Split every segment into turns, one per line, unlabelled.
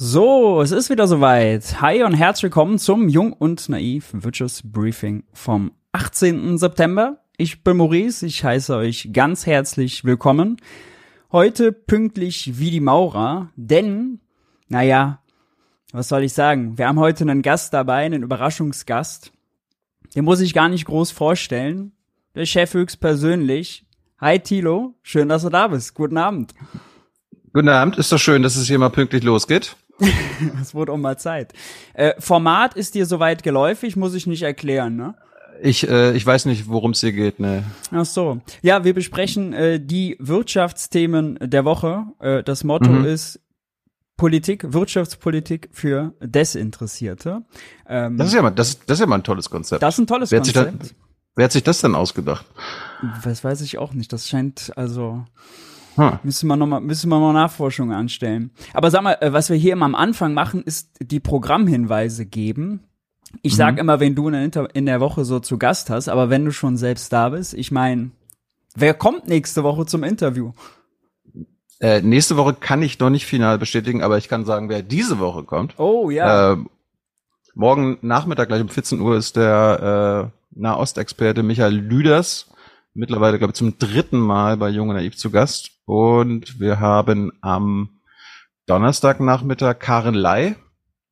So, es ist wieder soweit. Hi und herzlich willkommen zum Jung und Naiv Wirtschaftsbriefing vom 18. September. Ich bin Maurice, ich heiße euch ganz herzlich willkommen. Heute pünktlich wie die Maurer, denn, naja, was soll ich sagen? Wir haben heute einen Gast dabei, einen Überraschungsgast. Den muss ich gar nicht groß vorstellen. Der Chef höchst persönlich. Hi Tilo, schön, dass du da bist. Guten Abend.
Guten Abend, ist doch schön, dass es hier mal pünktlich losgeht.
Es wurde auch mal Zeit. Äh, Format ist dir soweit geläufig, muss ich nicht erklären, ne?
Ich, äh, ich weiß nicht, worum es hier geht, ne.
Ach so. Ja, wir besprechen äh, die Wirtschaftsthemen der Woche. Äh, das Motto
Mhm.
ist Politik, Wirtschaftspolitik für Desinteressierte. Ähm,
Das ist ja mal, das, das ist ja mal ein tolles Konzept.
das ist ein tolles
wer, hat sich da,
Konzept.
wer hat sich das denn ausgedacht?
Das weiß ich auch nicht. Das scheint also
Hm.
müssen wir noch mal müssen wir mal Nachforschungen anstellen. Aber sag mal, äh, was wir hier immer am Anfang machen, ist die Programmhinweise geben. Ich sag
Mhm.
immer, wenn du in der, Inter- in der Woche so zu Gast hast, aber wenn du schon selbst da bist, ich meine, wer kommt nächste Woche zum Interview?
Äh, nächste Woche kann ich noch nicht final bestätigen, aber ich kann sagen, wer diese Woche kommt.
Oh ja.
Äh, morgen Nachmittag, gleich um 14 Uhr, ist der äh, Nahostexperte Michael Lüders mittlerweile, glaube ich, zum dritten Mal bei Junge Naiv zu Gast. Und wir haben am Donnerstagnachmittag Karen Lai.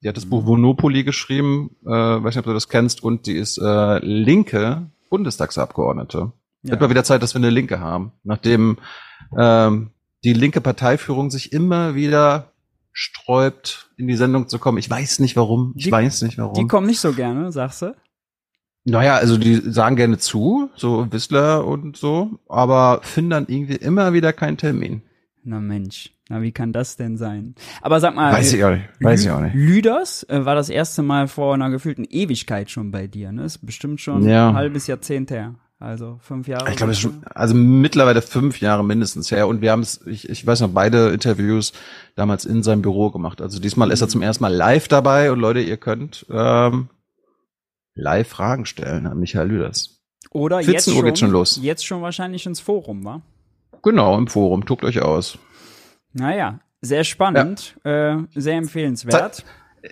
Die hat das Buch Monopoly geschrieben, äh, weiß nicht, ob du das kennst, und die ist äh, linke Bundestagsabgeordnete.
Ja.
Wird mal wieder Zeit, dass wir eine Linke haben. Nachdem ähm, die linke Parteiführung sich immer wieder sträubt, in die Sendung zu kommen. Ich weiß nicht warum. Ich
Die-
weiß nicht warum.
Die kommen nicht so gerne, sagst du?
Naja, also die sagen gerne zu, so Whistler und so, aber finden dann irgendwie immer wieder keinen Termin.
Na Mensch, na wie kann das denn sein? Aber sag mal,
Weiß ich auch nicht. Weiß ich auch nicht.
Lüders äh, war das erste Mal vor einer gefühlten Ewigkeit schon bei dir, ne? Ist bestimmt schon
Ja.
ein halbes Jahrzehnt her. Also fünf Jahre.
Ich glaube, es ist schon, also mittlerweile fünf Jahre mindestens her. Und wir haben es, ich, ich weiß noch, beide Interviews damals in seinem Büro gemacht. Also diesmal ist er zum ersten Mal live dabei und Leute, ihr könnt ähm, live Fragen stellen an Michael Lüders.
Oder
14
jetzt
Uhr
schon,
geht's schon los.
Jetzt schon wahrscheinlich ins Forum, wa?
Genau, im Forum. Tobt euch aus.
Naja, sehr spannend, äh, sehr empfehlenswert.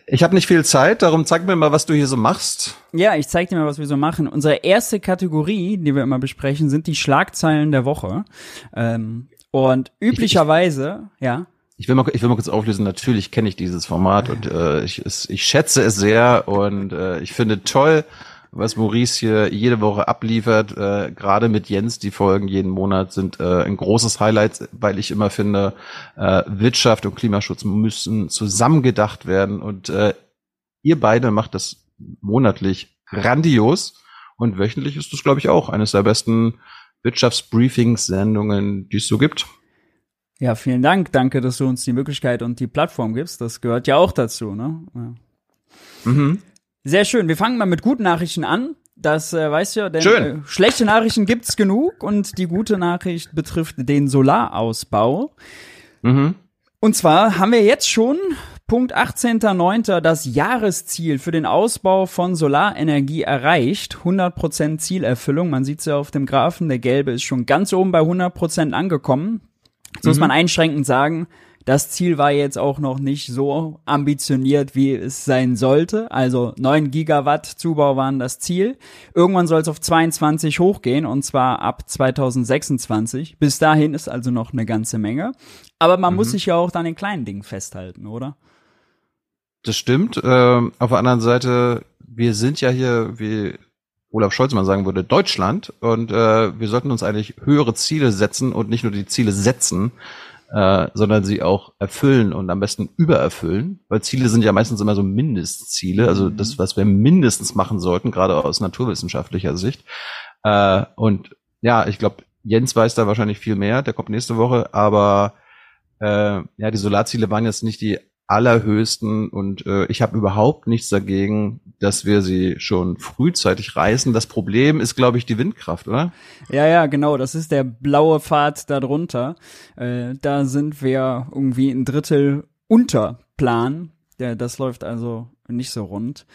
Ich habe nicht viel Zeit, darum zeig mir mal, was du hier so machst.
Ja, ich zeig dir mal, was wir so machen. Unsere erste Kategorie, die wir immer besprechen, sind die Schlagzeilen der Woche. Ähm, und üblicherweise, ja.
Ich will mal, ich will mal kurz auflösen. Natürlich kenne ich dieses Format und äh, ich, es, ich schätze es sehr und äh, ich finde toll, was Maurice hier jede Woche abliefert. Äh, Gerade mit Jens, die Folgen jeden Monat sind äh, ein großes Highlight, weil ich immer finde, äh, Wirtschaft und Klimaschutz müssen zusammengedacht werden und äh, ihr beide macht das monatlich grandios und wöchentlich ist das, glaube ich, auch eines der besten Wirtschaftsbriefings-Sendungen, die es so gibt.
Ja, vielen Dank. Danke, dass du uns die Möglichkeit und die Plattform gibst. Das gehört ja auch dazu, ne? Ja.
Mhm.
Sehr schön. Wir fangen mal mit guten Nachrichten an. Das äh, weißt du ja, denn
Schön.
Äh, schlechte Nachrichten gibt's genug und die gute Nachricht betrifft den Solarausbau.
Mhm.
Und zwar haben wir jetzt schon Punkt 18.09. das Jahresziel für den Ausbau von Solarenergie erreicht. 100% Zielerfüllung. Man sieht's ja auf dem Graphen. Der gelbe ist schon ganz oben bei 100% angekommen. Jetzt muss man einschränkend sagen, das Ziel war jetzt auch noch nicht so ambitioniert, wie es sein sollte. Also 9 Gigawatt Zubau waren das Ziel. Irgendwann soll es auf 22 hochgehen und zwar ab 2026. Bis dahin ist also noch eine ganze Menge. Aber man muss sich ja auch an den kleinen Dingen festhalten, oder?
Das stimmt. Ähm, auf der anderen Seite, wir sind ja hier, wie Olaf Scholz mal sagen würde, Deutschland. Und äh, wir sollten uns eigentlich höhere Ziele setzen und nicht nur die Ziele setzen, äh, sondern sie auch erfüllen und am besten übererfüllen, weil Ziele sind ja meistens immer so Mindestziele, also das, was wir mindestens machen sollten, gerade aus naturwissenschaftlicher Sicht. Äh, und ja, ich glaube, Jens weiß da wahrscheinlich viel mehr, der kommt nächste Woche, aber äh, ja, die Solarziele waren jetzt nicht die allerhöchsten und äh, ich habe überhaupt nichts dagegen, dass wir sie schon frühzeitig reißen. Das Problem ist, glaube ich, die Windkraft, oder?
Ja, ja, genau. Das ist der blaue Pfad darunter. Äh, da sind wir irgendwie ein Drittel unter Plan. Ja, das läuft also nicht so rund.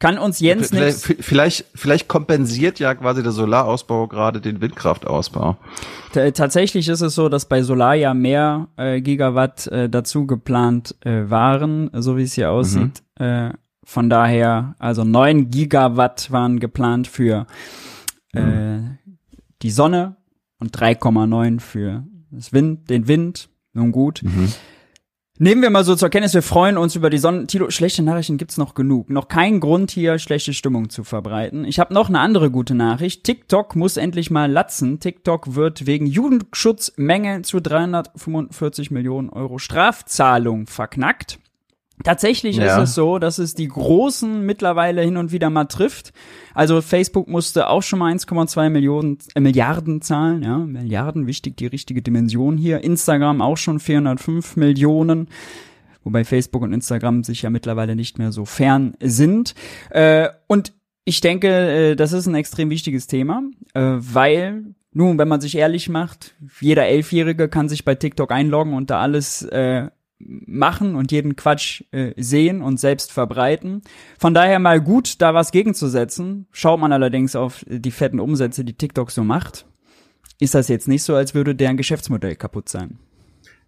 Kann uns Jens
vielleicht, nicht. Vielleicht, vielleicht kompensiert ja quasi der Solarausbau gerade den Windkraftausbau.
Tatsächlich ist es so, dass bei Solar ja mehr äh, Gigawatt äh, dazu geplant äh, waren, so wie es hier aussieht. Mhm. Äh, von daher, also neun Gigawatt waren geplant für äh, mhm. die Sonne und 3,9 für das Wind, den Wind. Nun gut. Mhm. Nehmen wir mal so zur Kenntnis, wir freuen uns über die Sonne. Tilo, schlechte Nachrichten gibt's noch genug. Noch kein Grund hier, schlechte Stimmung zu verbreiten. Ich habe noch eine andere gute Nachricht. TikTok muss endlich mal latzen. TikTok wird wegen Jugendschutzmängel zu 345 Millionen Euro Strafzahlung verknackt. Tatsächlich ja. ist es so, dass es die Großen mittlerweile hin und wieder mal trifft. Also Facebook musste auch schon mal 1,2 Millionen äh, Milliarden zahlen, ja, Milliarden, wichtig, die richtige Dimension hier. Instagram auch schon 405 Millionen, wobei Facebook und Instagram sich ja mittlerweile nicht mehr so fern sind. Äh, und ich denke, äh, das ist ein extrem wichtiges Thema, äh, weil nun, wenn man sich ehrlich macht, jeder Elfjährige kann sich bei TikTok einloggen und da alles äh, machen und jeden Quatsch äh, sehen und selbst verbreiten. Von daher mal gut, da was gegenzusetzen. Schaut man allerdings auf die fetten Umsätze, die TikTok so macht, ist das jetzt nicht so, als würde deren Geschäftsmodell kaputt sein.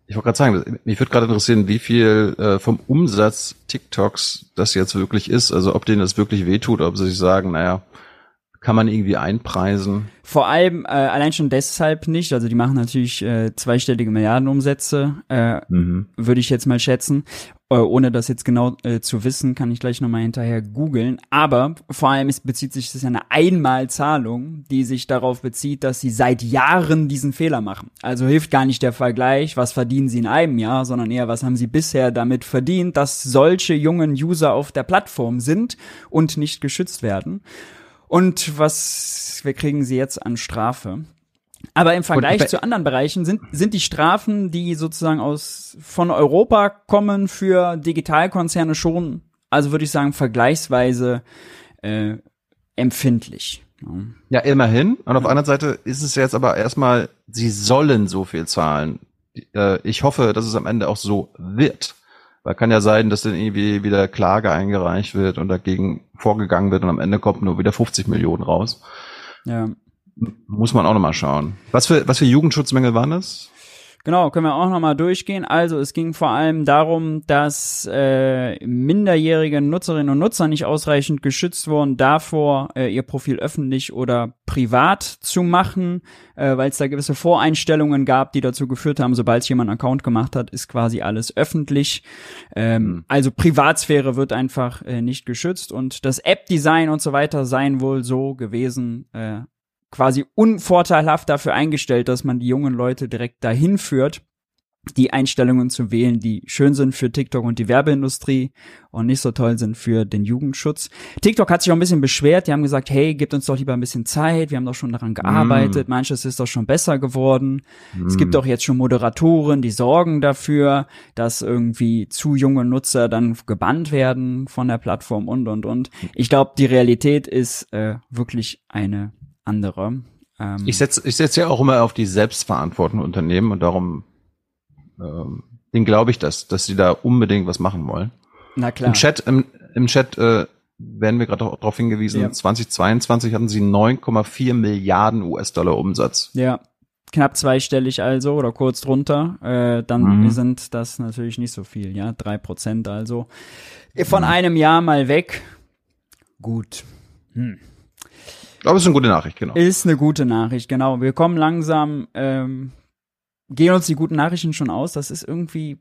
Ich wollte gerade sagen, mich würde gerade interessieren, wie viel äh, vom Umsatz TikToks das jetzt wirklich ist. Also ob denen das wirklich wehtut, ob sie sich sagen, naja, kann man irgendwie einpreisen?
Vor allem äh, allein schon deshalb nicht. Also die machen natürlich äh, zweistellige Milliardenumsätze, äh, mhm. würde ich jetzt mal schätzen. Äh, ohne das jetzt genau äh, zu wissen, kann ich gleich nochmal hinterher googeln. Aber vor allem es bezieht sich, das ist eine Einmalzahlung, die sich darauf bezieht, dass sie seit Jahren diesen Fehler machen. Also hilft gar nicht der Vergleich, was verdienen sie in einem Jahr, sondern eher, was haben sie bisher damit verdient, dass solche jungen User auf der Plattform sind und nicht geschützt werden. Und was wir kriegen sie jetzt an Strafe? Aber im Vergleich zu anderen Bereichen sind, sind die Strafen, die sozusagen aus, von Europa kommen für Digitalkonzerne schon, also würde ich sagen, vergleichsweise äh, empfindlich.
Ja, immerhin. Und auf ja. einer Seite ist es jetzt aber erstmal, sie sollen so viel zahlen. Äh, ich hoffe, dass es am Ende auch so wird. Weil kann ja sein, dass dann irgendwie wieder Klage eingereicht wird und dagegen vorgegangen wird und am Ende kommt nur wieder 50 Millionen raus. Ja. Muss man auch nochmal schauen. Was für, was für Jugendschutzmängel waren das?
Genau, können wir auch nochmal durchgehen. Also es ging vor allem darum, dass äh, minderjährige Nutzerinnen und Nutzer nicht ausreichend geschützt wurden davor, äh, ihr Profil öffentlich oder privat zu machen, äh, weil es da gewisse Voreinstellungen gab, die dazu geführt haben, sobald jemand einen Account gemacht hat, ist quasi alles öffentlich. Ähm, mhm. Also Privatsphäre wird einfach äh, nicht geschützt und das App-Design und so weiter seien wohl so gewesen, äh, quasi unvorteilhaft dafür eingestellt, dass man die jungen Leute direkt dahin führt, die Einstellungen zu wählen, die schön sind für TikTok und die Werbeindustrie und nicht so toll sind für den Jugendschutz. TikTok hat sich auch ein bisschen beschwert, die haben gesagt, hey, gebt uns doch lieber ein bisschen Zeit, wir haben doch schon daran gearbeitet, mm. manches ist doch schon besser geworden. Mm. Es gibt doch jetzt schon Moderatoren, die sorgen dafür, dass irgendwie zu junge Nutzer dann gebannt werden von der Plattform und und und. Ich glaube, die Realität ist äh, wirklich eine andere.
Ähm, ich setze ich setz ja auch immer auf die selbstverantwortenden Unternehmen und darum ähm, den glaube ich das, dass sie da unbedingt was machen wollen.
Na klar.
Im Chat, im, im Chat äh, werden wir gerade darauf hingewiesen, ja. 2022 hatten sie 9,4 Milliarden US-Dollar Umsatz.
Ja, knapp zweistellig also oder kurz drunter. Äh, dann mhm. sind das natürlich nicht so viel, ja, drei Prozent also. Von mhm. einem Jahr mal weg. Gut. Hm.
Aber es ist eine gute Nachricht, genau.
Ist eine gute Nachricht, genau. Wir kommen langsam, ähm, gehen uns die guten Nachrichten schon aus. Das ist irgendwie,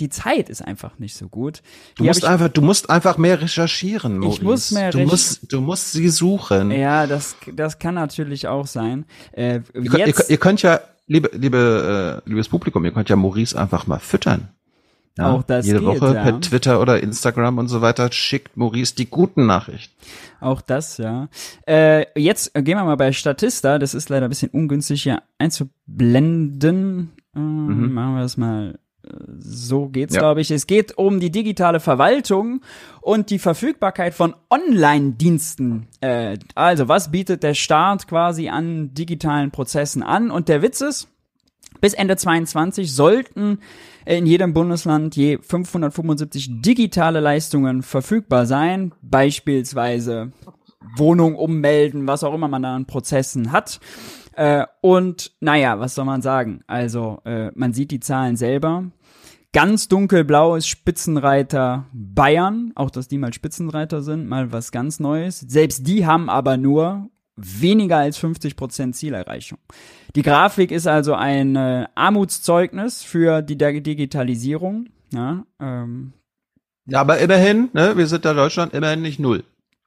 die Zeit ist einfach nicht so gut.
Du musst einfach, du musst einfach mehr recherchieren,
Maurice. Ich muss mehr
du musst, du musst sie suchen.
Ja, das, das kann natürlich auch sein.
Äh, ihr, könnt, ihr, ihr, könnt ja, liebe, liebe, äh, liebes Publikum, ihr könnt ja Maurice einfach mal füttern. Ja, auch das jede geht, Woche ja. per Twitter oder Instagram und so weiter schickt Maurice die guten Nachrichten.
Auch das, ja. Äh, jetzt gehen wir mal bei Statista. Das ist leider ein bisschen ungünstig hier einzublenden. Äh, mhm. Machen wir das mal äh, so geht's, ja. glaube ich. Es geht um die digitale Verwaltung und die Verfügbarkeit von Online-Diensten. Äh, also, was bietet der Staat quasi an digitalen Prozessen an? Und der Witz ist, Bis Ende 22 sollten in jedem Bundesland je 575 digitale Leistungen verfügbar sein, beispielsweise Wohnung ummelden, was auch immer man da an Prozessen hat. Äh, und naja, was soll man sagen? Also äh, man sieht die Zahlen selber. Ganz dunkelblau ist Spitzenreiter Bayern, auch dass die mal Spitzenreiter sind, mal was ganz Neues. Selbst die haben aber nur weniger als 50 Prozent Zielerreichung. Die Grafik ist also ein äh, Armutszeugnis für die Digitalisierung. Ja, ähm,
ja, aber immerhin, ne, wir sind da Deutschland immerhin nicht null.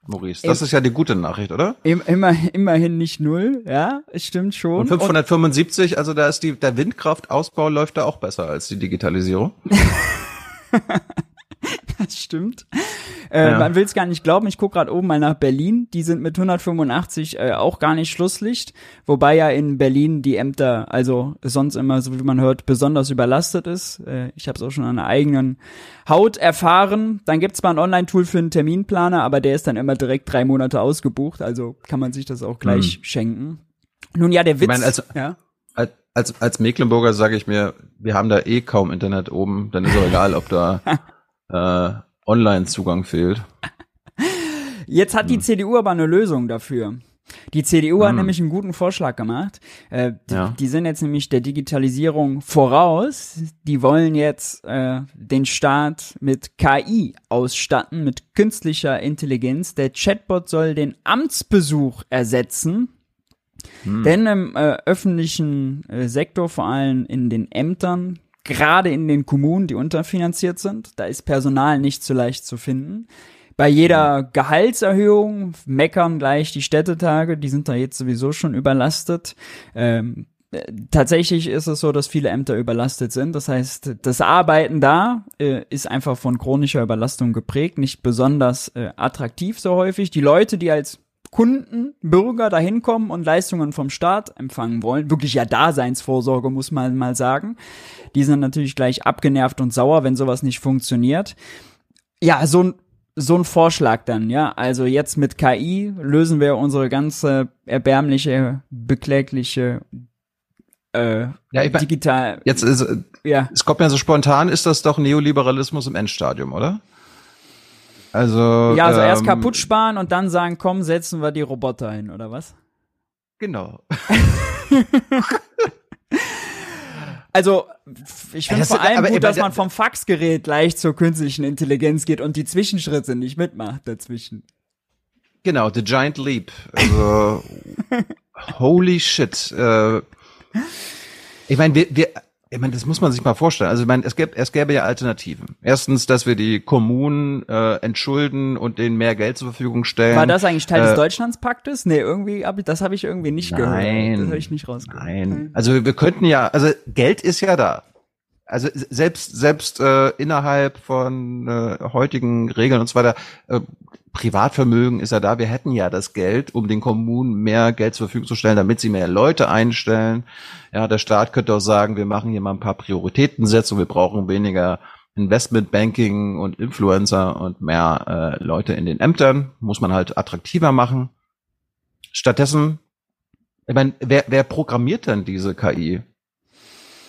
Maurice, das ist ja die gute Nachricht, oder?
Immer, immerhin nicht null, ja, es stimmt schon.
Und 575, also da ist die, der Windkraftausbau läuft da auch besser als die Digitalisierung.
das stimmt. Äh, ja. Man will es gar nicht glauben. Ich gucke gerade oben mal nach Berlin. Die sind mit 185 äh, auch gar nicht Schlusslicht. Wobei ja in Berlin die Ämter, also sonst immer, so wie man hört, besonders überlastet ist. Äh, ich habe es auch schon an der eigenen Haut erfahren. Dann gibt's mal ein Online-Tool für einen Terminplaner, aber der ist dann immer direkt drei Monate ausgebucht. Also kann man sich das auch gleich hm. schenken. Nun ja, der Witz. Ich
mein, also, ja? als, als Mecklenburger sage ich mir, wir haben da eh kaum Internet oben, dann ist auch egal, ob da äh, Online-Zugang fehlt.
Jetzt hat die hm. CDU aber eine Lösung dafür. Die CDU hm. hat nämlich einen guten Vorschlag gemacht. Äh, ja. die, sind jetzt nämlich der Digitalisierung voraus. Die wollen jetzt äh, den Staat mit KI ausstatten, mit künstlicher Intelligenz. Der Chatbot soll den Amtsbesuch ersetzen. Hm. Denn im äh, öffentlichen äh, Sektor, vor allem in den Ämtern, gerade in den Kommunen, die unterfinanziert sind. Da ist Personal nicht so leicht zu finden. Bei jeder Gehaltserhöhung meckern gleich die Städtetage, die sind da jetzt sowieso schon überlastet. Ähm, tatsächlich ist es so, dass viele Ämter überlastet sind. Das heißt, das Arbeiten da äh, ist einfach von chronischer Überlastung geprägt, nicht besonders äh, attraktiv so häufig. Die Leute, die als Kunden, Bürger dahin kommen und Leistungen vom Staat empfangen wollen, wirklich ja Daseinsvorsorge, muss man mal sagen, die sind natürlich gleich abgenervt und sauer, wenn sowas nicht funktioniert. Ja, so ein so ein Vorschlag dann, ja. Also jetzt mit KI lösen wir unsere ganze erbärmliche, beklägliche äh, ja, ich mein, digital.
Jetzt ist, ja. es kommt mir so spontan, ist das doch Neoliberalismus im Endstadium, oder? Also
ja, also ähm, erst kaputt sparen und dann sagen, komm, setzen wir die Roboter hin, oder was?
Genau.
Also, ich finde vor allem aber, gut, dass man vom Faxgerät gleich zur künstlichen Intelligenz geht und die Zwischenschritte nicht mitmacht dazwischen.
Genau, The Giant Leap. Also, holy shit. Äh, ich meine, wir, wir, ich meine, das muss man sich mal vorstellen. Also ich meine, es gäbe, es gäbe ja Alternativen. Erstens, dass wir die Kommunen äh, entschulden und denen mehr Geld zur Verfügung stellen.
War das eigentlich Teil äh, des Deutschlandspaktes? Nee, irgendwie, hab ich, das habe ich irgendwie nicht
nein,
gehört.
Das habe ich nicht rausgehört. Nein. Also wir könnten ja, also Geld ist ja da. Also selbst selbst äh, innerhalb von äh, heutigen Regeln und so weiter äh, Privatvermögen ist ja da. Wir hätten ja das Geld, um den Kommunen mehr Geld zur Verfügung zu stellen, damit sie mehr Leute einstellen. Ja, der Staat könnte auch sagen, wir machen hier mal ein paar Prioritätensetzungen, wir brauchen weniger Investmentbanking und Influencer und mehr äh, Leute in den Ämtern. Muss man halt attraktiver machen. Stattdessen, ich meine, wer, wer programmiert denn diese KI?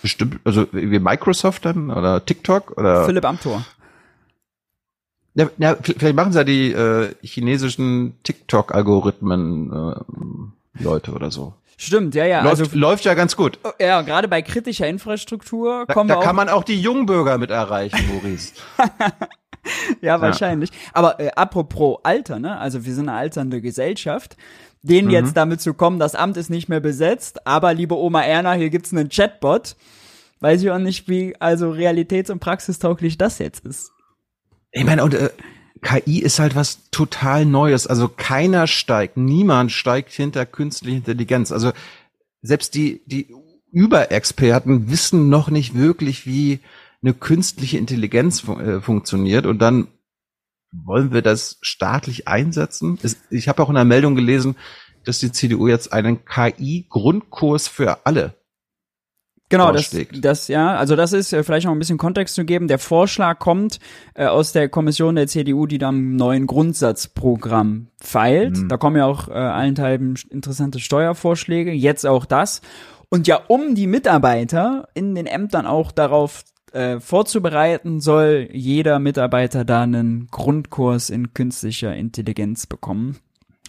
Bestimmt, also wie Microsoft dann oder TikTok oder?
Philipp Amthor.
Ja, ja, vielleicht machen sie ja die äh, chinesischen TikTok-Algorithmen äh, Leute oder so.
Stimmt, ja, ja.
Läuft, also, läuft ja ganz gut.
Oh, ja, gerade bei kritischer Infrastruktur
da, kommen da wir auch kann man auch die Jungbürger mit erreichen, Maurice.
ja, wahrscheinlich. Ja. Aber äh, apropos Alter, ne? Also wir sind eine alternde Gesellschaft. Denen mhm. jetzt damit zu kommen, das Amt ist nicht mehr besetzt, aber liebe Oma Erna, hier gibt's einen Chatbot. Weiß ich auch nicht, wie also realitäts- und praxistauglich das jetzt ist.
Ich meine, und äh, KI ist halt was total Neues. Also keiner steigt, niemand steigt hinter künstliche Intelligenz. Also selbst die, die Überexperten wissen noch nicht wirklich, wie eine künstliche Intelligenz fun äh, funktioniert. Und dann wollen wir das staatlich einsetzen. Es, ich habe auch in der Meldung gelesen, dass die CDU jetzt einen KI-Grundkurs für alle
Genau, das, das, ja, also das ist äh, vielleicht noch ein bisschen Kontext zu geben. Der Vorschlag kommt äh, aus der Kommission der CDU, die da am neuen Grundsatzprogramm feilt. Mhm. Da kommen ja auch äh, allenthalben interessante Steuervorschläge, jetzt auch das. Und ja, um die Mitarbeiter in den Ämtern auch darauf äh, vorzubereiten, soll jeder Mitarbeiter da einen Grundkurs in künstlicher Intelligenz bekommen.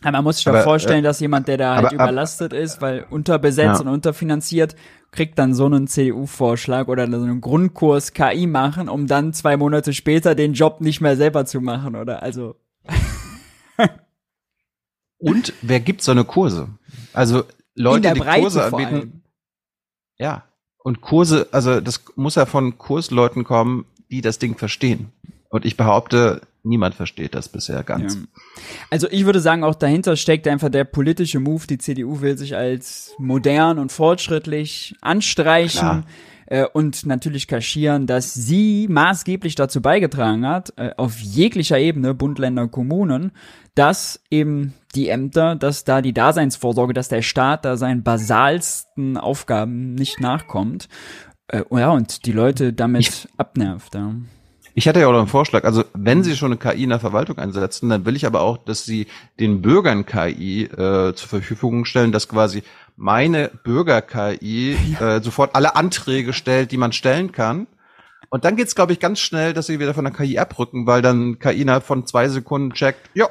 Aber man muss sich doch vorstellen, äh, dass jemand, der da halt aber, überlastet aber, ist, weil unterbesetzt ja. und unterfinanziert, kriegt dann so einen CDU-Vorschlag oder so einen Grundkurs KI machen, um dann zwei Monate später den Job nicht mehr selber zu machen, oder? Also.
und wer gibt so eine Kurse? Also Leute, die Breite Kurse anbieten. Ja. Und Kurse, also das muss ja von Kursleuten kommen, die das Ding verstehen. Und ich behaupte, niemand versteht das bisher ganz. Ja.
Also ich würde sagen, auch dahinter steckt einfach der politische Move. Die CDU will sich als modern und fortschrittlich anstreichen. Äh, und natürlich kaschieren, dass sie maßgeblich dazu beigetragen hat, äh, auf jeglicher Ebene, Bund, Länder, Kommunen, dass eben die Ämter, dass da die Daseinsvorsorge, dass der Staat da seinen basalsten Aufgaben nicht nachkommt. Äh, ja, und die Leute damit ich, abnervt. Ja.
Ich hatte ja auch noch einen Vorschlag. Also wenn Sie schon eine KI in der Verwaltung einsetzen, dann will ich aber auch, dass Sie den Bürgern KI äh, zur Verfügung stellen, dass quasi meine Bürger-KI äh, sofort alle Anträge stellt, die man stellen kann. Und dann geht's, glaube ich, ganz schnell, dass Sie wieder von der KI abrücken, weil dann KI innerhalb von zwei Sekunden checkt, ja,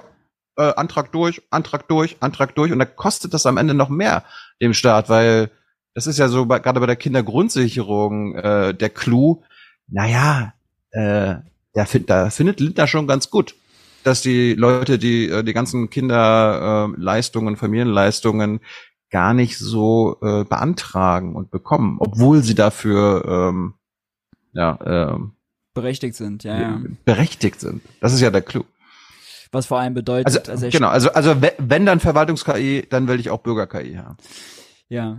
äh, Antrag durch, Antrag durch, Antrag durch. Und da kostet das am Ende noch mehr dem Staat, weil das ist ja so bei, gerade bei der Kindergrundsicherung äh, der Clou. Naja, äh, der find, da findet Lindner schon ganz gut, dass die Leute, die äh, die ganzen Kinderleistungen, äh, Familienleistungen gar nicht so äh, beantragen und bekommen, obwohl sie dafür ähm, ja, ähm,
berechtigt sind, ja, ja.
Berechtigt sind. Das ist ja der Clou.
Was vor allem bedeutet,
also, also genau, also also wenn dann Verwaltungs-KI, dann will ich auch Bürger-KI haben.
Ja,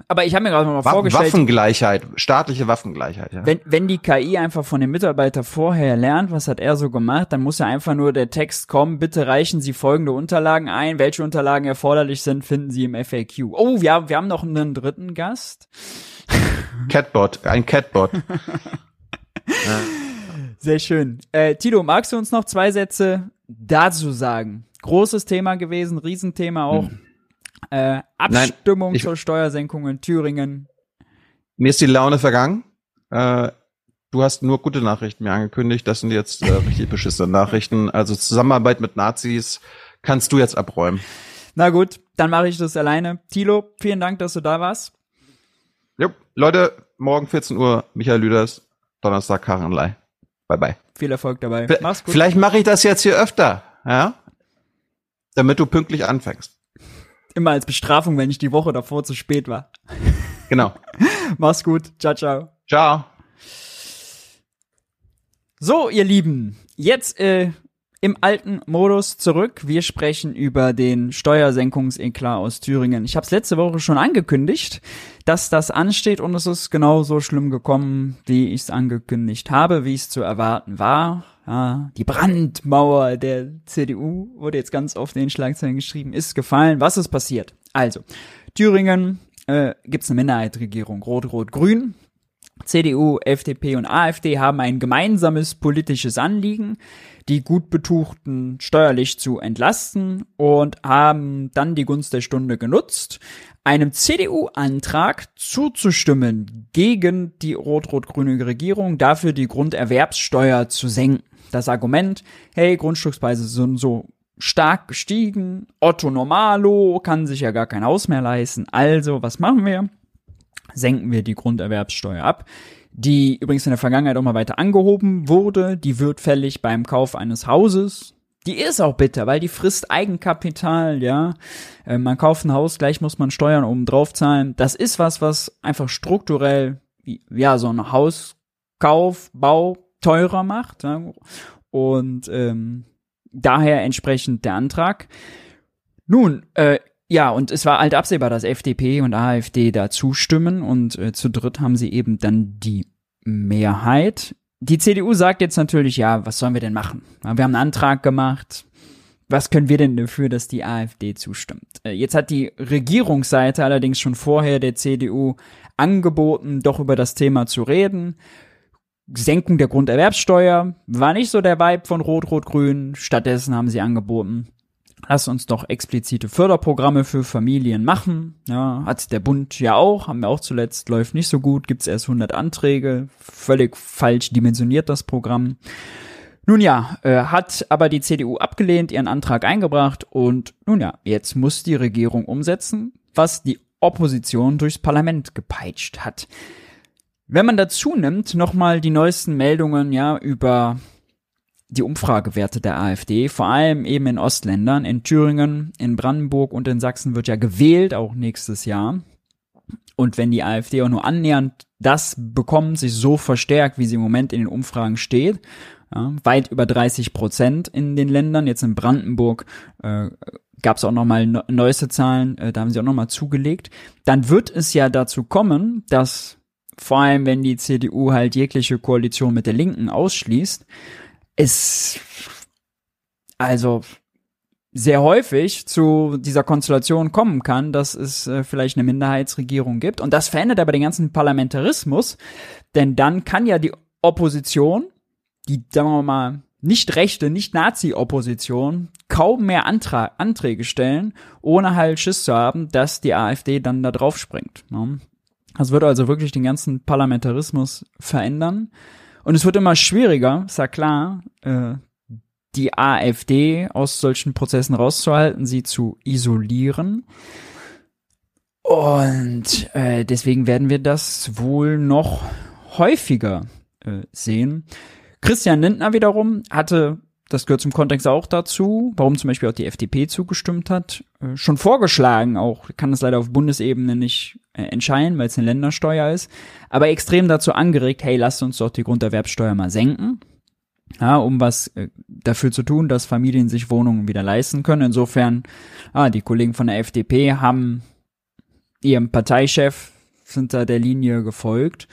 aber ich habe mir gerade mal Wa vorgestellt.
Waffengleichheit, staatliche Waffengleichheit, ja.
Wenn, wenn die KI einfach von dem Mitarbeiter vorher lernt, was hat er so gemacht, dann muss ja einfach nur der Text kommen, bitte reichen Sie folgende Unterlagen ein. Welche Unterlagen erforderlich sind, finden Sie im FAQ. Oh, ja, wir haben noch einen dritten Gast.
Catbot, ein Catbot.
ja. Sehr schön. Äh, Tito, magst du uns noch zwei Sätze dazu sagen? Großes Thema gewesen, Riesenthema auch. Hm äh, Abstimmung Nein, ich, zur Steuersenkung in Thüringen.
Mir ist die Laune vergangen. Äh, du hast nur gute Nachrichten mir angekündigt. Das sind jetzt äh, richtig beschissene Nachrichten. Also Zusammenarbeit mit Nazis kannst du jetzt abräumen.
Na gut, dann mache ich das alleine. Tilo, vielen Dank, dass du da warst.
Jo, Leute, morgen 14 Uhr, Michael Lüders, Donnerstag Karenlei. Bye bye.
Viel Erfolg dabei.
Mach's gut. Vielleicht mache ich das jetzt hier öfter, ja? Damit du pünktlich anfängst.
Immer als Bestrafung, wenn ich die Woche davor zu spät war.
Genau.
Mach's gut. Ciao, ciao.
Ciao.
So, ihr Lieben, jetzt äh, im alten Modus zurück. Wir sprechen über den Steuersenkungseklar aus Thüringen. Ich habe es letzte Woche schon angekündigt, dass das ansteht und es ist genauso schlimm gekommen, wie ich es angekündigt habe, wie es zu erwarten war. Ja, die Brandmauer der CDU wurde jetzt ganz oft in den Schlagzeilen geschrieben, ist gefallen. Was ist passiert? Also, Thüringen äh, gibt es eine Minderheitsregierung, Rot-Rot-Grün. CDU, FDP und AfD haben ein gemeinsames politisches Anliegen, die gut betuchten steuerlich zu entlasten und haben dann die Gunst der Stunde genutzt, einem CDU-Antrag zuzustimmen gegen die rot-rot-grüne Regierung, dafür die Grunderwerbssteuer zu senken. Das Argument, hey, Grundstückspreise sind so stark gestiegen, Otto Normalo kann sich ja gar kein Haus mehr leisten, also was machen wir? Senken wir die Grunderwerbssteuer ab, die übrigens in der Vergangenheit auch mal weiter angehoben wurde, die wird fällig beim Kauf eines Hauses, die ist auch bitter, weil die frisst Eigenkapital, ja. Äh, man kauft ein Haus, gleich muss man Steuern oben drauf zahlen. Das ist was, was einfach strukturell, ja, so ein Hauskauf, Bau teurer macht. Ja? Und ähm, daher entsprechend der Antrag. Nun, äh, ja, und es war halt absehbar, dass FDP und AfD da zustimmen und äh, zu dritt haben sie eben dann die Mehrheit. Die CDU sagt jetzt natürlich, ja, was sollen wir denn machen? Wir haben einen Antrag gemacht. Was können wir denn dafür, dass die AfD zustimmt? Äh, jetzt hat die Regierungsseite allerdings schon vorher der CDU angeboten, doch über das Thema zu reden. Senkung der Grunderwerbssteuer war nicht so der Vibe von Rot-Rot-Grün. Stattdessen haben sie angeboten, lass uns doch explizite Förderprogramme für Familien machen. Ja, hat der Bund ja auch, haben wir auch zuletzt, läuft nicht so gut, gibt's erst 100 Anträge, völlig falsch dimensioniert das Programm. Nun ja, äh, hat aber die CDU abgelehnt, ihren Antrag eingebracht und nun ja, jetzt muss die Regierung umsetzen, was die Opposition durchs Parlament gepeitscht hat. Wenn man dazu nimmt, nochmal die neuesten Meldungen ja über die Umfragewerte der AfD, vor allem eben in Ostländern, in Thüringen, in Brandenburg und in Sachsen wird ja gewählt, auch nächstes Jahr. Und wenn die AfD auch nur annähernd das bekommt, sich so verstärkt, wie sie im Moment in den Umfragen steht, ja, weit über 30 Prozent in den Ländern, jetzt in Brandenburg äh, gab es auch nochmal neueste Zahlen, äh, da haben sie auch nochmal zugelegt, dann wird es ja dazu kommen, dass vor allem wenn die CDU halt jegliche Koalition mit der Linken ausschließt, es also sehr häufig zu dieser Konstellation kommen kann, dass es äh, vielleicht eine Minderheitsregierung gibt. Und das verändert aber den ganzen Parlamentarismus, denn dann kann ja die Opposition, die, sagen wir mal, nicht rechte, nicht Nazi-Opposition, kaum mehr Antra Anträge stellen, ohne halt Schiss zu haben, dass die AfD dann da drauf springt. Ne? Das wird also wirklich den ganzen Parlamentarismus verändern. Und es wird immer schwieriger, ist ja klar, äh, die AfD aus solchen Prozessen rauszuhalten, sie zu isolieren. Und äh, deswegen werden wir das wohl noch häufiger äh, sehen. Christian Lindner wiederum hatte, das gehört zum Kontext auch dazu, warum zum Beispiel auch die FDP zugestimmt hat, äh, schon vorgeschlagen, auch kann das leider auf Bundesebene nicht äh, entscheiden, weil es eine Ländersteuer ist, aber extrem dazu angeregt, hey, lasst uns doch die Grunderwerbsteuer mal senken, ja, um was äh, dafür zu tun, dass Familien sich Wohnungen wieder leisten können. Insofern, ah, die Kollegen von der FDP haben ihrem Parteichef sind da der Linie gefolgt.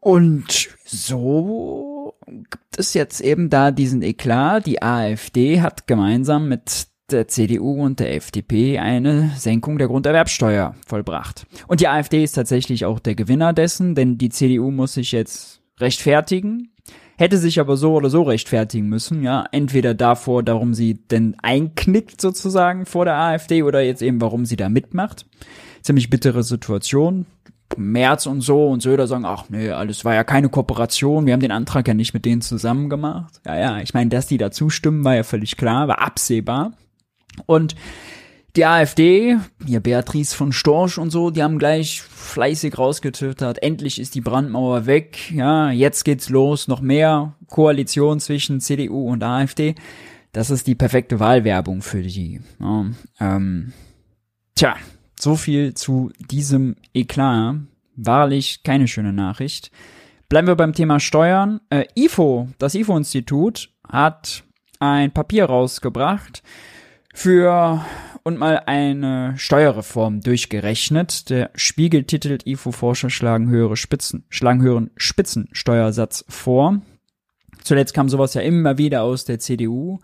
Und so gibt es jetzt eben da diesen Eklat. Die AfD hat gemeinsam mit der CDU und der FDP eine Senkung der Grunderwerbsteuer vollbracht. Und die AfD ist tatsächlich auch der Gewinner dessen, denn die CDU muss sich jetzt rechtfertigen, hätte sich aber so oder so rechtfertigen müssen, ja, entweder davor, darum sie denn einknickt sozusagen vor der AfD oder jetzt eben, warum sie da mitmacht. Ziemlich bittere Situation. Merz und so und Söder sagen, ach nee, alles war ja keine Kooperation, wir haben den Antrag ja nicht mit denen zusammen gemacht. Ja, ja, ich meine, dass die da zustimmen, war ja völlig klar, war absehbar. Und die AfD, hier Beatrice von Storch und so, die haben gleich fleißig rausgetwittert, endlich ist die Brandmauer weg, ja, jetzt geht's los, noch mehr Koalition zwischen CDU und AfD. Das ist die perfekte Wahlwerbung für die. Ja, ähm, tja, so viel zu diesem Eklat. Wahrlich keine schöne Nachricht. Bleiben wir beim Thema Steuern. Äh, IFO, das IFO-Institut, hat ein Papier rausgebracht, für und mal eine Steuerreform durchgerechnet. Der Spiegel titelt IFO-Forscher schlagen höhere Spitzen, schlagen höheren Spitzensteuersatz vor. Zuletzt kam sowas ja immer wieder aus der CDU.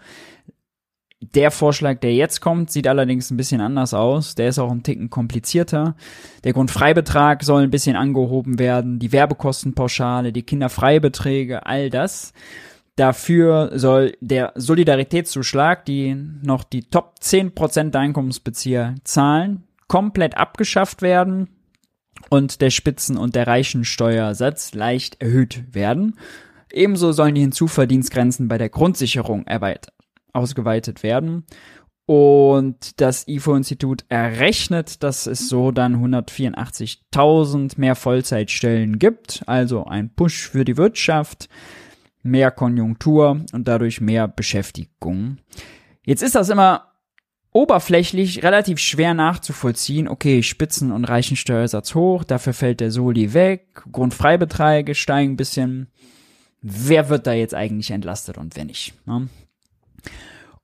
Der Vorschlag, der jetzt kommt, sieht allerdings ein bisschen anders aus. Der ist auch ein Ticken komplizierter. Der Grundfreibetrag soll ein bisschen angehoben werden, die Werbekostenpauschale, die Kinderfreibeträge, all das. Dafür soll der Solidaritätszuschlag, die noch die Top 10% der Einkommensbezieher zahlen, komplett abgeschafft werden und der Spitzen- und der Reichensteuersatz leicht erhöht werden. Ebenso sollen die Hinzuverdienstgrenzen bei der Grundsicherung erweitert, ausgeweitet werden. Und das IFO-Institut errechnet, dass es so dann 184.000 mehr Vollzeitstellen gibt, also ein Push für die Wirtschaft mehr Konjunktur und dadurch mehr Beschäftigung. Jetzt ist das immer oberflächlich relativ schwer nachzuvollziehen. Okay, Spitzen- und Reichensteuersatz hoch, dafür fällt der Soli weg, Grundfreibeträge steigen ein bisschen. Wer wird da jetzt eigentlich entlastet und wer nicht? Ne?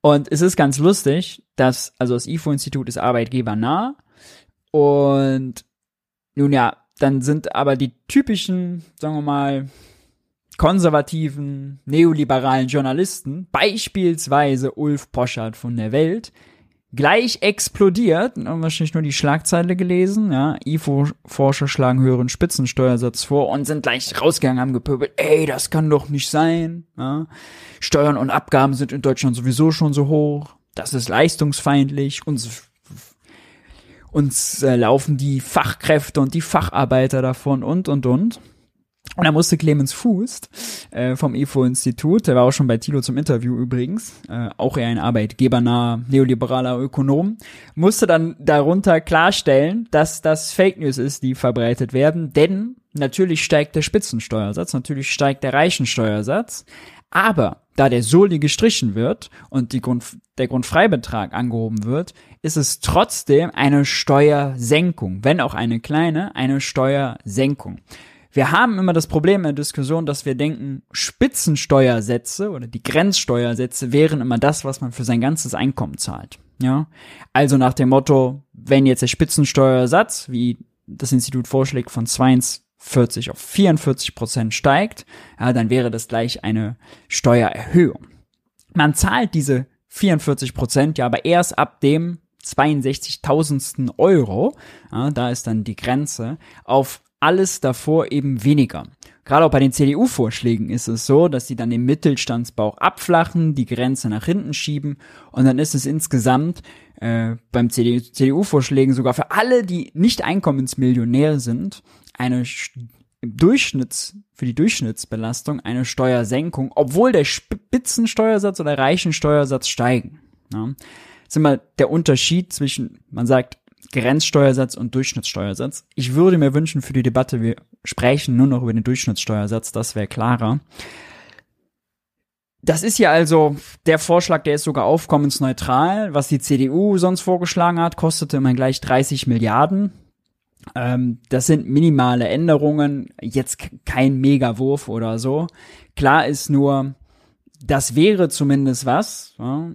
Und es ist ganz lustig, dass, also das IFO-Institut ist arbeitgebernah und nun ja, dann sind aber die typischen, sagen wir mal, konservativen, neoliberalen Journalisten, beispielsweise Ulf Poschardt von der Welt, gleich explodiert, haben wahrscheinlich nur die Schlagzeile gelesen, ja, IFO-Forscher schlagen höheren Spitzensteuersatz vor und sind gleich rausgegangen, haben gepöbelt, ey, das kann doch nicht sein, ja. Steuern und Abgaben sind in Deutschland sowieso schon so hoch. das ist leistungsfeindlich, uns, uns äh, laufen die Fachkräfte und die Facharbeiter davon und, und, und. Und da musste Clemens Fuß äh, vom IFO-Institut, der war auch schon bei Tilo zum Interview übrigens, äh, auch eher ein arbeitgebernaher, neoliberaler Ökonom, musste dann darunter klarstellen, dass das Fake News ist, die verbreitet werden, denn natürlich steigt der Spitzensteuersatz, natürlich steigt der Reichensteuersatz, aber da der Soli gestrichen wird und die Grund, der Grundfreibetrag angehoben wird, ist es trotzdem eine Steuersenkung, wenn auch eine kleine, eine Steuersenkung. Wir haben immer das Problem in der Diskussion, dass wir denken, Spitzensteuersätze oder die Grenzsteuersätze wären immer das, was man für sein ganzes Einkommen zahlt. Ja, also nach dem Motto, wenn jetzt der Spitzensteuersatz, wie das Institut vorschlägt, von 42 auf 44 Prozent steigt, ja, dann wäre das gleich eine Steuererhöhung. Man zahlt diese 44 Prozent ja aber erst ab dem 62.000. Euro, ja, da ist dann die Grenze, auf alles davor eben weniger. Gerade auch bei den CDU-Vorschlägen ist es so, dass sie dann den Mittelstandsbauch abflachen, die Grenze nach hinten schieben und dann ist es insgesamt äh, beim CDU-Vorschlägen sogar für alle, die nicht Einkommensmillionär sind, eine Durchschnitts, für die Durchschnittsbelastung eine Steuersenkung, obwohl der Spitzensteuersatz oder Reichensteuersatz steigen. Ja. Das ist immer der Unterschied zwischen, man sagt, Grenzsteuersatz und Durchschnittssteuersatz. Ich würde mir wünschen für die Debatte, wir sprechen nur noch über den Durchschnittssteuersatz, das wäre klarer. Das ist ja also der Vorschlag, der ist sogar aufkommensneutral. Was die CDU sonst vorgeschlagen hat, kostete immerhin gleich 30 Milliarden. Ähm, das sind minimale Änderungen, jetzt kein Megawurf oder so. Klar ist nur, das wäre zumindest was, ja,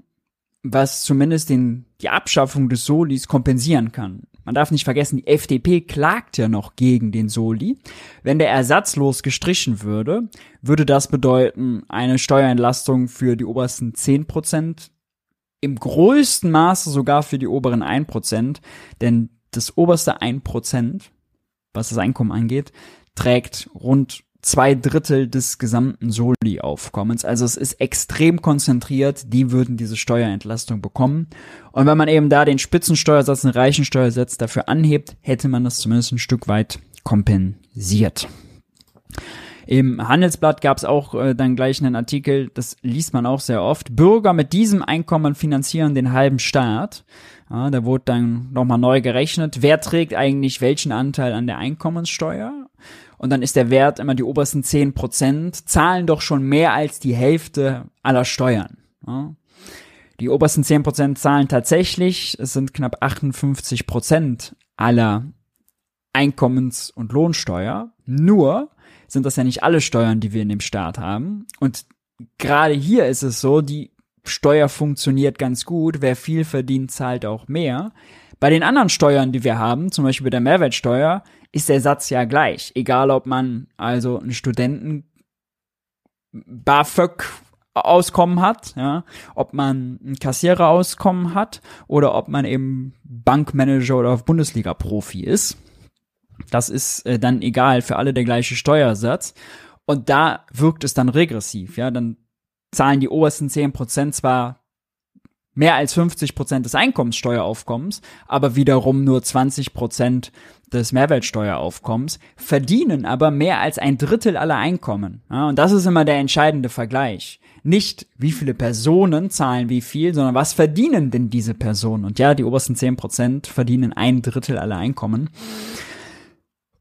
was zumindest den, die Abschaffung des Solis kompensieren kann. Man darf nicht vergessen, die FDP klagt ja noch gegen den Soli. Wenn der ersatzlos gestrichen würde, würde das bedeuten eine Steuerentlastung für die obersten 10 Prozent, im größten Maße sogar für die oberen 1 Prozent, denn das oberste 1 Prozent, was das Einkommen angeht, trägt rund zwei Drittel des gesamten Soli-Aufkommens. Also es ist extrem konzentriert, die würden diese Steuerentlastung bekommen. Und wenn man eben da den Spitzensteuersatz, den Reichensteuersatz dafür anhebt, hätte man das zumindest ein Stück weit kompensiert. Im Handelsblatt gab es auch äh, dann gleich einen Artikel, das liest man auch sehr oft. Bürger mit diesem Einkommen finanzieren den halben Staat. Ja, da wurde dann nochmal neu gerechnet, wer trägt eigentlich welchen Anteil an der Einkommenssteuer und dann ist der Wert immer die obersten zehn Prozent, zahlen doch schon mehr als die Hälfte aller Steuern. Ja. Die obersten zehn Prozent zahlen tatsächlich, es sind knapp 58 Prozent aller Einkommens- und Lohnsteuer. Nur sind das ja nicht alle Steuern, die wir in dem Staat haben. Und gerade hier ist es so, die Steuer funktioniert ganz gut. Wer viel verdient, zahlt auch mehr. Bei den anderen Steuern, die wir haben, zum Beispiel bei der Mehrwertsteuer, ist der Satz ja gleich. Egal, ob man also einen Studenten BAföG Auskommen hat, ja, ob man ein Kassierer-Auskommen hat oder ob man eben Bankmanager oder Bundesliga-Profi ist. Das ist äh, dann egal, für alle der gleiche Steuersatz. Und da wirkt es dann regressiv, ja, dann zahlen die obersten 10% zwar mehr als 50 Prozent des Einkommenssteueraufkommens, aber wiederum nur 20 Prozent des Mehrwertsteueraufkommens, verdienen aber mehr als ein Drittel aller Einkommen. Ja, und das ist immer der entscheidende Vergleich. Nicht, wie viele Personen zahlen wie viel, sondern was verdienen denn diese Personen? Und ja, die obersten 10 Prozent verdienen ein Drittel aller Einkommen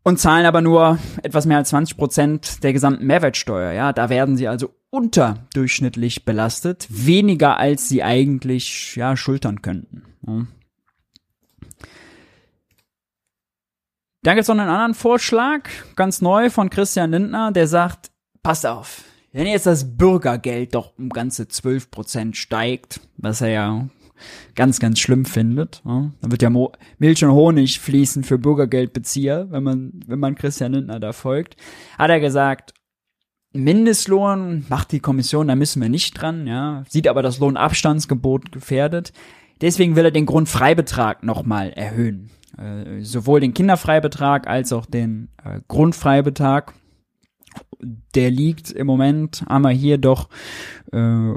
und zahlen aber nur etwas mehr als 20 Prozent der gesamten Mehrwertsteuer. Ja, da werden sie also unterdurchschnittlich belastet, weniger als sie eigentlich ja schultern könnten. Ja. Dann gibt es noch einen anderen Vorschlag, ganz neu von Christian Lindner, der sagt, passt auf, wenn jetzt das Bürgergeld doch um ganze 12% steigt, was er ja ganz, ganz schlimm findet, ja, dann wird ja Mo Milch und Honig fließen für Bürgergeldbezieher, wenn man, wenn man Christian Lindner da folgt, hat er gesagt, Mindestlohn macht die Kommission, da müssen wir nicht dran, ja, sieht aber das Lohnabstandsgebot gefährdet. Deswegen will er den Grundfreibetrag nochmal erhöhen. Äh, sowohl den Kinderfreibetrag als auch den äh, Grundfreibetrag. Der liegt im Moment, haben wir hier doch äh,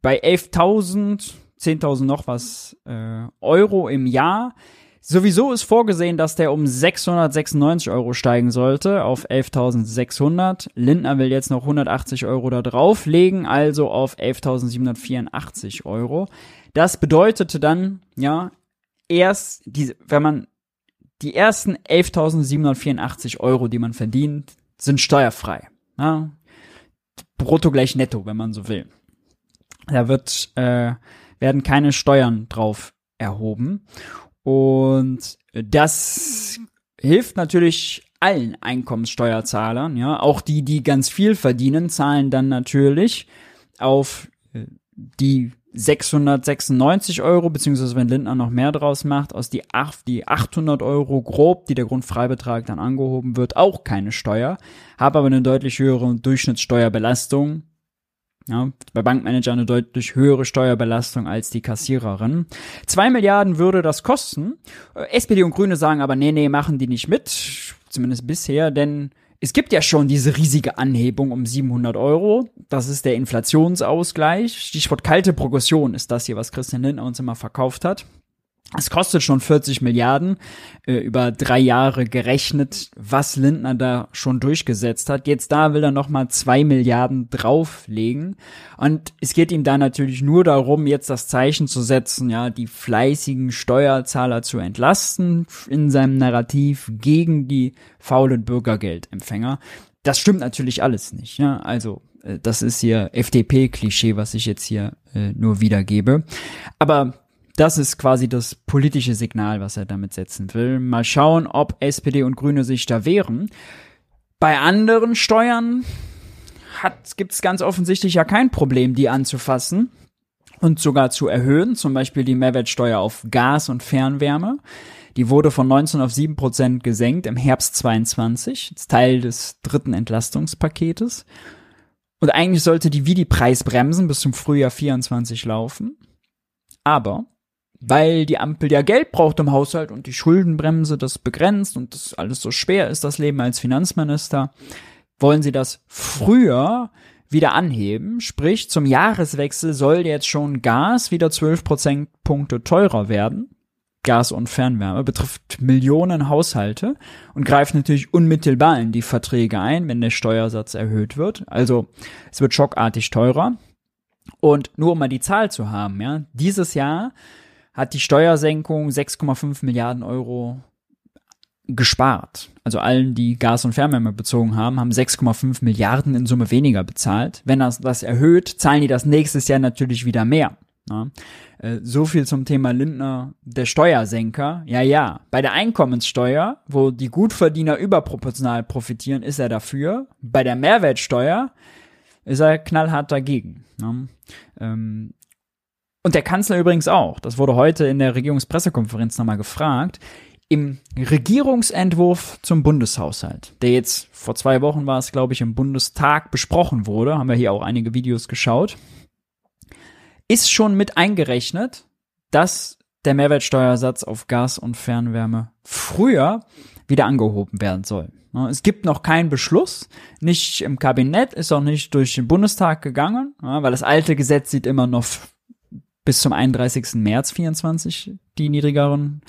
bei 11.000, 10.000 noch was äh, Euro im Jahr. Sowieso ist vorgesehen, dass der um 696 Euro steigen sollte auf 11.600. Lindner will jetzt noch 180 Euro da drauflegen, also auf 11.784 Euro. Das bedeutete dann, ja, erst, diese, wenn man die ersten 11.784 Euro, die man verdient, sind steuerfrei. Ja? Brutto gleich netto, wenn man so will. Da wird, äh, werden keine Steuern drauf erhoben. Und das hilft natürlich allen Einkommenssteuerzahlern, ja. Auch die, die ganz viel verdienen, zahlen dann natürlich auf äh, die 696 Euro, beziehungsweise wenn Lindner noch mehr draus macht, aus die, die 800 Euro grob, die der Grundfreibetrag dann angehoben wird, auch keine Steuer, habe aber eine deutlich höhere Durchschnittssteuerbelastung. Ja, bei Bankmanager eine deutlich höhere Steuerbelastung als die Kassiererin. Zwei Milliarden würde das kosten. Äh, SPD und Grüne sagen aber, nee, nee, machen die nicht mit. Zumindest bisher, denn es gibt ja schon diese riesige Anhebung um 700 Euro. Das ist der Inflationsausgleich. Stichwort kalte Progression ist das hier, was Christian Lindner uns immer verkauft hat. Es kostet schon 40 Milliarden äh, über drei Jahre gerechnet, was Lindner da schon durchgesetzt hat. Jetzt da will er noch mal zwei Milliarden drauflegen und es geht ihm da natürlich nur darum, jetzt das Zeichen zu setzen, ja, die fleißigen Steuerzahler zu entlasten in seinem Narrativ gegen die faulen Bürgergeldempfänger. Das stimmt natürlich alles nicht. Ja? Also äh, das ist hier FDP-Klischee, was ich jetzt hier äh, nur wiedergebe. Aber das ist quasi das politische Signal, was er damit setzen will. Mal schauen, ob SPD und Grüne sich da wehren. Bei anderen Steuern gibt es ganz offensichtlich ja kein Problem, die anzufassen und sogar zu erhöhen. Zum Beispiel die Mehrwertsteuer auf Gas und Fernwärme. Die wurde von 19 auf 7 Prozent gesenkt im Herbst 22, als Teil des dritten Entlastungspaketes. Und eigentlich sollte die wie die Preisbremsen bis zum Frühjahr 24 laufen. Aber weil die Ampel ja Geld braucht im Haushalt und die Schuldenbremse das begrenzt und das alles so schwer ist, das Leben als Finanzminister, wollen sie das früher wieder anheben. Sprich, zum Jahreswechsel soll jetzt schon Gas wieder 12 Prozentpunkte teurer werden. Gas und Fernwärme betrifft Millionen Haushalte und greift natürlich unmittelbar in die Verträge ein, wenn der Steuersatz erhöht wird. Also es wird schockartig teurer. Und nur um mal die Zahl zu haben, ja, dieses Jahr hat die Steuersenkung 6,5 Milliarden Euro gespart. Also allen, die Gas und Fernwärme bezogen haben, haben 6,5 Milliarden in Summe weniger bezahlt. Wenn das das erhöht, zahlen die das nächstes Jahr natürlich wieder mehr. Ja. Äh, so viel zum Thema Lindner, der Steuersenker. Ja, ja. Bei der Einkommenssteuer, wo die Gutverdiener überproportional profitieren, ist er dafür. Bei der Mehrwertsteuer ist er knallhart dagegen. Ja. Ähm, und der Kanzler übrigens auch. Das wurde heute in der Regierungspressekonferenz nochmal gefragt. Im Regierungsentwurf zum Bundeshaushalt, der jetzt vor zwei Wochen war es, glaube ich, im Bundestag besprochen wurde, haben wir hier auch einige Videos geschaut, ist schon mit eingerechnet, dass der Mehrwertsteuersatz auf Gas und Fernwärme früher wieder angehoben werden soll. Es gibt noch keinen Beschluss, nicht im Kabinett, ist auch nicht durch den Bundestag gegangen, weil das alte Gesetz sieht immer noch bis zum 31. März 24 die niedrigeren,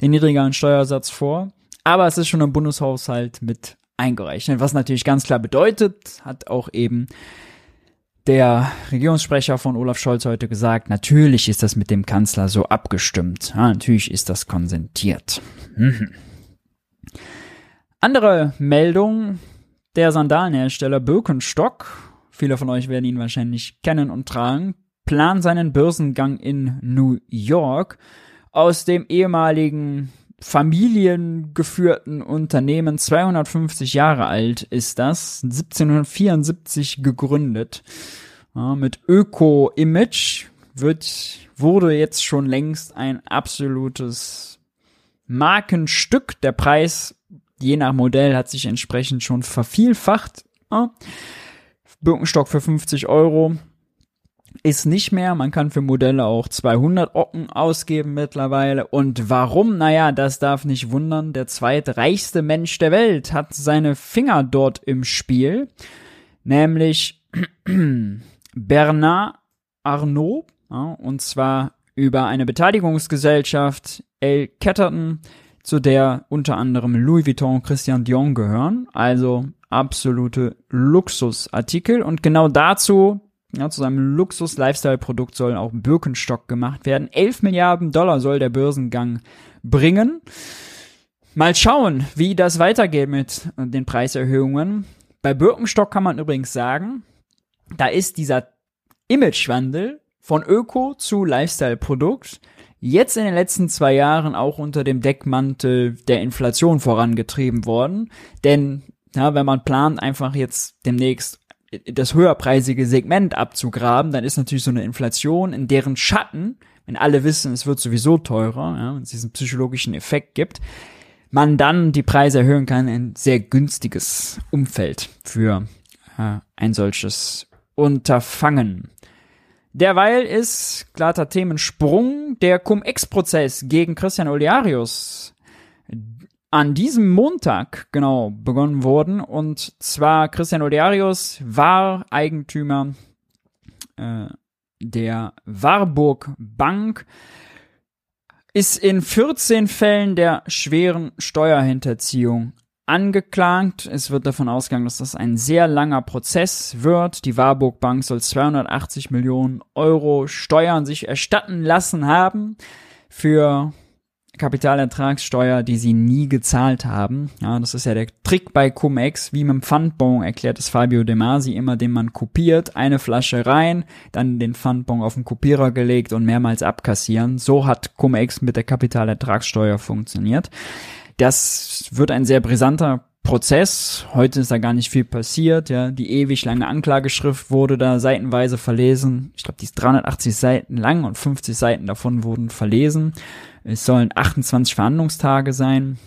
den niedrigeren Steuersatz vor. Aber es ist schon im Bundeshaushalt mit eingerechnet, was natürlich ganz klar bedeutet, hat auch eben der Regierungssprecher von Olaf Scholz heute gesagt, natürlich ist das mit dem Kanzler so abgestimmt. Ja, natürlich ist das konsentiert. Mhm. Andere Meldung, der Sandalenhersteller Birkenstock, viele von euch werden ihn wahrscheinlich kennen und tragen, plant seinen Börsengang in New York. Aus dem ehemaligen familiengeführten Unternehmen, 250 Jahre alt ist das, 1774 gegründet. Ja, mit Öko-Image wird, wurde jetzt schon längst ein absolutes Markenstück. Der Preis, je nach Modell, hat sich entsprechend schon vervielfacht. Ja. Birkenstock für 50 Euro ist nicht mehr. Man kann für Modelle auch 200 Ocken ausgeben mittlerweile. Und warum? Naja, das darf nicht wundern. Der zweitreichste Mensch der Welt hat seine Finger dort im Spiel. Nämlich Bernard Arnaud, ja, und zwar über eine Beteiligungsgesellschaft L. Catterton, zu der unter anderem Louis Vuitton und Christian Dior gehören. Also absolute Luxusartikel. Und genau dazu, ja, zu seinem Luxus-Lifestyle-Produkt soll auch Birkenstock gemacht werden. 11 Milliarden Dollar soll der Börsengang bringen. Mal schauen, wie das weitergeht mit den Preiserhöhungen. Bei Birkenstock kann man übrigens sagen, da ist dieser Imagewandel von Öko zu Lifestyle-Produkt jetzt in den letzten zwei Jahren auch unter dem Deckmantel der Inflation vorangetrieben worden. Denn ja, wenn man plant, einfach jetzt demnächst das höherpreisige Segment abzugraben, dann ist natürlich so eine Inflation, in deren Schatten, wenn alle wissen, es wird sowieso teurer, ja, wenn es diesen psychologischen Effekt gibt, man dann die Preise erhöhen kann, ein sehr günstiges Umfeld für äh, ein solches Unterfangen. Derweil ist glatter Themensprung der Cum-Ex-Prozess gegen Christian Olearius an diesem Montag genau begonnen worden. Und zwar Christian Olearius war Eigentümer äh, der Warburg Bank, ist in 14 Fällen der schweren Steuerhinterziehung angeklagt. Es wird davon ausgegangen, dass das ein sehr langer Prozess wird. Die Warburg Bank soll 280 Millionen Euro Steuern sich erstatten lassen haben für Kapitalertragssteuer, die sie nie gezahlt haben. Ja, das ist ja der Trick bei Cum-Ex, wie mit dem Pfandbon erklärt es Fabio De Masi immer, den man kopiert, eine Flasche rein, dann den Pfandbon auf den Kopierer gelegt und mehrmals abkassieren. So hat Cum-Ex mit der Kapitalertragssteuer funktioniert. Das wird ein sehr brisanter Prozess. Heute ist da gar nicht viel passiert. Ja, die ewig lange Anklageschrift wurde da seitenweise verlesen. Ich glaube, die ist 380 Seiten lang und 50 Seiten davon wurden verlesen. Es sollen 28 Verhandlungstage sein.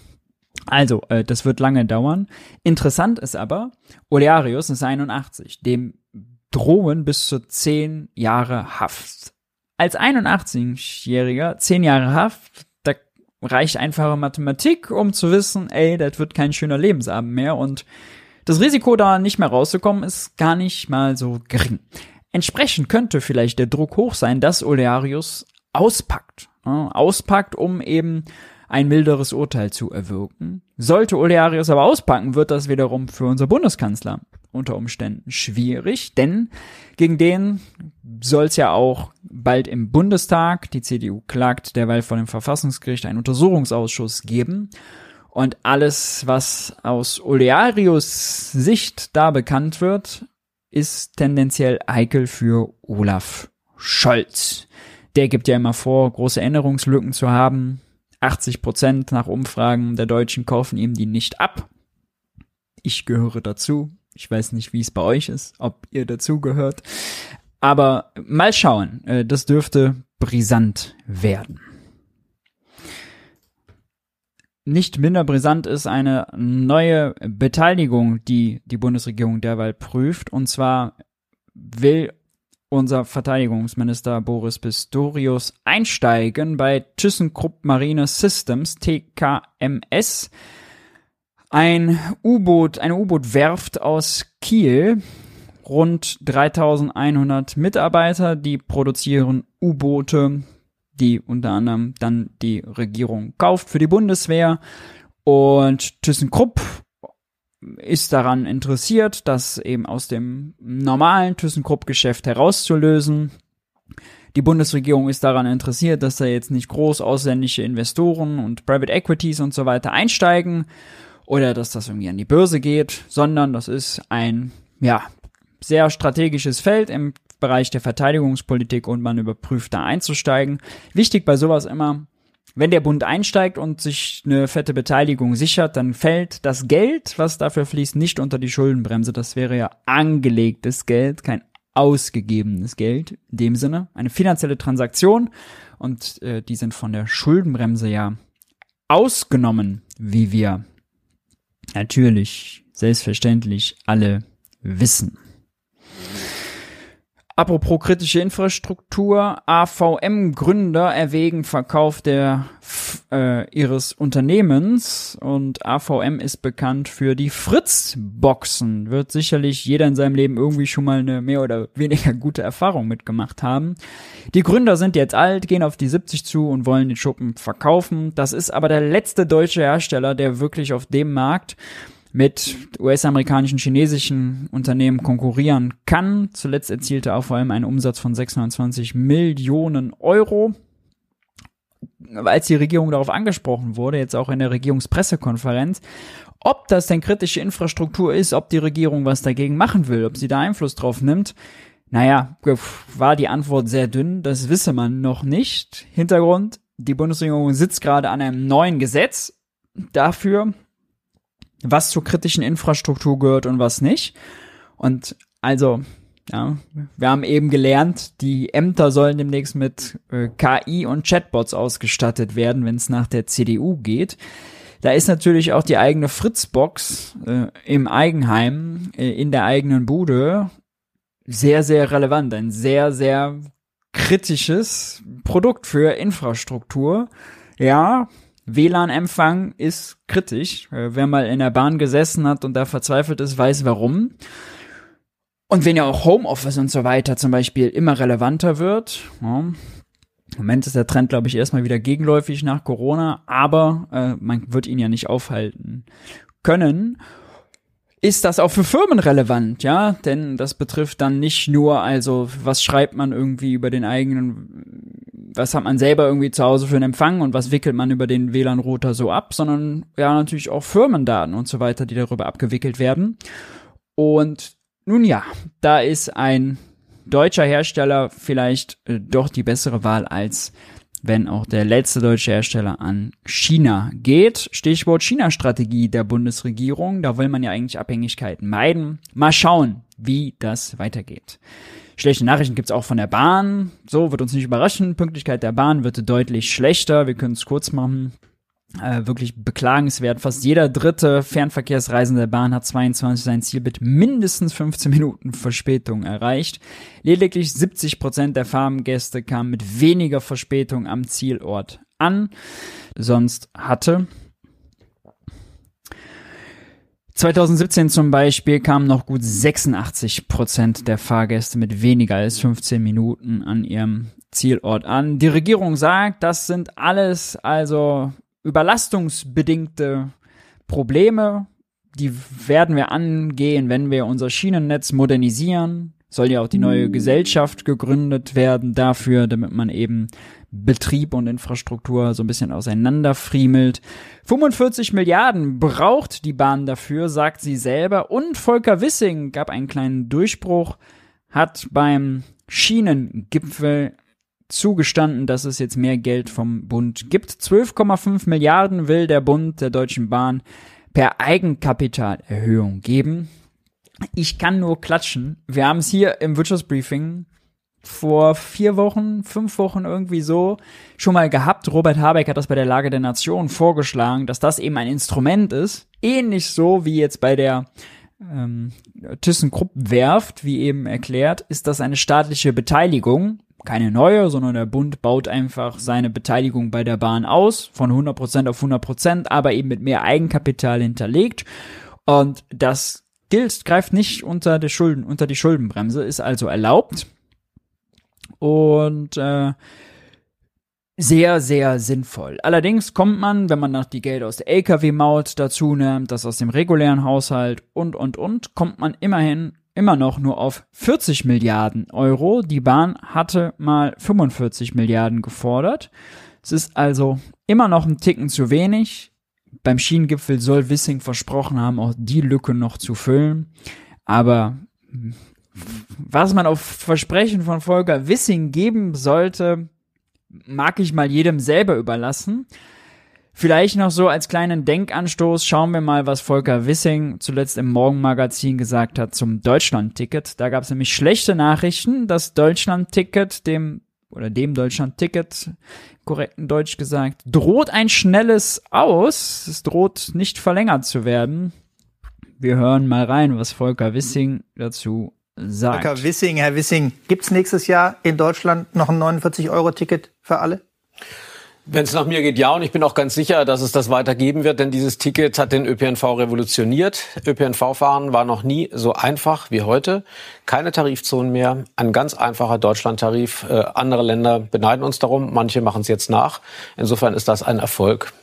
Also, äh, das wird lange dauern. Interessant ist aber, Olearius ist 81, dem drohen bis zu 10 Jahre Haft. Als 81-Jähriger 10 Jahre Haft, reicht einfache Mathematik, um zu wissen, ey, das wird kein schöner Lebensabend mehr und das Risiko, da nicht mehr rauszukommen, ist gar nicht mal so gering. Entsprechend könnte vielleicht der Druck hoch sein, dass Olearius auspackt. Ja, auspackt, um eben ein milderes Urteil zu erwirken. Sollte Olearius aber auspacken, wird das wiederum für unser Bundeskanzler unter Umständen schwierig, denn gegen den soll es ja auch bald im Bundestag, die CDU klagt derweil vor dem Verfassungsgericht, einen Untersuchungsausschuss geben. Und alles, was aus Olearius Sicht da bekannt wird, ist tendenziell heikel für Olaf Scholz. Der gibt ja immer vor, große Änderungslücken zu haben. 80 Prozent nach Umfragen der Deutschen kaufen ihm die nicht ab. Ich gehöre dazu. Ich weiß nicht, wie es bei euch ist, ob ihr dazugehört. Aber mal schauen. Äh, das dürfte brisant werden. Nicht minder brisant ist eine neue Beteiligung, die die Bundesregierung derweil prüft. Und zwar will unser Verteidigungsminister Boris Pistorius einsteigen bei ThyssenKrupp Marine Systems, TKMS, ein U-Boot, eine U-Boot-Werft aus Kiel, rund 3100 Mitarbeiter, die produzieren U-Boote, die unter anderem dann die Regierung kauft für die Bundeswehr. Und ThyssenKrupp ist daran interessiert, das eben aus dem normalen ThyssenKrupp-Geschäft herauszulösen. Die Bundesregierung ist daran interessiert, dass da jetzt nicht groß ausländische Investoren und Private Equities und so weiter einsteigen oder dass das irgendwie an die Börse geht, sondern das ist ein, ja, sehr strategisches Feld im Bereich der Verteidigungspolitik und man überprüft da einzusteigen. Wichtig bei sowas immer, wenn der Bund einsteigt und sich eine fette Beteiligung sichert, dann fällt das Geld, was dafür fließt, nicht unter die Schuldenbremse. Das wäre ja angelegtes Geld, kein ausgegebenes Geld in dem Sinne, eine finanzielle Transaktion und äh, die sind von der Schuldenbremse ja ausgenommen, wie wir natürlich selbstverständlich alle wissen. Apropos kritische Infrastruktur, AVM-Gründer erwägen Verkauf der äh, ihres Unternehmens und AVM ist bekannt für die Fritz-Boxen. Wird sicherlich jeder in seinem Leben irgendwie schon mal eine mehr oder weniger gute Erfahrung mitgemacht haben. Die Gründer sind jetzt alt, gehen auf die 70 zu und wollen den Schuppen verkaufen. Das ist aber der letzte deutsche Hersteller, der wirklich auf dem Markt mit US-amerikanischen, chinesischen Unternehmen konkurrieren kann. Zuletzt erzielte AVM einen Umsatz von 620 Millionen Euro als die Regierung darauf angesprochen wurde, jetzt auch in der Regierungspressekonferenz, ob das denn kritische Infrastruktur ist, ob die Regierung was dagegen machen will, ob sie da Einfluss drauf nimmt. Naja, war die Antwort sehr dünn, das wisse man noch nicht. Hintergrund, die Bundesregierung sitzt gerade an einem neuen Gesetz dafür, was zur kritischen Infrastruktur gehört und was nicht. Und also ja, wir haben eben gelernt, die Ämter sollen demnächst mit äh, KI und Chatbots ausgestattet werden, wenn es nach der CDU geht. Da ist natürlich auch die eigene Fritzbox äh, im Eigenheim, äh, in der eigenen Bude sehr, sehr relevant. Ein sehr, sehr kritisches Produkt für Infrastruktur. Ja, WLAN-Empfang ist kritisch. Äh, wer mal in der Bahn gesessen hat und da verzweifelt ist, weiß warum. Und wenn ja auch Homeoffice und so weiter zum Beispiel immer relevanter wird, ja, im Moment ist der Trend, glaube ich, erstmal wieder gegenläufig nach Corona, aber äh, man wird ihn ja nicht aufhalten können. Ist das auch für Firmen relevant, ja? Denn das betrifft dann nicht nur, also, was schreibt man irgendwie über den eigenen, was hat man selber irgendwie zu Hause für einen Empfang und was wickelt man über den WLAN-Router so ab, sondern ja, natürlich auch Firmendaten und so weiter, die darüber abgewickelt werden. Und nun ja, da ist ein deutscher Hersteller vielleicht äh, doch die bessere Wahl als wenn auch der letzte deutsche Hersteller an China geht. Stichwort China-Strategie der Bundesregierung. Da will man ja eigentlich Abhängigkeiten meiden. Mal schauen, wie das weitergeht. Schlechte Nachrichten gibt's auch von der Bahn. So, wird uns nicht überraschen. Pünktlichkeit der Bahn wird deutlich schlechter. Wir können es kurz machen äh, wirklich beklagenswert. Fast jeder dritte Fernverkehrsreisende der Bahn hat 22 sein Ziel mit mindestens 15 Minuten Verspätung erreicht. Lediglich 70 Prozent der Fahrgäste kamen mit weniger Verspätung am Zielort an. Sonst hatte 2017 zum Beispiel kamen noch gut 86 Prozent der Fahrgäste mit weniger als 15 Minuten an ihrem Zielort an. Die Regierung sagt, das sind alles also überlastungsbedingte Probleme, die werden wir angehen, wenn wir unser Schienennetz modernisieren. Soll ja auch die neue Gesellschaft gegründet werden dafür, damit man eben Betrieb und Infrastruktur so ein bisschen auseinanderfriemelt. 45 Milliarden braucht die Bahn dafür, sagt sie selber. Und Volker Wissing gab einen kleinen Durchbruch, hat beim Schienengipfel zugestanden, dass es jetzt mehr Geld vom Bund gibt. 12,5 Milliarden will der Bund der Deutschen Bahn per Eigenkapitalerhöhung geben. Ich kann nur klatschen. Wir haben es hier im Wirtschaftsbriefing vor vier Wochen, fünf Wochen irgendwie so schon mal gehabt. Robert Habeck hat das bei der Lage der Nation vorgeschlagen, dass das eben ein Instrument ist. Ähnlich so wie jetzt bei der ähm, ThyssenKrupp Werft, wie eben erklärt, ist das eine staatliche Beteiligung keine neue, sondern der Bund baut einfach seine Beteiligung bei der Bahn aus, von 100% auf 100%, aber eben mit mehr Eigenkapital hinterlegt. Und das gilt, greift nicht unter die Schulden, unter die Schuldenbremse, ist also erlaubt. Und äh, sehr, sehr sinnvoll. Allerdings kommt man, wenn man noch die Gelder aus der Lkw-Maut dazu nimmt, das aus dem regulären Haushalt und, und, und, kommt man immerhin immer noch nur auf 40 Milliarden Euro. Die Bahn hatte mal 45 Milliarden gefordert. Es ist also immer noch ein Ticken zu wenig. Beim Schienengipfel soll Wissing versprochen haben, auch die Lücke noch zu füllen. Aber was man auf Versprechen von Volker Wissing geben sollte, mag ich mal jedem selber überlassen. Vielleicht noch so als kleinen Denkanstoß schauen wir mal, was Volker Wissing zuletzt im Morgenmagazin gesagt hat zum Deutschland-Ticket. Da gab es nämlich schlechte Nachrichten. Das Deutschland-Ticket, dem oder dem Deutschland-Ticket, korrekten Deutsch gesagt, droht ein schnelles Aus. Es droht nicht verlängert zu werden. Wir hören mal rein, was Volker Wissing dazu sagt.
Volker Wissing, Herr Wissing, gibt's nächstes Jahr in Deutschland noch ein 49-Euro-Ticket für alle? Wenn es nach mir geht, ja. Und ich bin auch ganz sicher, dass es das weitergeben wird, denn dieses Ticket hat den ÖPNV revolutioniert. ÖPNV-Fahren war noch nie so einfach wie heute. Keine Tarifzonen mehr, ein ganz einfacher Deutschlandtarif. Äh, andere Länder beneiden uns darum, manche machen es jetzt nach. Insofern ist das ein Erfolg.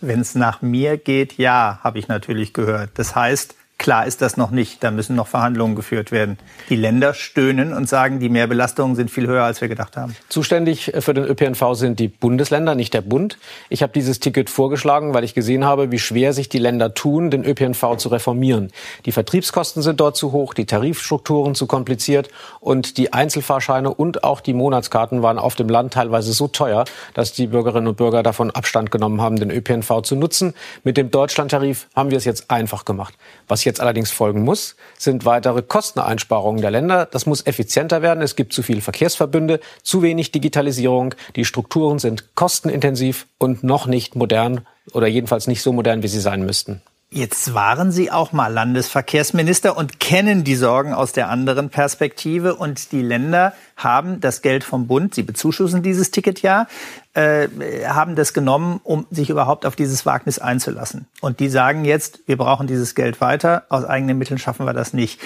Wenn es nach mir geht, ja, habe ich natürlich gehört. Das heißt, Klar ist das noch nicht. Da müssen noch Verhandlungen geführt werden. Die Länder stöhnen und sagen, die Mehrbelastungen sind viel höher, als wir gedacht haben.
Zuständig für den ÖPNV sind die Bundesländer, nicht der Bund. Ich habe dieses Ticket vorgeschlagen, weil ich gesehen habe, wie schwer sich die Länder tun, den ÖPNV zu reformieren. Die Vertriebskosten sind dort zu hoch, die Tarifstrukturen zu kompliziert und die Einzelfahrscheine und auch die Monatskarten waren auf dem Land teilweise so teuer, dass die Bürgerinnen und Bürger davon Abstand genommen haben, den ÖPNV zu nutzen. Mit dem Deutschlandtarif haben wir es jetzt einfach gemacht. Was jetzt allerdings folgen muss, sind weitere Kosteneinsparungen der Länder. Das muss effizienter werden. Es gibt zu viele Verkehrsverbünde, zu wenig Digitalisierung. Die Strukturen sind kostenintensiv und noch nicht modern oder jedenfalls nicht so modern, wie sie sein müssten.
Jetzt waren Sie auch mal Landesverkehrsminister und kennen die Sorgen aus der anderen Perspektive. Und die Länder haben das Geld vom Bund, sie bezuschussen dieses Ticket ja, äh, haben das genommen, um sich überhaupt auf dieses Wagnis einzulassen. Und die sagen jetzt, wir brauchen dieses Geld weiter, aus eigenen Mitteln schaffen wir das nicht.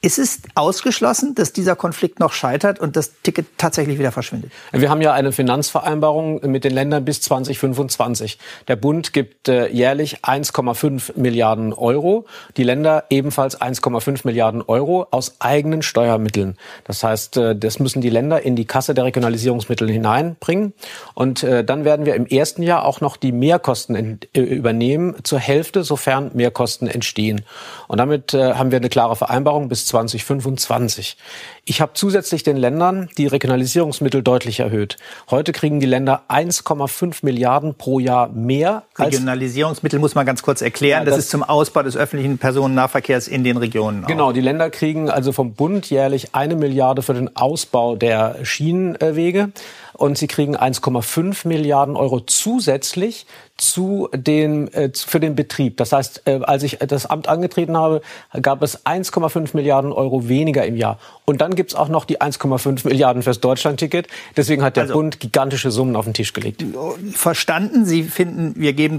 Ist es ausgeschlossen, dass dieser Konflikt noch scheitert und das Ticket tatsächlich wieder verschwindet?
Wir haben ja eine Finanzvereinbarung mit den Ländern bis 2025. Der Bund gibt äh, jährlich 1,5 Milliarden Euro, die Länder ebenfalls 1,5 Milliarden Euro aus eigenen Steuermitteln. Das heißt, äh, das müssen die Länder in die Kasse der Regionalisierungsmittel hineinbringen. Und äh, dann werden wir im ersten Jahr auch noch die Mehrkosten übernehmen, zur Hälfte, sofern Mehrkosten entstehen. Und damit haben wir eine klare Vereinbarung bis 2025. Ich habe zusätzlich den Ländern die Regionalisierungsmittel deutlich erhöht. Heute kriegen die Länder 1,5 Milliarden pro Jahr mehr.
Regionalisierungsmittel muss man ganz kurz erklären. Ja, das, das, ist zum Ausbau des öffentlichen Personennahverkehrs in den Regionen.
Auch. Genau, die Länder kriegen also vom Bund jährlich eine Milliarde für den Ausbau der Schienenwege und sie kriegen 1,5 Milliarden Euro zusätzlich zu den, äh, für den Betrieb. Das heißt, äh, als ich das Amt angetreten habe, gab es 1,5 Milliarden Euro weniger im Jahr. Und dann gibt's auch noch die 1,5 Milliarden fürs Deutschlandticket. Deswegen hat der also, Bund gigantische Summen auf den Tisch gelegt.
Verstanden? Sie finden, wir geben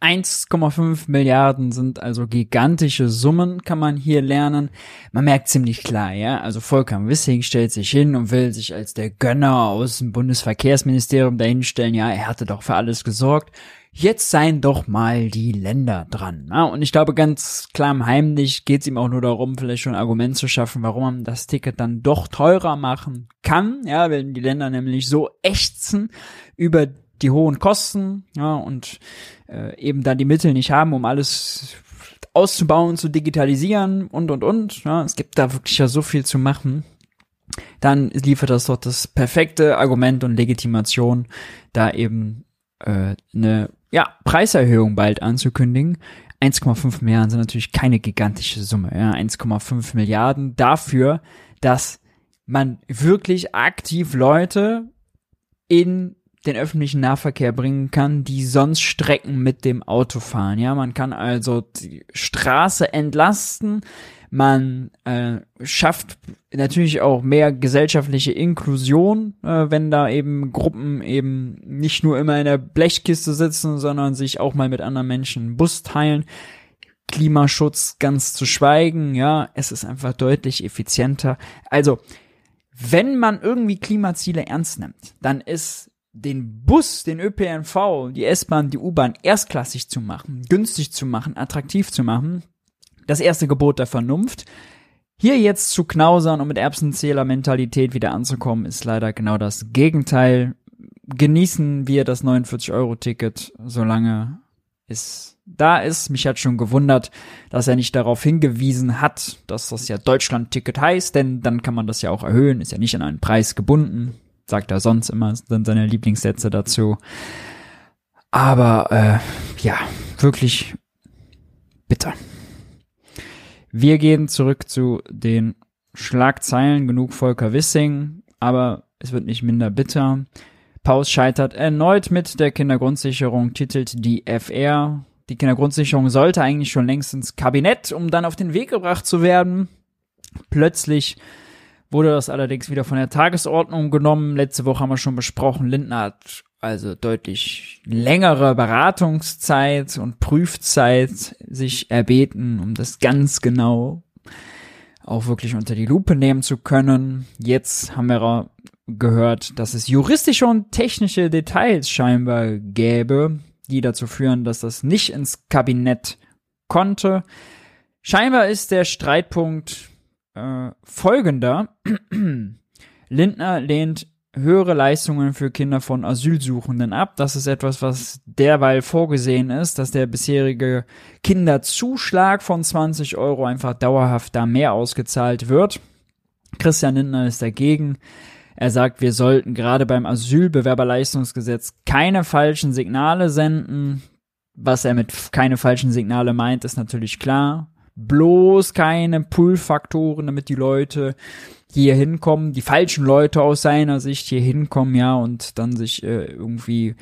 1,5 Milliarden sind also gigantische Summen, kann man hier lernen. Man merkt ziemlich klar, ja. Also Volker Wissing stellt sich hin und will sich als der Gönner aus dem Bundesverkehrsministerium dahinstellen. Ja, er hatte doch für alles gesorgt. Jetzt seien doch mal die Länder dran. Ja, und ich glaube, ganz klar im Heimlich geht es ihm auch nur darum, vielleicht schon ein Argument zu schaffen, warum man das Ticket dann doch teurer machen kann. Ja, wenn die Länder nämlich so ächzen über die hohen Kosten, ja, und äh, eben dann die Mittel nicht haben, um alles auszubauen, zu digitalisieren und und und. Ja, es gibt da wirklich ja so viel zu machen. Dann liefert das doch das perfekte Argument und Legitimation, da eben äh, eine ja, Preiserhöhung bald anzukündigen. 1,5 Milliarden sind natürlich keine gigantische Summe. Ja, 1,5 Milliarden dafür, dass man wirklich aktiv Leute in den öffentlichen Nahverkehr bringen kann, die sonst Strecken mit dem Auto fahren. Ja, man kann also die Straße entlasten, man äh, schafft natürlich auch mehr gesellschaftliche Inklusion, äh, wenn da eben Gruppen eben nicht nur immer in der Blechkiste sitzen, sondern sich auch mal mit anderen Menschen einen Bus teilen. Klimaschutz ganz zu schweigen, ja, es ist einfach deutlich effizienter. Also, wenn man irgendwie Klimaziele ernst nimmt, dann ist den Bus, den ÖPNV, die S-Bahn, die U-Bahn erstklassig zu machen, günstig zu machen, attraktiv zu machen, das erste Gebot der Vernunft. Hier jetzt zu knausern und mit Erbsenzähler-Mentalität wieder anzukommen, ist leider genau das Gegenteil. Genießen wir das 49-Euro-Ticket, solange es da ist. Mich hat schon gewundert, dass er nicht darauf hingewiesen hat, dass das ja Deutschland-Ticket heißt, denn dann kann man das ja auch erhöhen, ist ja nicht an einen Preis gebunden sagt er sonst immer, sind seine Lieblingssätze dazu. Aber äh, ja, wirklich bitter. Wir gehen zurück zu den Schlagzeilen. Genug Volker Wissing, aber es wird nicht minder bitter. Paus scheitert erneut mit der Kindergrundsicherung, titelt die FR. Die Kindergrundsicherung sollte eigentlich schon längst ins Kabinett, um dann auf den Weg gebracht zu werden. Plötzlich wurde das allerdings wieder von der Tagesordnung genommen. Letzte Woche haben wir schon besprochen, Lindner hat also deutlich längere Beratungszeit und Prüfzeit sich erbeten, um das ganz genau auch wirklich unter die Lupe nehmen zu können. Jetzt haben wir gehört, dass es juristische und technische Details scheinbar gäbe, die dazu führen, dass das nicht ins Kabinett konnte. Scheinbar ist der Streitpunkt äh, folgender. Lindner lehnt höhere Leistungen für Kinder von Asylsuchenden ab. Das ist etwas, was derweil vorgesehen ist, dass der bisherige Kinderzuschlag von 20 Euro einfach dauerhaft da mehr ausgezahlt wird. Christian Lindner ist dagegen. Er sagt, wir sollten gerade beim Asylbewerberleistungsgesetz keine falschen Signale senden. Was er mit keine falschen Signale meint, ist natürlich klar. Bloß keine Pull-Faktoren, damit die Leute hier hinkommen, die falschen Leute aus seiner Sicht hier hinkommen, ja, und dann sich äh, irgendwie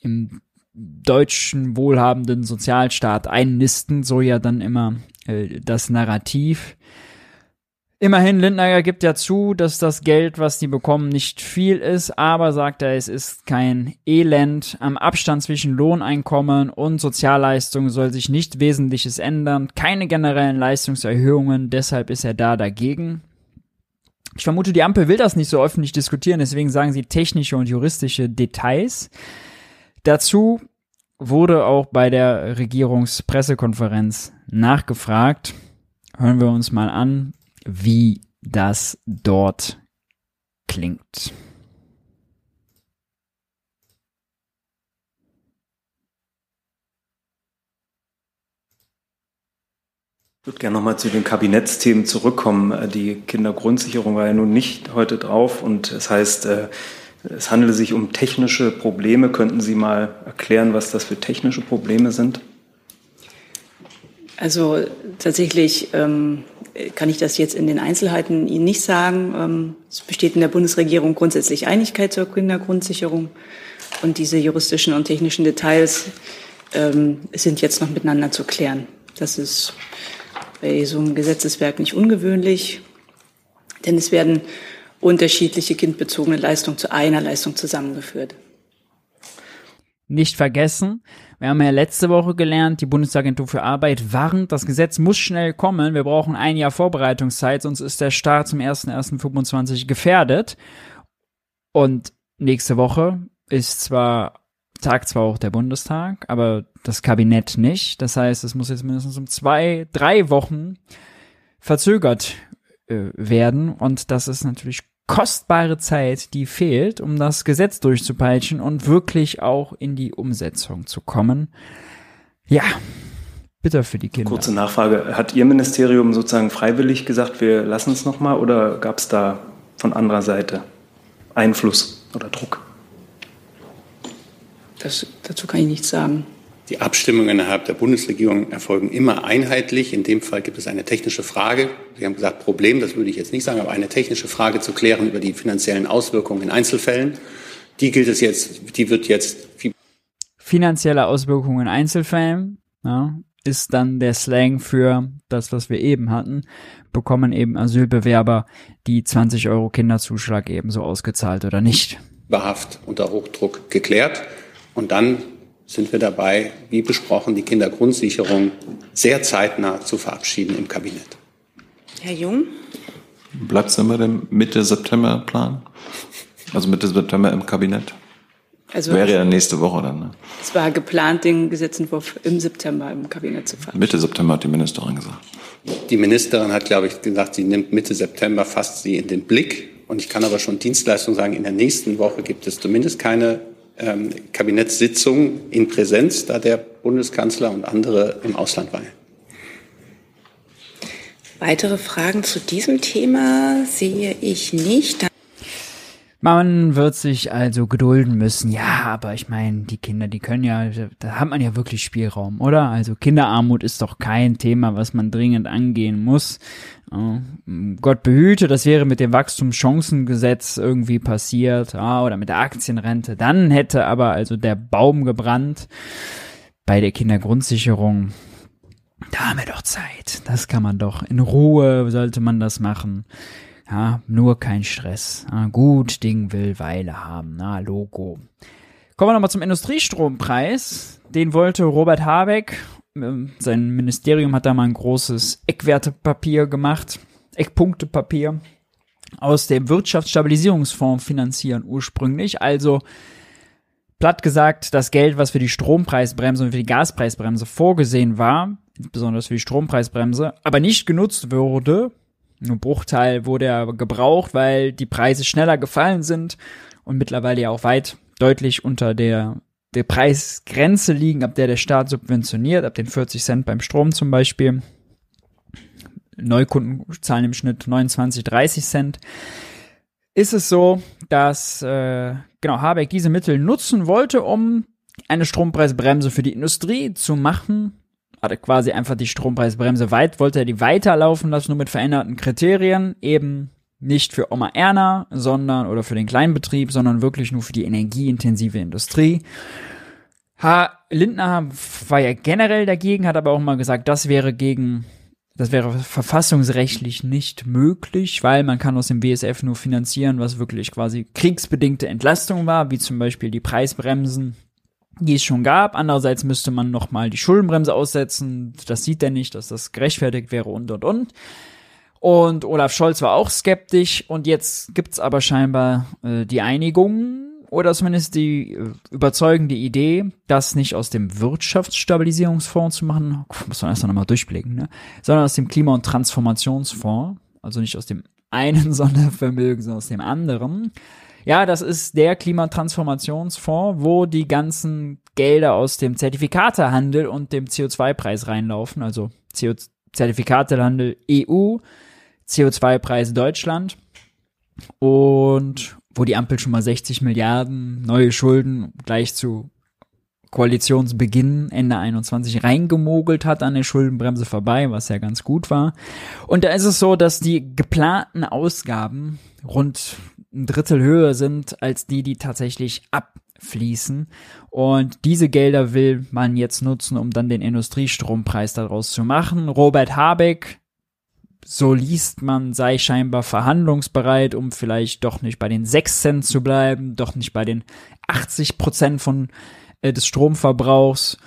im deutschen wohlhabenden Sozialstaat einnisten, so ja dann immer äh, das Narrativ. Immerhin, Lindner gibt ja zu, dass das Geld, was die bekommen, nicht viel ist, aber sagt er, es ist kein Elend. Am Abstand zwischen Lohneinkommen und Sozialleistungen soll sich nicht Wesentliches ändern. Keine generellen Leistungserhöhungen, deshalb ist er da dagegen. Ich vermute, die Ampel will das nicht so öffentlich diskutieren, deswegen sagen sie technische und juristische Details. Dazu wurde auch bei der Regierungspressekonferenz nachgefragt. Hören wir uns mal an, wie das dort klingt.
Ich würde gerne nochmal zu den Kabinettsthemen zurückkommen. Die Kindergrundsicherung war ja nun nicht heute drauf und es heißt, äh, es handele sich um technische Probleme. Könnten Sie mal erklären, was das für technische Probleme sind?
Also tatsächlich ähm, kann ich das jetzt in den Einzelheiten Ihnen nicht sagen. Ähm, es besteht in der Bundesregierung grundsätzlich Einigkeit zur Kindergrundsicherung und diese juristischen und technischen Details ähm, sind jetzt noch miteinander zu klären. Das ist bei so einem Gesetzeswerk nicht ungewöhnlich, denn es werden unterschiedliche kindbezogene Leistungen zu einer Leistung zusammengeführt.
Nicht vergessen, wir haben ja letzte Woche gelernt, die Bundesagentur für Arbeit warnt, das Gesetz muss schnell kommen. Wir brauchen ein Jahr Vorbereitungszeit, sonst ist der Start zum 1.1.25 gefährdet. Und nächste Woche ist zwar Tag zwar auch der Bundestag, aber das Kabinett nicht. Das heißt, es muss jetzt mindestens um zwei, drei Wochen verzögert äh, werden. Und das ist natürlich kostbare Zeit, die fehlt, um das Gesetz durchzupeitschen und wirklich auch in die Umsetzung zu kommen. Ja, bitter für die Kinder.
Kurze Nachfrage. Hat Ihr Ministerium sozusagen freiwillig gesagt, wir lassen es nochmal oder gab es da von anderer Seite Einfluss oder Druck?
Das, dazu kann ich nichts sagen.
Die Abstimmungen innerhalb der Bundesregierung erfolgen immer einheitlich. In dem Fall gibt es eine technische Frage. Sie haben gesagt Problem, das würde ich jetzt nicht sagen, aber eine technische Frage zu klären über die finanziellen Auswirkungen in Einzelfällen. Die gilt es jetzt, die wird jetzt.
Finanzielle Auswirkungen in Einzelfällen ja, ist dann der Slang für das, was wir eben hatten. Bekommen eben Asylbewerber die 20 Euro Kinderzuschlag ebenso ausgezahlt oder nicht?
Wahrhaft unter Hochdruck geklärt. Und dann sind wir dabei, wie besprochen, die Kindergrundsicherung sehr zeitnah zu verabschieden im Kabinett.
Herr Jung?
Bleibt es immer dem Mitte September Plan? Also Mitte September im Kabinett? Also Wäre ja nächste Woche dann. Ne?
Es war geplant, den Gesetzentwurf im September im Kabinett zu verabschieden.
Mitte September hat die Ministerin gesagt.
Die Ministerin hat, glaube ich, gesagt, sie nimmt Mitte September fast sie in den Blick. Und ich kann aber schon Dienstleistung sagen, in der nächsten Woche gibt es zumindest keine ähm, Kabinettssitzung in Präsenz, da der Bundeskanzler und andere im Ausland waren.
Weitere Fragen zu diesem Thema sehe ich nicht.
Man wird sich also gedulden müssen. Ja, aber ich meine, die Kinder, die können ja, da hat man ja wirklich Spielraum, oder? Also Kinderarmut ist doch kein Thema, was man dringend angehen muss. Gott behüte, das wäre mit dem Wachstumschancengesetz irgendwie passiert, ja, oder mit der Aktienrente. Dann hätte aber also der Baum gebrannt. Bei der Kindergrundsicherung, da haben wir doch Zeit. Das kann man doch. In Ruhe sollte man das machen. Ja, nur kein Stress. Ja, gut Ding will Weile haben. Na, Logo. Kommen wir nochmal zum Industriestrompreis. Den wollte Robert Habeck, sein Ministerium hat da mal ein großes Eckwertepapier gemacht, Eckpunktepapier, aus dem Wirtschaftsstabilisierungsfonds finanzieren ursprünglich. Also platt gesagt, das Geld, was für die Strompreisbremse und für die Gaspreisbremse vorgesehen war, besonders für die Strompreisbremse, aber nicht genutzt wurde. Ein Bruchteil wurde ja gebraucht, weil die Preise schneller gefallen sind und mittlerweile ja auch weit deutlich unter der, der Preisgrenze liegen, ab der der Staat subventioniert, ab den 40 Cent beim Strom zum Beispiel. Neukunden zahlen im Schnitt 29, 30 Cent. Ist es so, dass äh, genau Habeck diese Mittel nutzen wollte, um eine Strompreisbremse für die Industrie zu machen, hatte quasi einfach die Strompreisbremse weit, wollte er die weiterlaufen lassen, nur mit veränderten Kriterien, eben nicht für Oma Erna, sondern, oder für den Kleinbetrieb, sondern wirklich nur für die energieintensive Industrie. H. Lindner war ja generell dagegen, hat aber auch mal gesagt, das wäre gegen, das wäre verfassungsrechtlich nicht möglich, weil man kann aus dem WSF nur finanzieren, was wirklich quasi kriegsbedingte Entlastung war, wie zum Beispiel die Preisbremsen die es schon gab. Andererseits müsste man nochmal die Schuldenbremse aussetzen. Das sieht er nicht, dass das gerechtfertigt wäre und, und, und. Und Olaf Scholz war auch skeptisch. Und jetzt gibt's aber scheinbar äh, die Einigung oder zumindest die äh, überzeugende Idee, das nicht aus dem Wirtschaftsstabilisierungsfonds zu machen, muss man erst noch mal durchblicken, ne? sondern aus dem Klima- und Transformationsfonds, also nicht aus dem einen Sondervermögen, sondern aus dem anderen. Ja, das ist der Klimatransformationsfonds, wo die ganzen Gelder aus dem Zertifikatehandel und dem CO2-Preis reinlaufen, also CO Zertifikatehandel EU, CO2-Preis Deutschland und wo die Ampel schon mal 60 Milliarden neue Schulden gleich zu Koalitionsbeginn Ende 21 reingemogelt hat an der Schuldenbremse vorbei, was ja ganz gut war. Und da ist es so, dass die geplanten Ausgaben rund ein Drittel höher sind als die, die tatsächlich abfließen. Und diese Gelder will man jetzt nutzen, um dann den Industriestrompreis daraus zu machen. Robert Habeck, so liest man, sei scheinbar verhandlungsbereit, um vielleicht doch nicht bei den 6 Cent zu bleiben, doch nicht bei den 80 Prozent von äh, des Stromverbrauchs,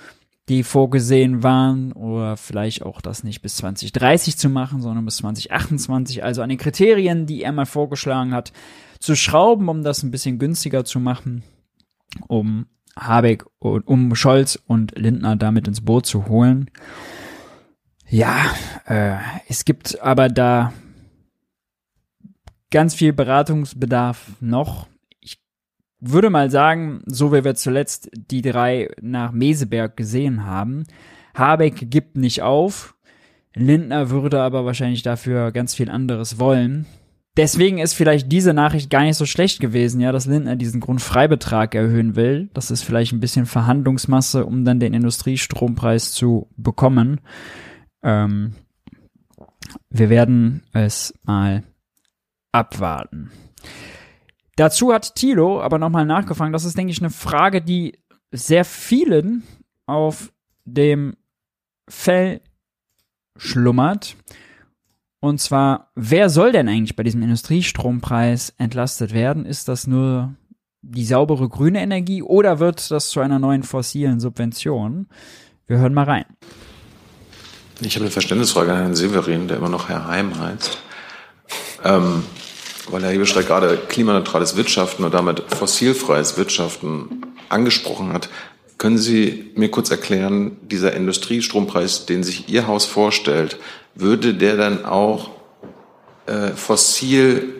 die vorgesehen waren, oder vielleicht auch das nicht bis 2030 zu machen, sondern bis 2028. Also an den Kriterien, die er mal vorgeschlagen hat, zu schrauben, um das ein bisschen günstiger zu machen, um Habeck und um Scholz und Lindner damit ins Boot zu holen. Ja, äh, es gibt aber da ganz viel Beratungsbedarf noch. Ich würde mal sagen, so wie wir zuletzt die drei nach Meseberg gesehen haben, Habeck gibt nicht auf. Lindner würde aber wahrscheinlich dafür ganz viel anderes wollen. Deswegen ist vielleicht diese Nachricht gar nicht so schlecht gewesen, ja, dass Lindner diesen Grundfreibetrag erhöhen will. Das ist vielleicht ein bisschen Verhandlungsmasse, um dann den Industriestrompreis zu bekommen. Ähm, wir werden es mal abwarten. Dazu hat Thilo aber nochmal nachgefragt. Das ist, denke ich, eine Frage, die sehr vielen auf dem Fell schlummert. Und zwar, wer soll denn eigentlich bei diesem Industriestrompreis entlastet werden? Ist das nur die saubere grüne Energie oder wird das zu einer neuen fossilen Subvention? Wir hören mal rein.
Ich habe eine Verständnisfrage an Herrn Severin, der immer noch Herr Heim heißt. Ähm, weil Herr Hebestreit gerade klimaneutrales Wirtschaften und damit fossilfreies Wirtschaften angesprochen hat. Können Sie mir kurz erklären, dieser Industriestrompreis, den sich Ihr Haus vorstellt, würde der dann auch äh, fossil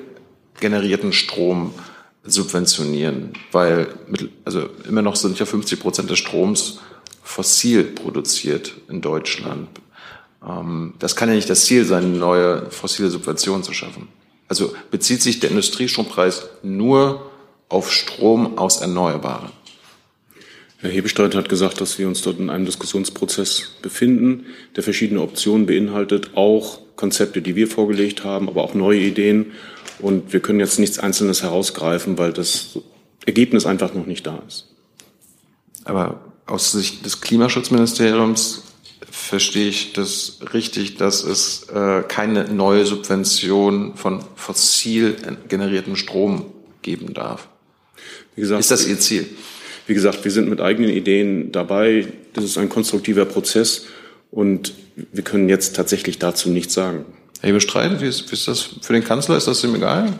generierten Strom subventionieren? Weil mit, also immer noch sind ja 50 Prozent des Stroms fossil produziert in Deutschland. Ähm, das kann ja nicht das Ziel sein, neue fossile Subventionen zu schaffen. Also bezieht sich der Industriestrompreis nur auf Strom aus Erneuerbaren?
Herr Hebestreit hat gesagt, dass wir uns dort in einem Diskussionsprozess befinden, der verschiedene Optionen beinhaltet, auch Konzepte, die wir vorgelegt haben, aber auch neue Ideen. Und wir können jetzt nichts Einzelnes herausgreifen, weil das Ergebnis einfach noch nicht da ist.
Aber aus Sicht des Klimaschutzministeriums verstehe ich das richtig, dass es äh, keine neue Subvention von fossil generiertem Strom geben darf. Wie gesagt, ist das Ihr Ziel?
wie gesagt, wir sind mit eigenen Ideen dabei. Das ist ein konstruktiver Prozess und wir können jetzt tatsächlich dazu nichts sagen.
Herr bestreitet, wie ist, wie ist das für den Kanzler? Ist das ihm egal?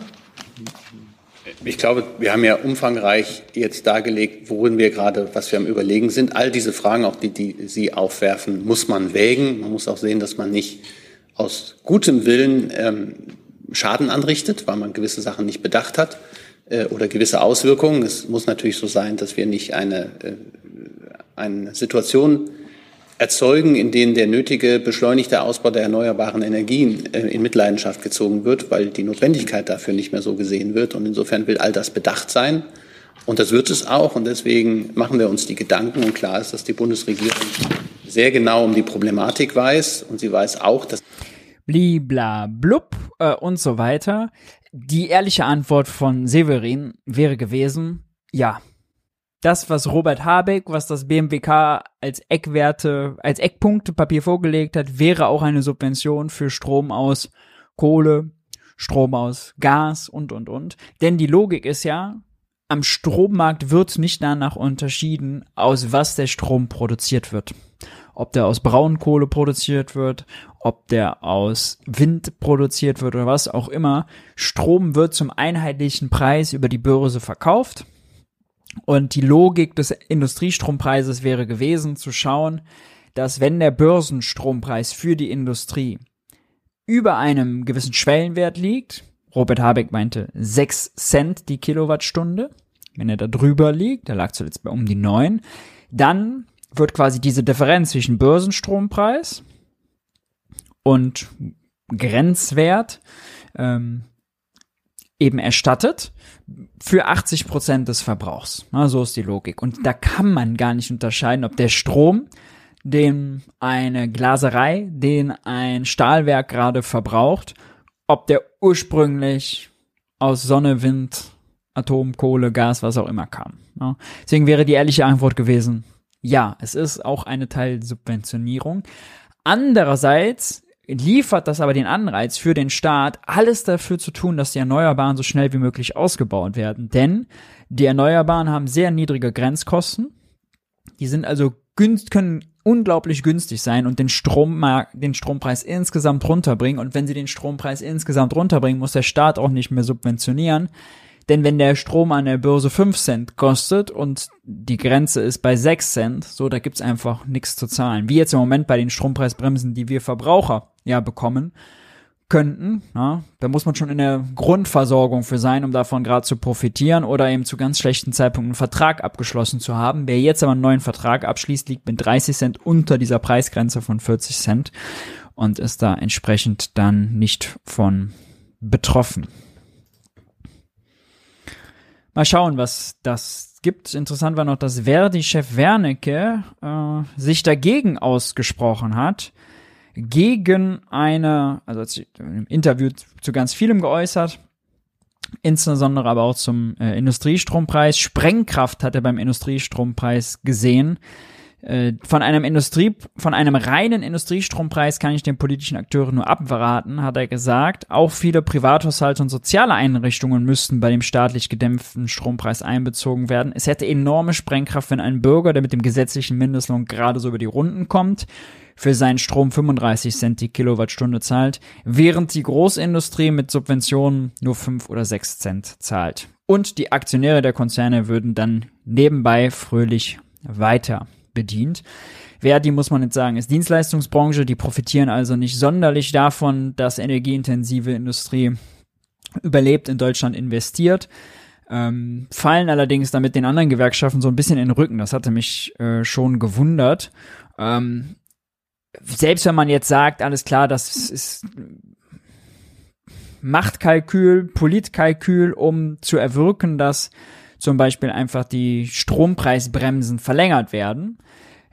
Ich glaube, wir haben ja umfangreich jetzt dargelegt, worin wir gerade, was wir am Überlegen sind. All diese Fragen, auch die, die Sie aufwerfen, muss man wägen. Man muss auch sehen, dass man nicht aus gutem Willen ähm, Schaden anrichtet, weil man gewisse Sachen nicht bedacht hat äh, oder gewisse Auswirkungen. Es muss natürlich so sein, dass wir nicht eine, äh, eine Situation erzeugen, in denen der nötige beschleunigte Ausbau der erneuerbaren Energien äh, in Mitleidenschaft gezogen wird, weil die Notwendigkeit dafür nicht mehr so gesehen wird. Und insofern will all das bedacht sein. Und das wird es auch. Und deswegen machen wir uns die Gedanken. Und klar ist, dass die Bundesregierung sehr genau um die Problematik weiß. Und sie weiß auch, dass
blibla blub äh, und so weiter. Die ehrliche Antwort von Severin wäre gewesen, ja, das, was Robert Habeck, was das BMWK als Eckwerte, als Eckpunktepapier vorgelegt hat, wäre auch eine Subvention für Strom aus Kohle, Strom aus Gas und, und, und. Denn die Logik ist ja, am Strommarkt wird nicht danach unterschieden, aus was der Strom produziert wird. Ob der aus Braunkohle produziert wird, ob der aus Wind produziert wird oder was auch immer. Strom wird zum einheitlichen Preis über die Börse verkauft und die Logik des Industriestrompreises wäre gewesen, zu schauen, dass wenn der Börsenstrompreis für die Industrie über einem gewissen Schwellenwert liegt, Robert Habeck meinte 6 Cent die Kilowattstunde, wenn er da drüber liegt, der lag zuletzt bei um die 9, dann wird quasi diese Differenz zwischen Börsenstrompreis und Grenzwert ähm, eben erstattet für 80 Prozent des Verbrauchs. Na, so ist die Logik. Und da kann man gar nicht unterscheiden, ob der Strom, den eine Glaserei, den ein Stahlwerk gerade verbraucht, ob der ursprünglich aus Sonne, Wind, Atom, Kohle, Gas, was auch immer kam. Ja. Deswegen wäre die ehrliche Antwort gewesen, ja, es ist auch eine Teilsubventionierung. Andererseits liefert das aber den Anreiz für den Staat, alles dafür zu tun, dass die Erneuerbaren so schnell wie möglich ausgebaut werden. Denn die Erneuerbaren haben sehr niedrige Grenzkosten. Die sind also günst, können unglaublich günstig sein und den Strommarkt, den Strompreis insgesamt runterbringen. Und wenn sie den Strompreis insgesamt runterbringen, muss der Staat auch nicht mehr subventionieren. Denn wenn der Strom an der Börse 5 Cent kostet und die Grenze ist bei 6 Cent, so, da gibt's einfach nichts zu zahlen. Wie jetzt im Moment bei den Strompreisbremsen, die wir Verbraucher ja bekommen könnten. Ja, da muss man schon in der Grundversorgung für sein, um davon gerade zu profitieren oder eben zu ganz schlechten Zeitpunkten einen Vertrag abgeschlossen zu haben. Wer jetzt aber einen neuen Vertrag abschließt, liegt mit 30 Cent unter dieser Preisgrenze von 40 Cent und ist da entsprechend dann nicht von betroffen. Mal schauen, was das gibt. Interessant war noch, dass Verdi-Chef Wernicke äh, sich dagegen ausgesprochen hat gegen eine, also hat sich im Interview zu ganz vielem geäußert, insbesondere aber auch zum äh, Industriestrompreis. Sprengkraft hat er beim Industriestrompreis gesehen. Äh, von einem Industrie, von einem reinen Industriestrompreis kann ich den politischen Akteuren nur abraten, hat er gesagt. Auch viele Privathaushalte und soziale Einrichtungen müssten bei dem staatlich gedämpften Strompreis einbezogen werden. Es hätte enorme Sprengkraft, wenn ein Bürger, der mit dem gesetzlichen Mindestlohn gerade so über die Runden kommt, für seinen Strom 35 Cent die Kilowattstunde zahlt, während die Großindustrie mit Subventionen nur 5 oder 6 Cent zahlt. Und die Aktionäre der Konzerne würden dann nebenbei fröhlich weiter bedient. Verdi, muss man jetzt sagen, ist Dienstleistungsbranche, die profitieren also nicht sonderlich davon, dass energieintensive Industrie überlebt, in Deutschland investiert. Ähm, fallen allerdings damit den anderen Gewerkschaften so ein bisschen in den Rücken. Das hatte mich äh, schon gewundert. Ähm, selbst wenn man jetzt sagt, alles klar, das ist Machtkalkül, Politkalkül, um zu erwirken, dass zum Beispiel einfach die Strompreisbremsen verlängert werden.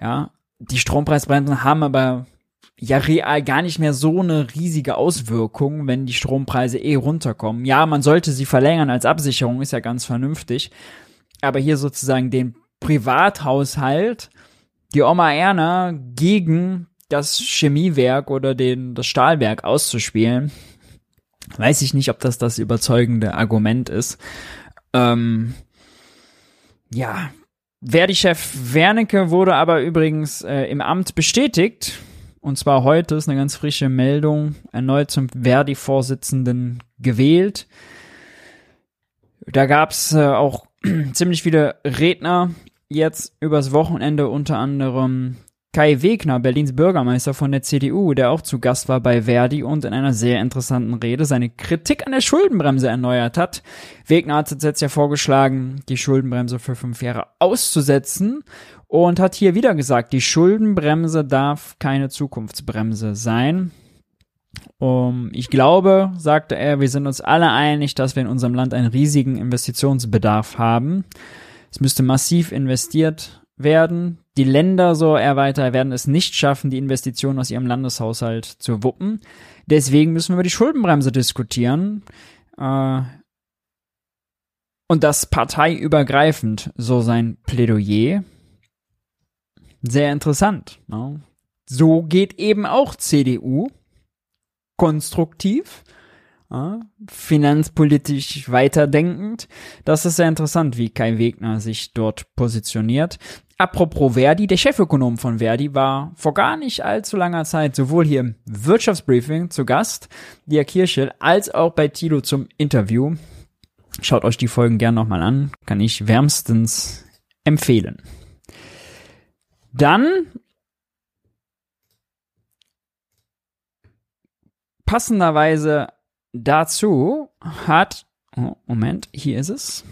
Ja, die Strompreisbremsen haben aber ja real gar nicht mehr so eine riesige Auswirkung, wenn die Strompreise eh runterkommen. Ja, man sollte sie verlängern als Absicherung, ist ja ganz vernünftig. Aber hier sozusagen den Privathaushalt, die Oma Erna gegen das Chemiewerk oder den, das Stahlwerk auszuspielen, weiß ich nicht, ob das das überzeugende Argument ist. Ähm, ja, Verdi-Chef Wernicke wurde aber übrigens äh, im Amt bestätigt. Und zwar heute ist eine ganz frische Meldung, erneut zum Verdi-Vorsitzenden gewählt. Da gab's äh, auch ziemlich viele Redner jetzt übers Wochenende, unter anderem Kai Wegner, Berlins Bürgermeister von der CDU, der auch zu Gast war bei Verdi und in einer sehr interessanten Rede seine Kritik an der Schuldenbremse erneuert hat. Wegner hat jetzt ja vorgeschlagen, die Schuldenbremse für fünf Jahre auszusetzen und hat hier wieder gesagt, die Schuldenbremse darf keine Zukunftsbremse sein. Um, ich glaube, sagte er, wir sind uns alle einig, dass wir in unserem Land einen riesigen Investitionsbedarf haben. Es müsste massiv investiert werden. Die Länder, so er weiter, werden es nicht schaffen, die Investitionen aus ihrem Landeshaushalt zu wuppen. Deswegen müssen wir über die Schuldenbremse diskutieren. Äh, und das parteiübergreifend, so sein Plädoyer. Sehr interessant. Ne? So geht eben auch CDU. Konstruktiv ja, finanzpolitisch weiterdenkend. Das ist sehr interessant, wie Kai Wegner sich dort positioniert. Apropos Verdi, der Chefökonom von Verdi war vor gar nicht allzu langer Zeit sowohl hier im Wirtschaftsbriefing zu Gast, Dia Kirchel, als auch bei Tilo zum Interview. Schaut euch die Folgen gern nochmal an, kann ich wärmstens empfehlen. Dann passenderweise dazu hat, oh, Moment, hier ist es.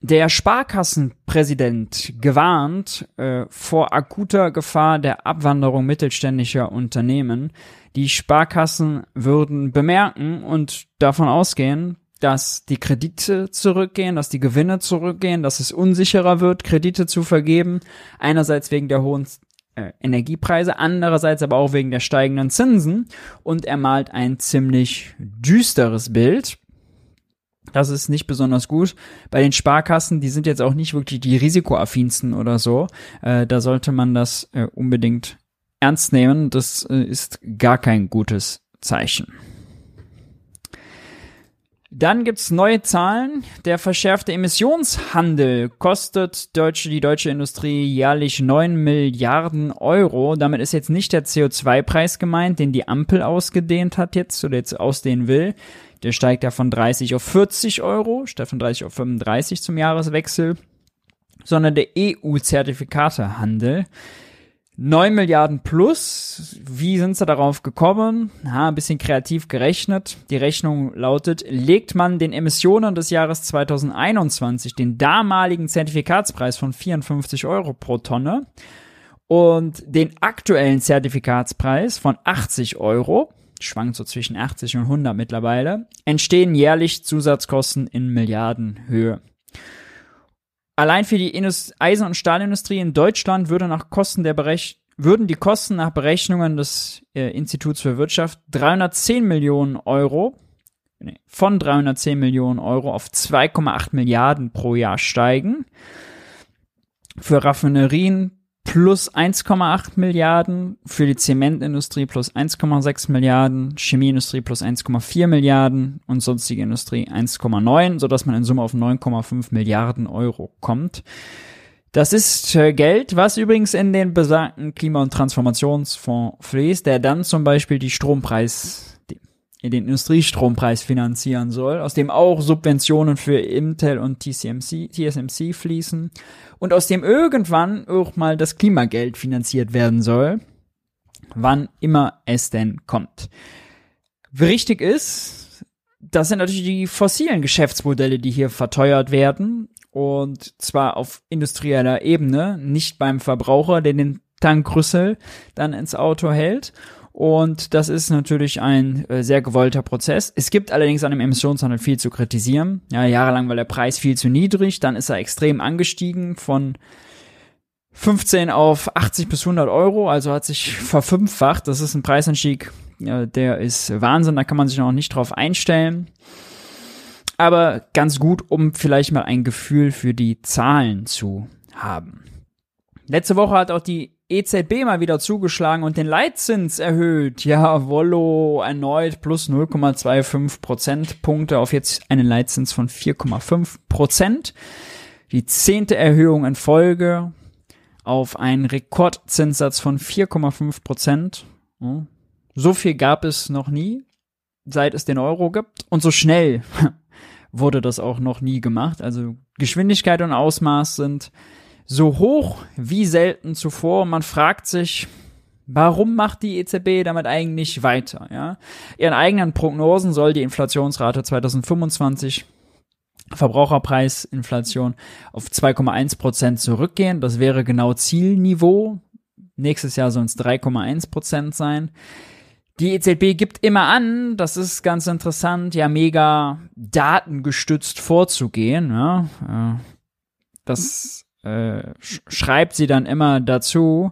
Der Sparkassenpräsident gewarnt äh, vor akuter Gefahr der Abwanderung mittelständischer Unternehmen. Die Sparkassen würden bemerken und davon ausgehen, dass die Kredite zurückgehen, dass die Gewinne zurückgehen, dass es unsicherer wird, Kredite zu vergeben. Einerseits wegen der hohen äh, Energiepreise, andererseits aber auch wegen der steigenden Zinsen und er malt ein ziemlich düsteres Bild. Das ist nicht besonders gut. Bei den Sparkassen, die sind jetzt auch nicht wirklich die risikoaffinsten oder so. Äh, da sollte man das äh, unbedingt ernst nehmen. Das äh, ist gar kein gutes Zeichen. Dann gibt's neue Zahlen. Der verschärfte Emissionshandel kostet deutsche, die deutsche Industrie jährlich 9 Milliarden Euro. Damit ist jetzt nicht der CO2-Preis gemeint, den die Ampel ausgedehnt hat jetzt oder jetzt ausdehnen will. Der steigt ja von 30 auf 40 Euro, statt von 30 auf 35 zum Jahreswechsel, sondern der EU-Zertifikatehandel. 9 Milliarden plus. Wie sind sie darauf gekommen? Ha, ein bisschen kreativ gerechnet. Die Rechnung lautet, legt man den Emissionen des Jahres 2021 den damaligen Zertifikatspreis von 54 Euro pro Tonne und den aktuellen Zertifikatspreis von 80 Euro, schwankt so zwischen 80 und 100 mittlerweile, entstehen jährlich Zusatzkosten in Milliardenhöhe. Allein für die Indust Eisen- und Stahlindustrie in Deutschland würde nach Kosten der Berech würden die Kosten nach Berechnungen des äh, Instituts für Wirtschaft 310 Millionen Euro nee, von 310 Millionen Euro auf 2,8 Milliarden pro Jahr steigen. Für Raffinerien plus 1,8 Milliarden, für die Zementindustrie plus 1,6 Milliarden, Chemieindustrie plus 1,4 Milliarden und sonstige Industrie 1,9, sodass man in Summe auf 9,5 Milliarden Euro kommt. Das ist äh, Geld, was übrigens in den besagten Klima- und Transformationsfonds fließt, der dann zum Beispiel die Strompreis den Industriestrompreis finanzieren soll, aus dem auch Subventionen für Intel und TSMC, TSMC fließen und aus dem irgendwann auch mal das Klimageld finanziert werden soll, wann immer es denn kommt. Richtig ist, das sind natürlich die fossilen Geschäftsmodelle, die hier verteuert werden und zwar auf industrieller Ebene, nicht beim Verbraucher, der den Tankrüssel dann ins Auto hält und das ist natürlich ein äh, sehr gewollter Prozess. Es gibt allerdings an dem Emissionshandel viel zu kritisieren. Ja, jahrelang war der Preis viel zu niedrig, dann ist er extrem angestiegen von 15 auf 80 bis 100 Euro, also hat sich verfünffacht. Das ist ein Preisanstieg, ja, der ist Wahnsinn, da kann man sich noch nicht drauf einstellen. Aber ganz gut, um vielleicht mal ein Gefühl für die Zahlen zu haben. Letzte Woche hat auch die EZB mal wieder zugeschlagen und den Leitzins erhöht. Ja, Wollo erneut plus 0,25 Prozentpunkte auf jetzt einen Leitzins von 4,5 Prozent. Die zehnte Erhöhung in Folge auf einen Rekordzinssatz von 4,5 Prozent. So viel gab es noch nie, seit es den Euro gibt. Und so schnell wurde das auch noch nie gemacht. Also Geschwindigkeit und Ausmaß sind so hoch wie selten zuvor. Man fragt sich, Warum macht die EZB damit eigentlich weiter? Ja? Ihren eigenen Prognosen soll die Inflationsrate 2025 Verbraucherpreisinflation auf 2,1 Prozent zurückgehen. Das wäre genau Zielniveau. Nächstes Jahr sollen es 3,1 Prozent sein. Die EZB gibt immer an, das ist ganz interessant, ja mega datengestützt vorzugehen. Ja? Äh, das äh, schreibt sie dann immer dazu.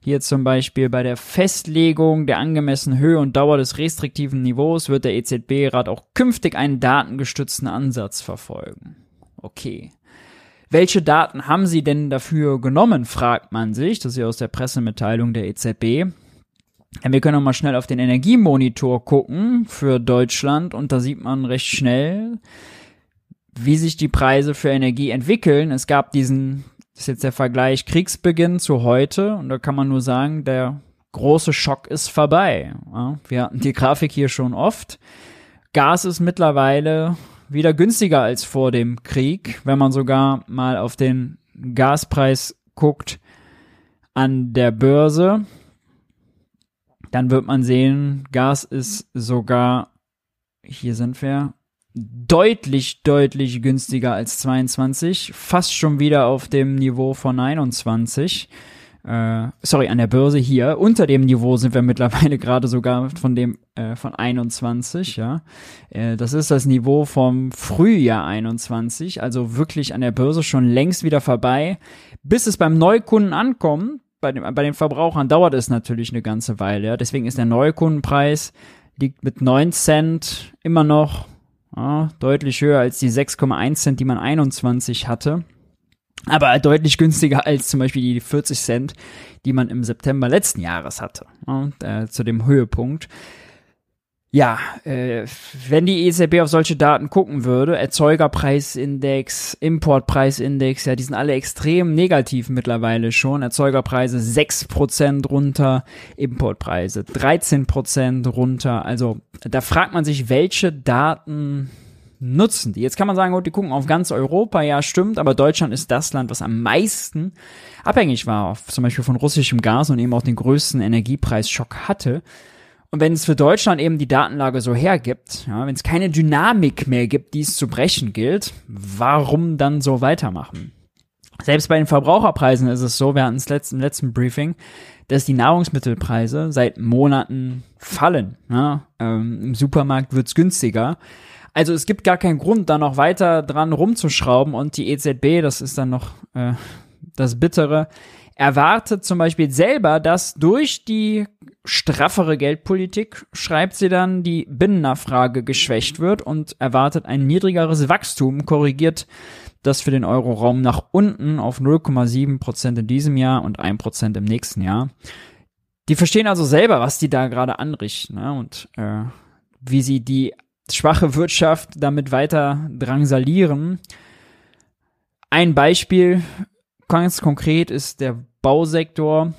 Hier zum Beispiel bei der Festlegung der angemessenen Höhe und Dauer des restriktiven Niveaus wird der EZB-Rat auch künftig einen datengestützten Ansatz verfolgen. Okay. Welche Daten haben Sie denn dafür genommen, fragt man sich. Das ist ja aus der Pressemitteilung der EZB. Wir können auch mal schnell auf den Energiemonitor gucken für Deutschland und da sieht man recht schnell, wie sich die Preise für Energie entwickeln. Es gab diesen das ist jetzt der Vergleich Kriegsbeginn zu heute und da kann man nur sagen, der große Schock ist vorbei. Ja, wir hatten die Grafik hier schon oft. Gas ist mittlerweile wieder günstiger als vor dem Krieg, wenn man sogar mal auf den Gaspreis guckt an der Börse, dann wird man sehen, Gas ist sogar, hier sind wir, deutlich, deutlich günstiger als 22, fast schon wieder auf dem Niveau von 21. Äh, sorry, an der Börse hier. Unter dem Niveau sind wir mittlerweile gerade sogar von dem äh, von 21, ja. Äh, das ist das Niveau vom Frühjahr 21, also wirklich an der Börse schon längst wieder vorbei. Bis es beim Neukunden ankommt, bei, dem, bei den Verbrauchern dauert es natürlich eine ganze Weile. Ja. Deswegen ist der Neukundenpreis liegt mit 9 Cent immer noch ja, deutlich höher als die 6,1 Cent, die man 21 hatte. Aber deutlich günstiger als zum Beispiel die 40 Cent, die man im September letzten Jahres hatte. Ja, äh, zu dem Höhepunkt ja, äh, wenn die EZB auf solche Daten gucken würde, Erzeugerpreisindex, Importpreisindex, ja, die sind alle extrem negativ mittlerweile schon. Erzeugerpreise 6% runter, Importpreise 13% runter. Also da fragt man sich, welche Daten nutzen die? Jetzt kann man sagen, gut, die gucken auf ganz Europa, ja, stimmt, aber Deutschland ist das Land, was am meisten abhängig war, zum Beispiel von russischem Gas und eben auch den größten Energiepreisschock hatte. Und wenn es für Deutschland eben die Datenlage so hergibt, ja, wenn es keine Dynamik mehr gibt, die es zu brechen gilt, warum dann so weitermachen? Selbst bei den Verbraucherpreisen ist es so, wir hatten es letzt, im letzten Briefing, dass die Nahrungsmittelpreise seit Monaten fallen. Ja? Ähm, Im Supermarkt wird's günstiger. Also es gibt gar keinen Grund, da noch weiter dran rumzuschrauben und die EZB, das ist dann noch äh, das Bittere, erwartet zum Beispiel selber, dass durch die straffere Geldpolitik, schreibt sie dann, die Binnennachfrage geschwächt wird und erwartet ein niedrigeres Wachstum, korrigiert das für den Euroraum nach unten auf 0,7 Prozent in diesem Jahr und 1 Prozent im nächsten Jahr. Die verstehen also selber, was die da gerade anrichten ne? und äh, wie sie die schwache Wirtschaft damit weiter drangsalieren. Ein Beispiel Ganz konkret ist der Bausektor.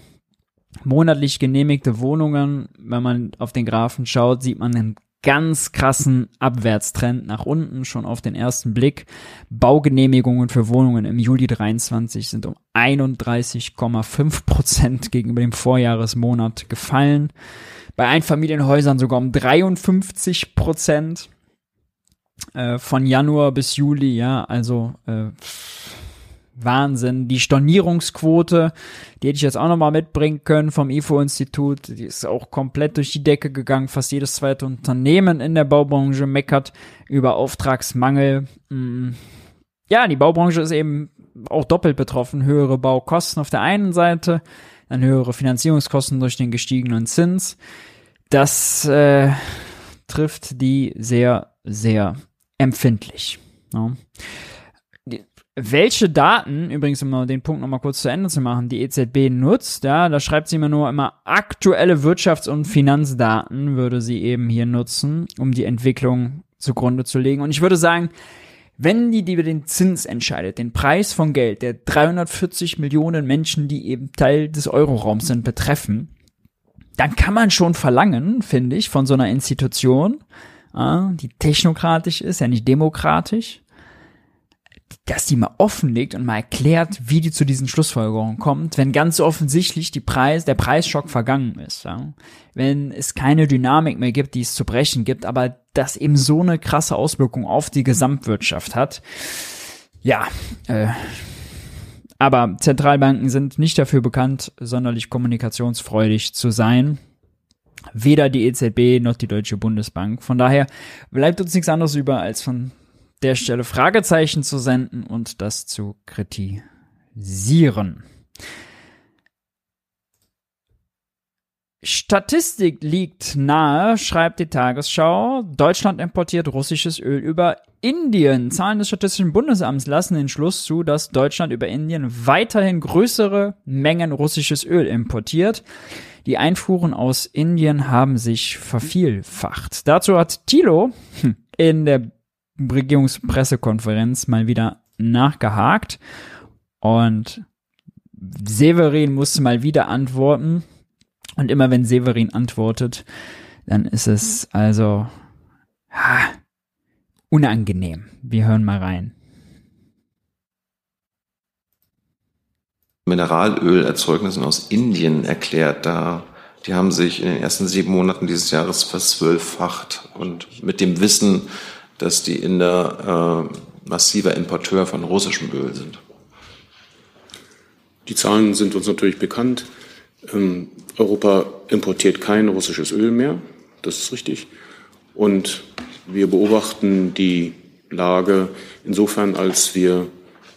Monatlich genehmigte Wohnungen, wenn man auf den Graphen schaut, sieht man einen ganz krassen Abwärtstrend nach unten, schon auf den ersten Blick. Baugenehmigungen für Wohnungen im Juli 23 sind um 31,5 Prozent gegenüber dem Vorjahresmonat gefallen. Bei Einfamilienhäusern sogar um 53 Prozent äh, von Januar bis Juli, ja, also äh, Wahnsinn. Die Stornierungsquote, die hätte ich jetzt auch nochmal mitbringen können vom IFO-Institut. Die ist auch komplett durch die Decke gegangen. Fast jedes zweite Unternehmen in der Baubranche meckert über Auftragsmangel. Mm. Ja, die Baubranche ist eben auch doppelt betroffen. Höhere Baukosten auf der einen Seite, dann höhere Finanzierungskosten durch den gestiegenen Zins. Das äh, trifft die sehr, sehr empfindlich. Ja welche Daten, übrigens um den Punkt nochmal kurz zu Ende zu machen, die EZB nutzt, ja, da schreibt sie immer nur immer aktuelle Wirtschafts- und Finanzdaten würde sie eben hier nutzen, um die Entwicklung zugrunde zu legen. Und ich würde sagen, Wenn die, die über den Zins entscheidet, den Preis von Geld der 340 Millionen Menschen, die eben Teil des Euroraums sind, betreffen, dann kann man schon verlangen, finde ich, von so einer Institution, die technokratisch ist, ja nicht demokratisch, dass die mal offenlegt und mal erklärt, wie die zu diesen Schlussfolgerungen kommt, wenn ganz offensichtlich die Preis, der Preisschock vergangen ist. Ja? Wenn es keine Dynamik mehr gibt, die es zu brechen gibt, aber das eben so eine krasse Auswirkung auf die Gesamtwirtschaft hat. Ja, äh, aber Zentralbanken sind nicht dafür bekannt, sonderlich kommunikationsfreudig zu sein. Weder die EZB noch die Deutsche Bundesbank. Von daher bleibt uns nichts anderes über, als von der Stelle Fragezeichen zu senden und das zu kritisieren. Statistik liegt nahe, schreibt die Tagesschau. Deutschland importiert russisches Öl über Indien. Zahlen des Statistischen Bundesamts lassen den Schluss zu, dass Deutschland über Indien weiterhin größere Mengen russisches Öl importiert. Die Einfuhren aus Indien haben sich vervielfacht. Dazu hat Thilo in der Regierungspressekonferenz mal wieder nachgehakt und Severin musste mal wieder antworten. Und immer wenn Severin antwortet, dann ist es also ha, unangenehm. Wir hören mal rein.
Mineralölerzeugnissen aus Indien erklärt. Da, die haben sich in den ersten sieben Monaten dieses Jahres verzwölffacht. Und mit dem Wissen, dass die Inder äh, massiver Importeur von russischem Öl sind.
Die Zahlen sind uns natürlich bekannt. Ähm, Europa importiert kein russisches Öl mehr, das ist richtig. Und wir beobachten die Lage insofern, als wir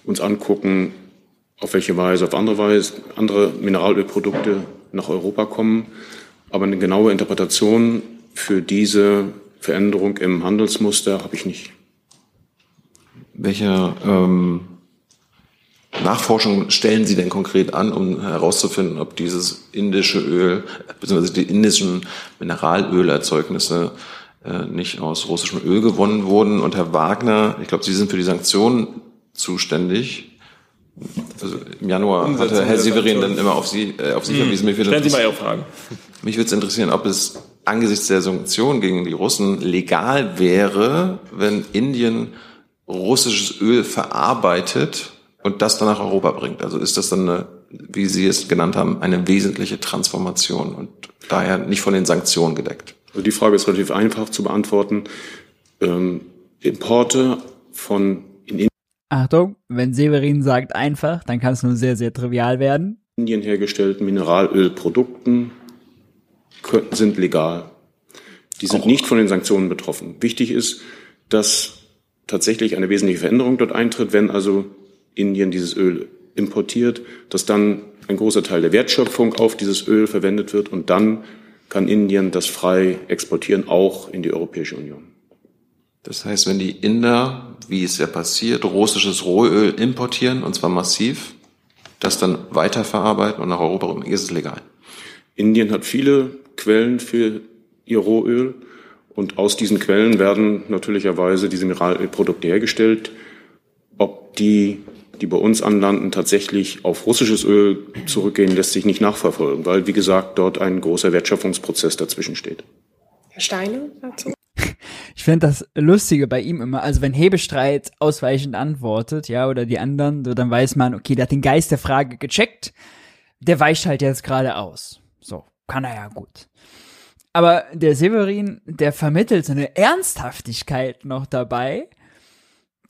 uns angucken, auf welche Weise, auf andere Weise andere Mineralölprodukte nach Europa kommen. Aber eine genaue Interpretation für diese Veränderung im Handelsmuster habe ich nicht.
Welche ähm, Nachforschungen stellen Sie denn konkret an, um herauszufinden, ob dieses indische Öl, beziehungsweise die indischen Mineralölerzeugnisse äh, nicht aus russischem Öl gewonnen wurden? Und Herr Wagner, ich glaube, Sie sind für die Sanktionen zuständig. Also im Januar Umsetzung hatte Herr Severin dann immer auf Sie, äh, auf Sie hm. verwiesen.
Stellen Sie mal Ihre Fragen.
Mich würde es interessieren, ob es angesichts der Sanktionen gegen die Russen legal wäre, wenn Indien russisches Öl verarbeitet und das dann nach Europa bringt. Also ist das dann eine, wie Sie es genannt haben, eine wesentliche Transformation und daher nicht von den Sanktionen gedeckt?
Also die Frage ist relativ einfach zu beantworten. Ähm, Importe von in Indien
Achtung, wenn Severin sagt einfach, dann kann es nur sehr, sehr trivial werden.
Indien hergestellten Mineralölprodukten sind legal. Die sind nicht von den Sanktionen betroffen. Wichtig ist, dass tatsächlich eine wesentliche Veränderung dort eintritt, wenn also Indien dieses Öl importiert, dass dann ein großer Teil der Wertschöpfung auf dieses Öl verwendet wird und dann kann Indien das frei exportieren, auch in die Europäische Union.
Das heißt, wenn die Inder, wie es ja passiert, russisches Rohöl importieren, und zwar massiv, das dann weiterverarbeiten und nach Europa bringen, ist es legal.
Indien hat viele Quellen für ihr Rohöl. Und aus diesen Quellen werden natürlicherweise diese Mineralölprodukte hergestellt. Ob die, die bei uns anlanden, tatsächlich auf russisches Öl zurückgehen, lässt sich nicht nachverfolgen, weil, wie gesagt, dort ein großer Wertschöpfungsprozess dazwischen steht.
Herr Steine dazu?
Ich finde das Lustige bei ihm immer, also wenn Hebestreit ausweichend antwortet, ja, oder die anderen, so, dann weiß man, okay, der hat den Geist der Frage gecheckt, der weicht halt jetzt gerade aus. So, kann er ja gut. Aber der Severin, der vermittelt so eine Ernsthaftigkeit noch dabei,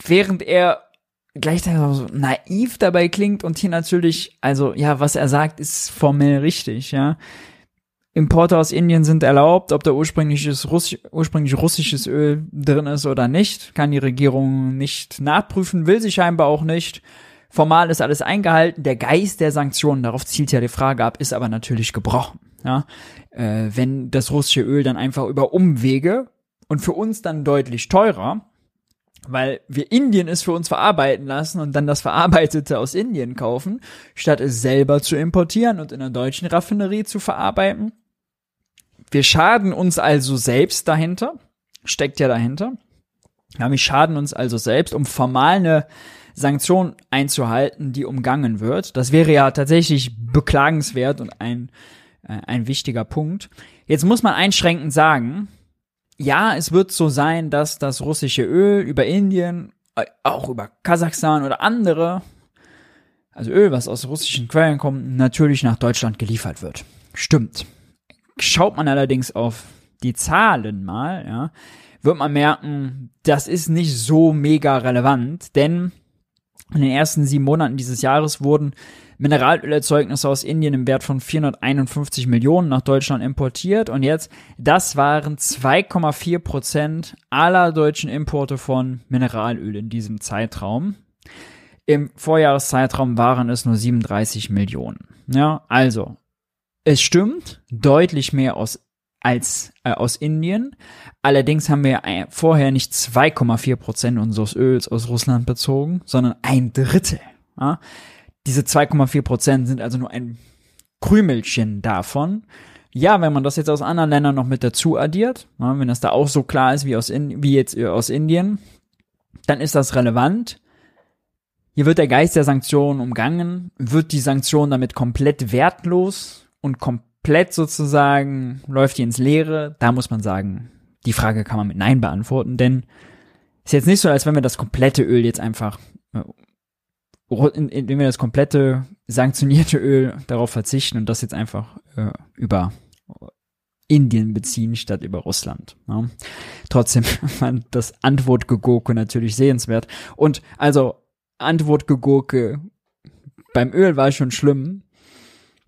während er gleichzeitig so naiv dabei klingt und hier natürlich, also ja, was er sagt, ist formell richtig, ja. Importe aus Indien sind erlaubt, ob da ursprüngliches Russi ursprünglich russisches Öl drin ist oder nicht, kann die Regierung nicht nachprüfen, will sie scheinbar auch nicht. Formal ist alles eingehalten, der Geist der Sanktionen, darauf zielt ja die Frage ab, ist aber natürlich gebrochen. Ja? Äh, wenn das russische Öl dann einfach über Umwege und für uns dann deutlich teurer, weil wir Indien es für uns verarbeiten lassen und dann das Verarbeitete aus Indien kaufen, statt es selber zu importieren und in einer deutschen Raffinerie zu verarbeiten. Wir schaden uns also selbst dahinter, steckt ja dahinter. Ja, wir schaden uns also selbst, um formal eine Sanktion einzuhalten, die umgangen wird. Das wäre ja tatsächlich beklagenswert und ein, ein wichtiger Punkt. Jetzt muss man einschränkend sagen, ja, es wird so sein, dass das russische Öl über Indien, äh, auch über Kasachstan oder andere, also Öl, was aus russischen Quellen kommt, natürlich nach Deutschland geliefert wird. Stimmt. Schaut man allerdings auf die Zahlen mal, ja, wird man merken, das ist nicht so mega relevant, denn in den ersten sieben Monaten dieses Jahres wurden Mineralölerzeugnisse aus Indien im Wert von 451 Millionen nach Deutschland importiert und jetzt, das waren 2,4 Prozent aller deutschen Importe von Mineralöl in diesem Zeitraum. Im Vorjahreszeitraum waren es nur 37 Millionen. Ja, also, es stimmt, deutlich mehr aus als äh, aus Indien. Allerdings haben wir äh, vorher nicht 2,4 Prozent unseres Öls aus Russland bezogen, sondern ein Drittel. Ja? Diese 2,4 Prozent sind also nur ein Krümelchen davon. Ja, wenn man das jetzt aus anderen Ländern noch mit dazu addiert, ja, wenn das da auch so klar ist wie aus in, wie jetzt äh, aus Indien, dann ist das relevant. Hier wird der Geist der Sanktionen umgangen, wird die Sanktion damit komplett wertlos und komplett sozusagen läuft die ins Leere, da muss man sagen, die Frage kann man mit Nein beantworten, denn ist jetzt nicht so, als wenn wir das komplette Öl jetzt einfach, wenn wir das komplette sanktionierte Öl darauf verzichten und das jetzt einfach äh, über Indien beziehen statt über Russland. Ja. Trotzdem fand das Antwortgegurke natürlich sehenswert. Und also Antwortgegurke beim Öl war schon schlimm,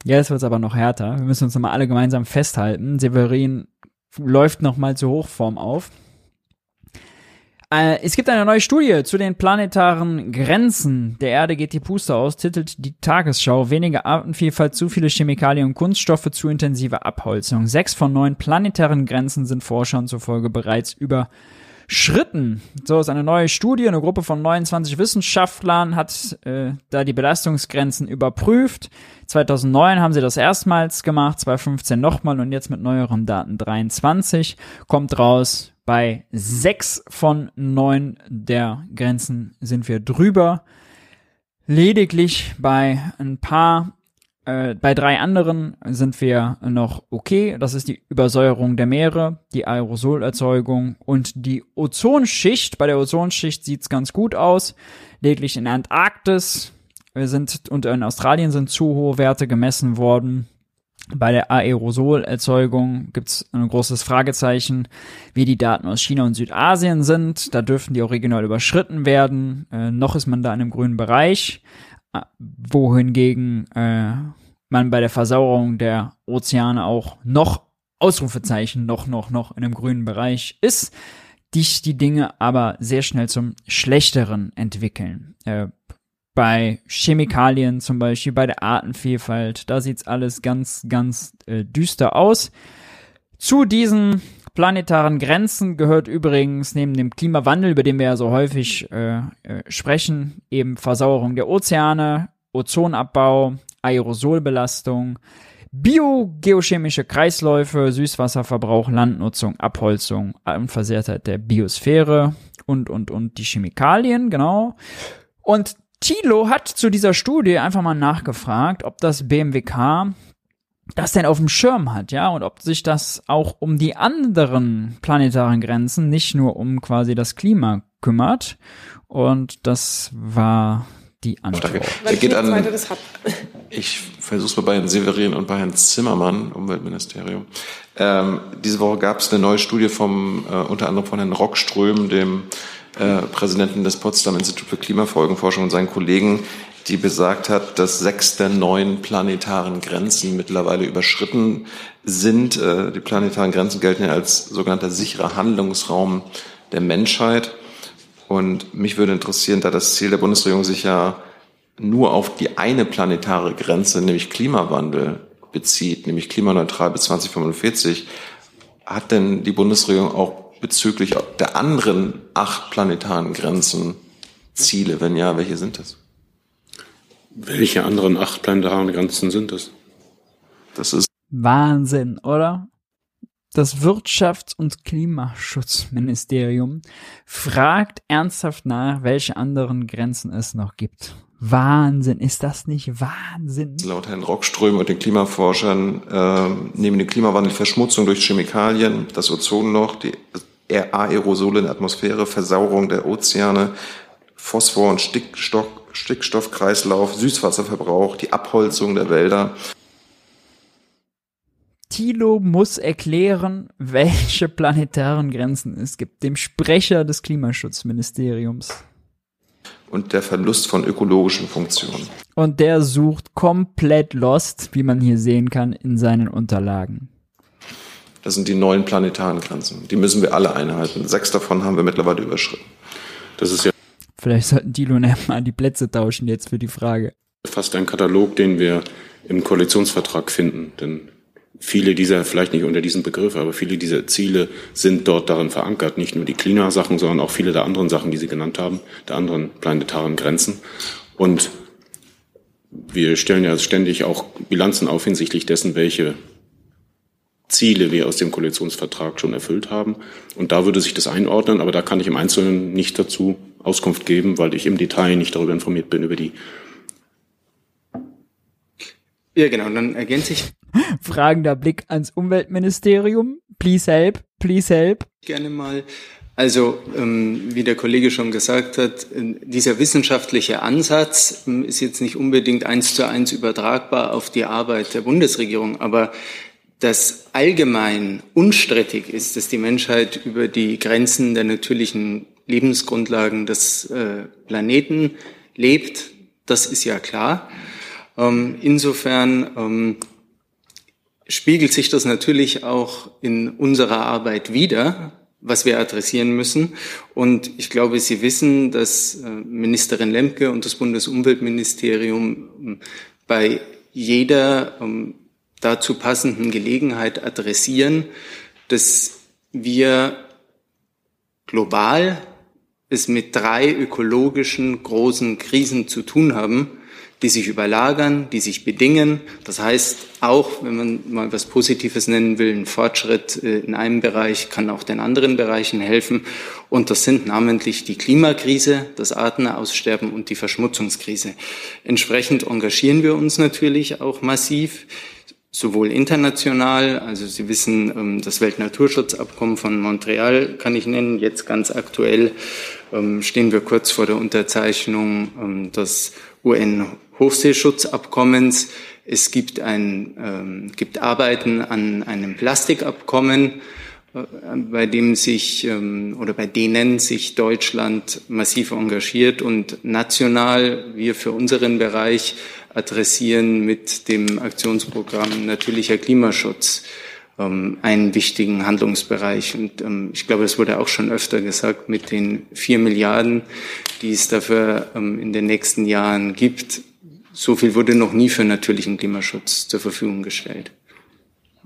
Jetzt wird's aber noch härter. Wir müssen uns nochmal alle gemeinsam festhalten. Severin läuft nochmal zur Hochform auf. Äh, es gibt eine neue Studie zu den planetaren Grenzen der Erde geht die Puste aus, titelt die Tagesschau. Weniger Artenvielfalt, zu viele Chemikalien und Kunststoffe, zu intensive Abholzung. Sechs von neun planetaren Grenzen sind Forschern zufolge bereits über Schritten. So ist eine neue Studie. Eine Gruppe von 29 Wissenschaftlern hat äh, da die Belastungsgrenzen überprüft. 2009 haben sie das erstmals gemacht, 2015 nochmal und jetzt mit neueren Daten 23 kommt raus. Bei sechs von neun der Grenzen sind wir drüber. Lediglich bei ein paar äh, bei drei anderen sind wir noch okay. Das ist die Übersäuerung der Meere, die Aerosolerzeugung und die Ozonschicht. Bei der Ozonschicht sieht's ganz gut aus. Lediglich in Antarktis sind und in Australien sind zu hohe Werte gemessen worden. Bei der Aerosolerzeugung gibt's ein großes Fragezeichen, wie die Daten aus China und Südasien sind. Da dürfen die auch regional überschritten werden. Äh, noch ist man da in einem grünen Bereich wohingegen äh, man bei der Versauerung der Ozeane auch noch Ausrufezeichen noch, noch, noch in einem grünen Bereich ist, dich die Dinge aber sehr schnell zum Schlechteren entwickeln. Äh, bei Chemikalien zum Beispiel, bei der Artenvielfalt, da sieht's alles ganz, ganz äh, düster aus. Zu diesen planetaren Grenzen gehört übrigens neben dem Klimawandel, über den wir ja so häufig äh, äh, sprechen, eben Versauerung der Ozeane, Ozonabbau, Aerosolbelastung, biogeochemische Kreisläufe, Süßwasserverbrauch, Landnutzung, Abholzung, Unversehrtheit der Biosphäre und, und, und die Chemikalien, genau. Und Thilo hat zu dieser Studie einfach mal nachgefragt, ob das BMWK das denn auf dem Schirm hat, ja, und ob sich das auch um die anderen planetaren Grenzen, nicht nur um quasi das Klima kümmert. Und das war die Antwort.
Weil geht an, ich versuche mal bei Herrn Severin und bei Herrn Zimmermann, Umweltministerium. Ähm, diese Woche gab es eine neue Studie vom, äh, unter anderem von Herrn Rockström, dem äh, Präsidenten des Potsdam Institut für Klimafolgenforschung und seinen Kollegen, die besagt hat, dass sechs der neun planetaren Grenzen mittlerweile überschritten sind. Äh, die planetaren Grenzen gelten ja als sogenannter sicherer Handlungsraum der Menschheit. Und mich würde interessieren, da das Ziel der Bundesregierung sich ja nur auf die eine planetare Grenze, nämlich Klimawandel, bezieht, nämlich klimaneutral bis 2045, hat denn die Bundesregierung auch bezüglich der anderen acht planetaren Grenzen Ziele? Wenn ja, welche sind das?
Welche anderen acht planetaren Grenzen sind es?
Das ist Wahnsinn, oder? Das Wirtschafts- und Klimaschutzministerium fragt ernsthaft nach, welche anderen Grenzen es noch gibt. Wahnsinn, ist das nicht Wahnsinn?
Laut Herrn Rockström und den Klimaforschern äh, nehmen den Klimawandel Verschmutzung durch Chemikalien, das Ozonloch, die Aerosole in der Atmosphäre, Versauerung der Ozeane, Phosphor- und Stickstoff, Stickstoffkreislauf, Süßwasserverbrauch, die Abholzung der Wälder.
Thilo muss erklären, welche planetaren Grenzen es gibt, dem Sprecher des Klimaschutzministeriums.
Und der Verlust von ökologischen Funktionen.
Und der sucht komplett lost, wie man hier sehen kann, in seinen Unterlagen.
Das sind die neuen planetaren Grenzen. Die müssen wir alle einhalten. Sechs davon haben wir mittlerweile überschritten.
Das ist ja
Vielleicht sollten Thilo und er mal die Plätze tauschen jetzt für die Frage.
fast ein Katalog, den wir im Koalitionsvertrag finden. Denn viele dieser, vielleicht nicht unter diesem Begriff, aber viele dieser Ziele sind dort darin verankert. Nicht nur die Klimasachen, sondern auch viele der anderen Sachen, die Sie genannt haben, der anderen planetaren Grenzen. Und wir stellen ja ständig auch Bilanzen auf hinsichtlich dessen, welche Ziele wir aus dem Koalitionsvertrag schon erfüllt haben. Und da würde sich das einordnen, aber da kann ich im Einzelnen nicht dazu Auskunft geben, weil ich im Detail nicht darüber informiert bin, über die
Ja, genau. Und dann ergänze ich
Fragender Blick ans Umweltministerium. Please help, please help.
gerne mal. Also, ähm, wie der Kollege schon gesagt hat, äh, dieser wissenschaftliche Ansatz ähm, ist jetzt nicht unbedingt eins zu eins übertragbar auf die Arbeit der Bundesregierung, aber dass allgemein unstrittig ist, dass die Menschheit über die Grenzen der natürlichen Lebensgrundlagen des äh, Planeten lebt, das ist ja klar. Ähm, insofern ähm, spiegelt sich das natürlich auch in unserer Arbeit wider, was wir adressieren müssen. Und ich glaube, Sie wissen, dass äh, Ministerin Lemke und das Bundesumweltministerium ähm, bei jeder dazu passenden Gelegenheit adressieren, dass wir global es mit drei ökologischen großen Krisen zu tun haben, die sich überlagern, die sich bedingen. Das heißt, auch wenn man mal was Positives nennen will, ein Fortschritt äh, in einem Bereich kann auch den anderen Bereichen helfen. Und das sind namentlich die Klimakrise, das Artenaussterben und die Verschmutzungskrise. Entsprechend engagieren wir uns natürlich auch massiv sowohl international, also Sie wissen, ähm, das Weltnaturschutzabkommen von Montreal kann ich nennen, jetzt ganz aktuell ähm, stehen wir kurz vor der Unterzeichnung ähm, des UN-Hochseeschutzabkommens. Es gibt, ein, gibt Arbeiten an einem Plastikabkommen, äh, bei dem sich oder bei denen sich Deutschland massiv engagiert und national wir für unseren Bereich adressieren mit dem Aktionsprogramm Natürlicher Klimaschutz ähm, einen wichtigen Handlungsbereich. Und ähm, ich glaube, es wurde auch schon öfter gesagt, mit den vier Milliarden, die es dafür ähm, in den nächsten Jahren gibt, so viel wurde noch nie für natürlichen Klimaschutz zur Verfügung gestellt.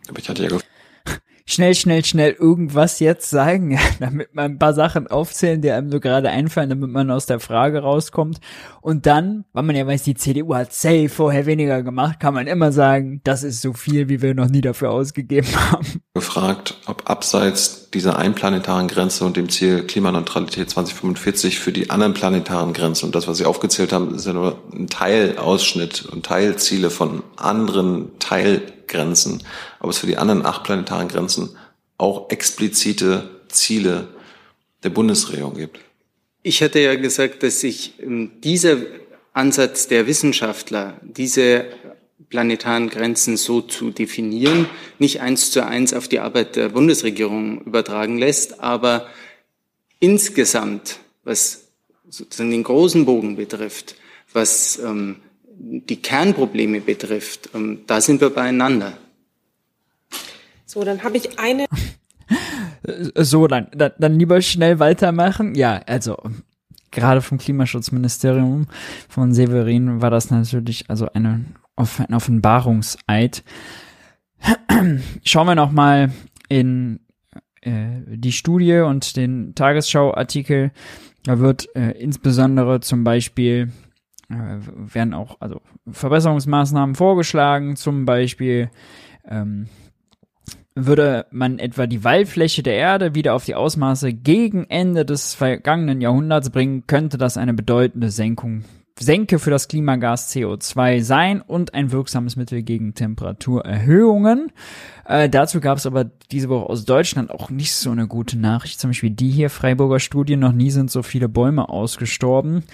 Aber ich hatte ja
Schnell, schnell, schnell irgendwas jetzt sagen, damit man ein paar Sachen aufzählen, die einem so gerade einfallen, damit man aus der Frage rauskommt. Und dann, weil man ja weiß, die CDU hat safe vorher weniger gemacht, kann man immer sagen, das ist so viel, wie wir noch nie dafür ausgegeben haben.
Gefragt, ob abseits dieser einplanetaren Grenze und dem Ziel Klimaneutralität 2045 für die anderen planetaren Grenzen und das, was Sie aufgezählt haben, ist ja nur ein Teilausschnitt und Teilziele von anderen Teilgrenzen, ob es für die anderen acht planetaren Grenzen auch explizite Ziele der Bundesregierung gibt.
Ich hatte ja gesagt, dass sich ähm, dieser Ansatz der Wissenschaftler, diese planetaren Grenzen so zu definieren, nicht eins zu eins auf die Arbeit der Bundesregierung übertragen lässt, aber insgesamt, was sozusagen den großen Bogen betrifft, was ähm, die Kernprobleme betrifft, ähm, da sind wir beieinander.
So, dann habe ich eine.
So, dann, dann, dann lieber schnell weitermachen. Ja, also gerade vom Klimaschutzministerium von Severin war das natürlich also eine, ein Offenbarungseid. Schauen wir noch mal in äh, die Studie und den Tagesschau-Artikel. Da wird äh, insbesondere zum Beispiel äh, werden auch also Verbesserungsmaßnahmen vorgeschlagen, zum Beispiel ähm, würde man etwa die Waldfläche der Erde wieder auf die Ausmaße gegen Ende des vergangenen Jahrhunderts bringen, könnte das eine bedeutende Senkung Senke für das Klimagas CO2 sein und ein wirksames Mittel gegen Temperaturerhöhungen. Äh, dazu gab es aber diese Woche aus Deutschland auch nicht so eine gute Nachricht, zum Beispiel die hier, Freiburger Studie, noch nie sind so viele Bäume ausgestorben.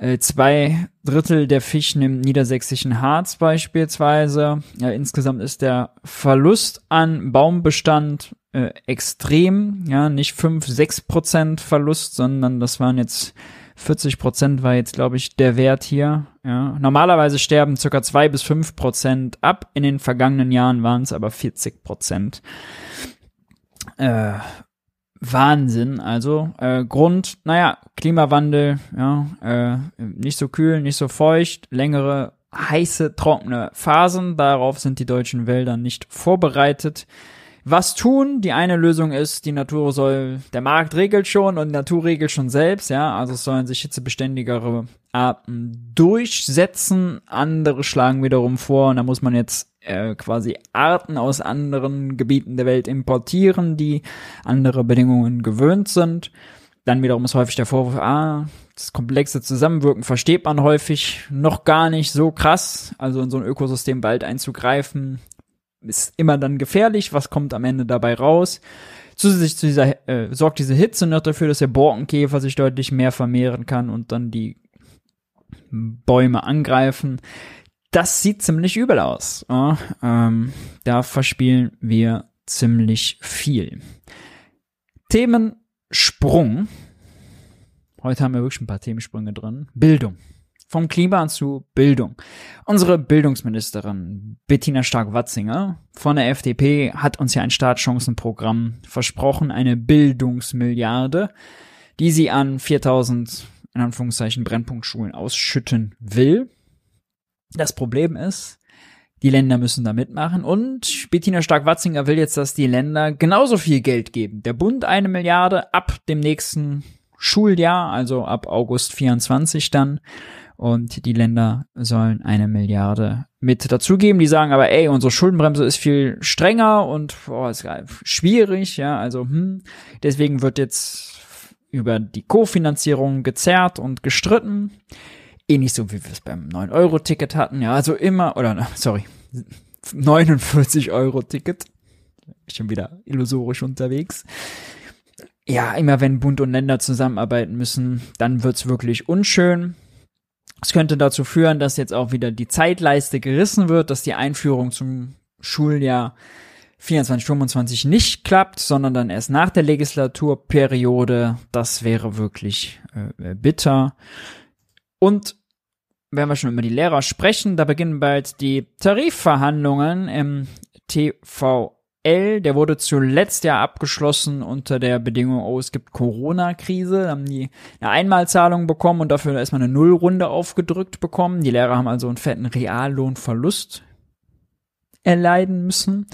Äh, zwei Drittel der Fischen im niedersächsischen Harz beispielsweise. Ja, insgesamt ist der Verlust an Baumbestand äh, extrem. Ja, nicht fünf, sechs Prozent Verlust, sondern das waren jetzt 40 Prozent war jetzt, glaube ich, der Wert hier. Ja. Normalerweise sterben circa zwei bis fünf Prozent ab. In den vergangenen Jahren waren es aber 40 Prozent. Äh, Wahnsinn. Also äh, Grund, naja, Klimawandel, ja, äh, nicht so kühl, nicht so feucht, längere heiße, trockene Phasen. Darauf sind die deutschen Wälder nicht vorbereitet was tun. Die eine Lösung ist, die Natur soll, der Markt regelt schon und die Natur regelt schon selbst, ja, also es sollen sich hitzebeständigere Arten durchsetzen. Andere schlagen wiederum vor, und da muss man jetzt äh, quasi Arten aus anderen Gebieten der Welt importieren, die andere Bedingungen gewöhnt sind. Dann wiederum ist häufig der Vorwurf, ah, das komplexe Zusammenwirken versteht man häufig noch gar nicht so krass. Also in so ein Ökosystem bald einzugreifen, ist immer dann gefährlich. Was kommt am Ende dabei raus? Zusätzlich zu dieser, äh, sorgt diese Hitze noch dafür, dass der Borkenkäfer sich deutlich mehr vermehren kann und dann die Bäume angreifen. Das sieht ziemlich übel aus. Ja, ähm, da verspielen wir ziemlich viel. Themensprung. Heute haben wir wirklich ein paar Themensprünge drin. Bildung vom Klima zu Bildung. Unsere Bildungsministerin Bettina Stark-Watzinger von der FDP hat uns ja ein Startchancenprogramm versprochen, eine Bildungsmilliarde, die sie an 4000 in Anführungszeichen Brennpunktschulen ausschütten will. Das Problem ist, die Länder müssen da mitmachen und Bettina Stark-Watzinger will jetzt, dass die Länder genauso viel Geld geben. Der Bund eine Milliarde ab dem nächsten Schuljahr, also ab August 24 dann und die Länder sollen eine Milliarde mit dazugeben. Die sagen aber, ey, unsere Schuldenbremse ist viel strenger und boah, ist schwierig, ja, also hm, deswegen wird jetzt über die Kofinanzierung gezerrt und gestritten. Ähnlich so, wie wir es beim 9-Euro-Ticket hatten, ja, also immer, oder, sorry, 49-Euro-Ticket. Schon wieder illusorisch unterwegs. Ja, immer wenn Bund und Länder zusammenarbeiten müssen, dann wird's wirklich unschön. Es könnte dazu führen, dass jetzt auch wieder die Zeitleiste gerissen wird, dass die Einführung zum Schuljahr 24, 25 nicht klappt, sondern dann erst nach der Legislaturperiode. Das wäre wirklich äh, bitter. Und wenn wir schon über die Lehrer sprechen, da beginnen bald die Tarifverhandlungen im TV L, der wurde zuletzt ja abgeschlossen unter der Bedingung, oh, es gibt Corona-Krise. Da haben die eine Einmalzahlung bekommen und dafür erstmal eine Nullrunde aufgedrückt bekommen. Die Lehrer haben also einen fetten Reallohnverlust erleiden müssen.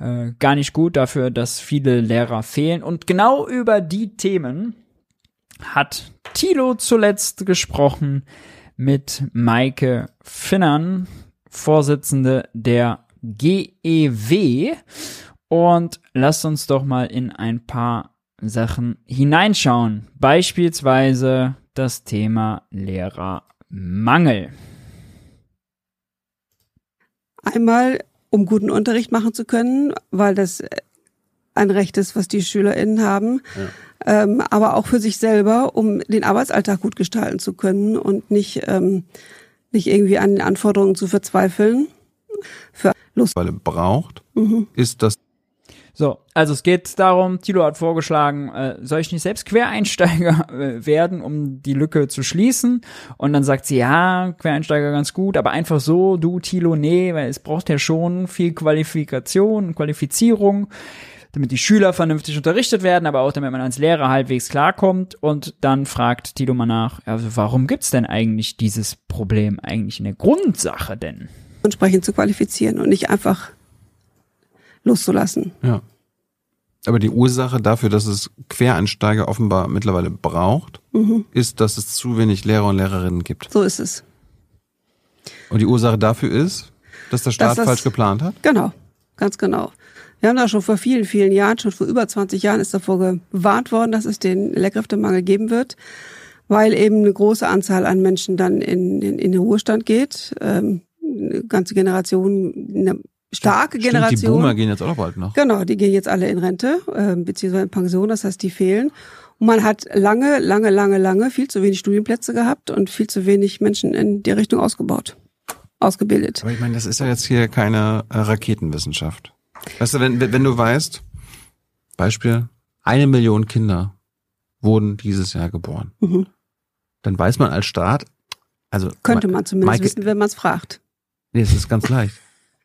Äh, gar nicht gut dafür, dass viele Lehrer fehlen. Und genau über die Themen hat Thilo zuletzt gesprochen mit Maike Finnern, Vorsitzende der GEW. Und lasst uns doch mal in ein paar Sachen hineinschauen. Beispielsweise das Thema Lehrermangel.
Einmal, um guten Unterricht machen zu können, weil das ein Recht ist, was die SchülerInnen haben. Ja. Ähm, aber auch für sich selber, um den Arbeitsalltag gut gestalten zu können und nicht, ähm, nicht irgendwie an den Anforderungen zu verzweifeln.
Für Lust. braucht, mhm. ist das
so, also es geht darum, Tilo hat vorgeschlagen, äh, soll ich nicht selbst Quereinsteiger äh, werden, um die Lücke zu schließen? Und dann sagt sie, ja, Quereinsteiger ganz gut, aber einfach so, du Tilo, nee, weil es braucht ja schon viel Qualifikation, Qualifizierung, damit die Schüler vernünftig unterrichtet werden, aber auch damit man als Lehrer halbwegs klarkommt. Und dann fragt Tilo mal nach, also warum gibt's denn eigentlich dieses Problem eigentlich in der Grundsache denn?
Entsprechend zu qualifizieren und nicht einfach loszulassen.
Ja. Aber die Ursache dafür, dass es Quereinsteiger offenbar mittlerweile braucht, mhm. ist, dass es zu wenig Lehrer und Lehrerinnen gibt.
So ist es.
Und die Ursache dafür ist, dass der Staat dass das, falsch geplant hat?
Genau, ganz genau. Wir haben da schon vor vielen, vielen Jahren, schon vor über 20 Jahren ist davor gewarnt worden, dass es den Lehrkräftemangel geben wird, weil eben eine große Anzahl an Menschen dann in, in, in den Ruhestand geht. Ähm, eine ganze Generation, eine starke
Stimmt,
Generation.
die Boomer gehen jetzt auch noch bald noch.
Genau, die gehen jetzt alle in Rente, äh, beziehungsweise in Pension, das heißt, die fehlen. Und man hat lange, lange, lange, lange viel zu wenig Studienplätze gehabt und viel zu wenig Menschen in der Richtung ausgebaut, ausgebildet.
Aber ich meine, das ist ja jetzt hier keine äh, Raketenwissenschaft. Weißt du, wenn, wenn du weißt, Beispiel, eine Million Kinder wurden dieses Jahr geboren,
Mhm.
dann weiß man als Staat, also
Könnte man zumindest
Maike-
wissen, wenn man es fragt.
Nee, es ist ganz leicht.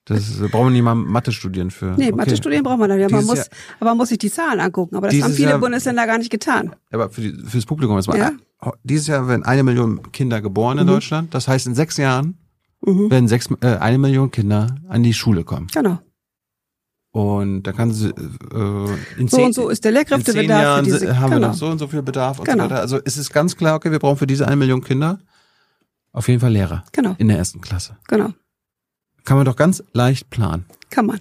Das ist, da brauchen wir nicht mal Mathe studieren für.
Nee,
Okay.
Mathe-Studien braucht man dann. Ja, man muss,
Jahr-
aber man muss sich die Zahlen angucken. Aber das haben viele
Jahr-
Bundesländer gar nicht getan.
Aber für die, fürs Publikum jetzt mal.
Ja.
Dieses Jahr werden eine Million Kinder geboren in
Mhm.
Deutschland. Das heißt, in sechs Jahren
Mhm.
werden sechs, äh, eine Million Kinder an die Schule kommen.
Genau.
Und da kann sie, äh, in
So
zehn,
und so ist der
in zehn
Lehrkräftebedarf
Jahren
für diese.
haben wir
genau.
noch so und so viel Bedarf und
Genau.
so weiter. Also es ist ganz klar, okay, wir brauchen für diese eine Million Kinder auf jeden Fall Lehrer
Genau,
in der ersten Klasse.
genau.
Kann man doch ganz leicht planen.
Kann man.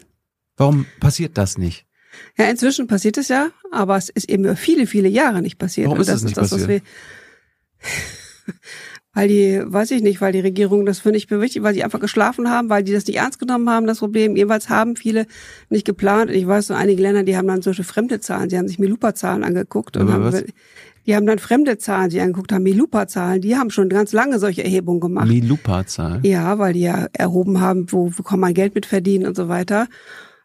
Warum passiert das nicht?
Ja, inzwischen passiert es ja, aber es ist eben über viele, viele Jahre nicht passiert.
Warum
Und
ist
das
es nicht
das, was
passiert?
wir. weil die, weiß ich nicht, weil die Regierung das für nicht wichtig, weil sie einfach geschlafen haben, weil die das nicht ernst genommen haben, das Problem. Jeweils haben viele nicht geplant. Ich weiß so einige Länder, die haben dann solche fremde Zahlen, die haben sich Milupa-Zahlen angeguckt und
Aber
haben,
was?
Die haben dann fremde Zahlen, die angeguckt haben, Milupa-Zahlen, die haben schon ganz lange solche Erhebungen gemacht.
Milupa-Zahlen.
Ja, weil die ja erhoben haben, wo, wo kann man Geld mit verdienen und so weiter.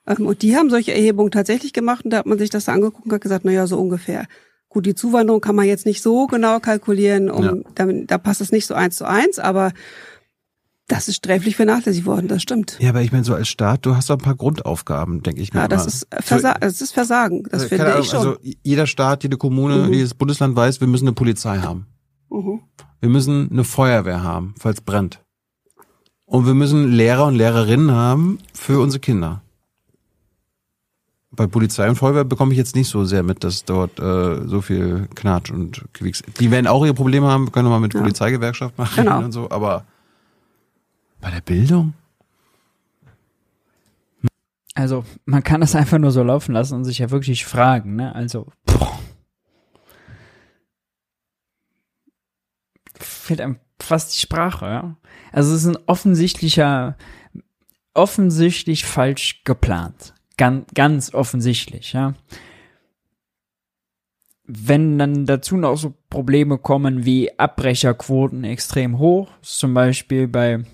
Ähm, Und die haben solche Erhebungen tatsächlich gemacht und da hat man sich das angeguckt und hat gesagt, na ja, so ungefähr. Gut, die Zuwanderung kann man jetzt nicht so genau kalkulieren, um,
Ja.
damit, da passt es nicht so eins zu eins, aber das ist sträflich vernachlässigt worden, das stimmt.
Ja, aber ich meine, so als Staat, du hast doch ein paar Grundaufgaben, denke ich mir.
Ja, das
immer.
ist, Versa das ist Versagen, das
Also,
finde
keine
ich schon.
Ahnung, Also jeder Staat, jede Kommune,
Mhm.
jedes Bundesland weiß, wir müssen eine Polizei haben.
mhm.
Wir müssen eine Feuerwehr haben, falls brennt. Und wir müssen Lehrer und Lehrerinnen haben für unsere Kinder. Bei Polizei und Feuerwehr bekomme ich jetzt nicht so sehr mit, dass dort äh, so viel Knatsch und Quicks. Die werden auch ihre Probleme haben, können wir mal mit
Ja.
Polizeigewerkschaft machen
Genau.
und so, aber bei der Bildung?
Also, man kann das einfach nur so laufen lassen und sich ja wirklich fragen, ne? Also, boah. Fehlt einem fast die Sprache, ja? Also, es ist ein offensichtlicher, offensichtlich falsch geplant. Ganz, ganz offensichtlich, ja? Wenn dann dazu noch so Probleme kommen wie Abbrecherquoten extrem hoch, zum Beispiel bei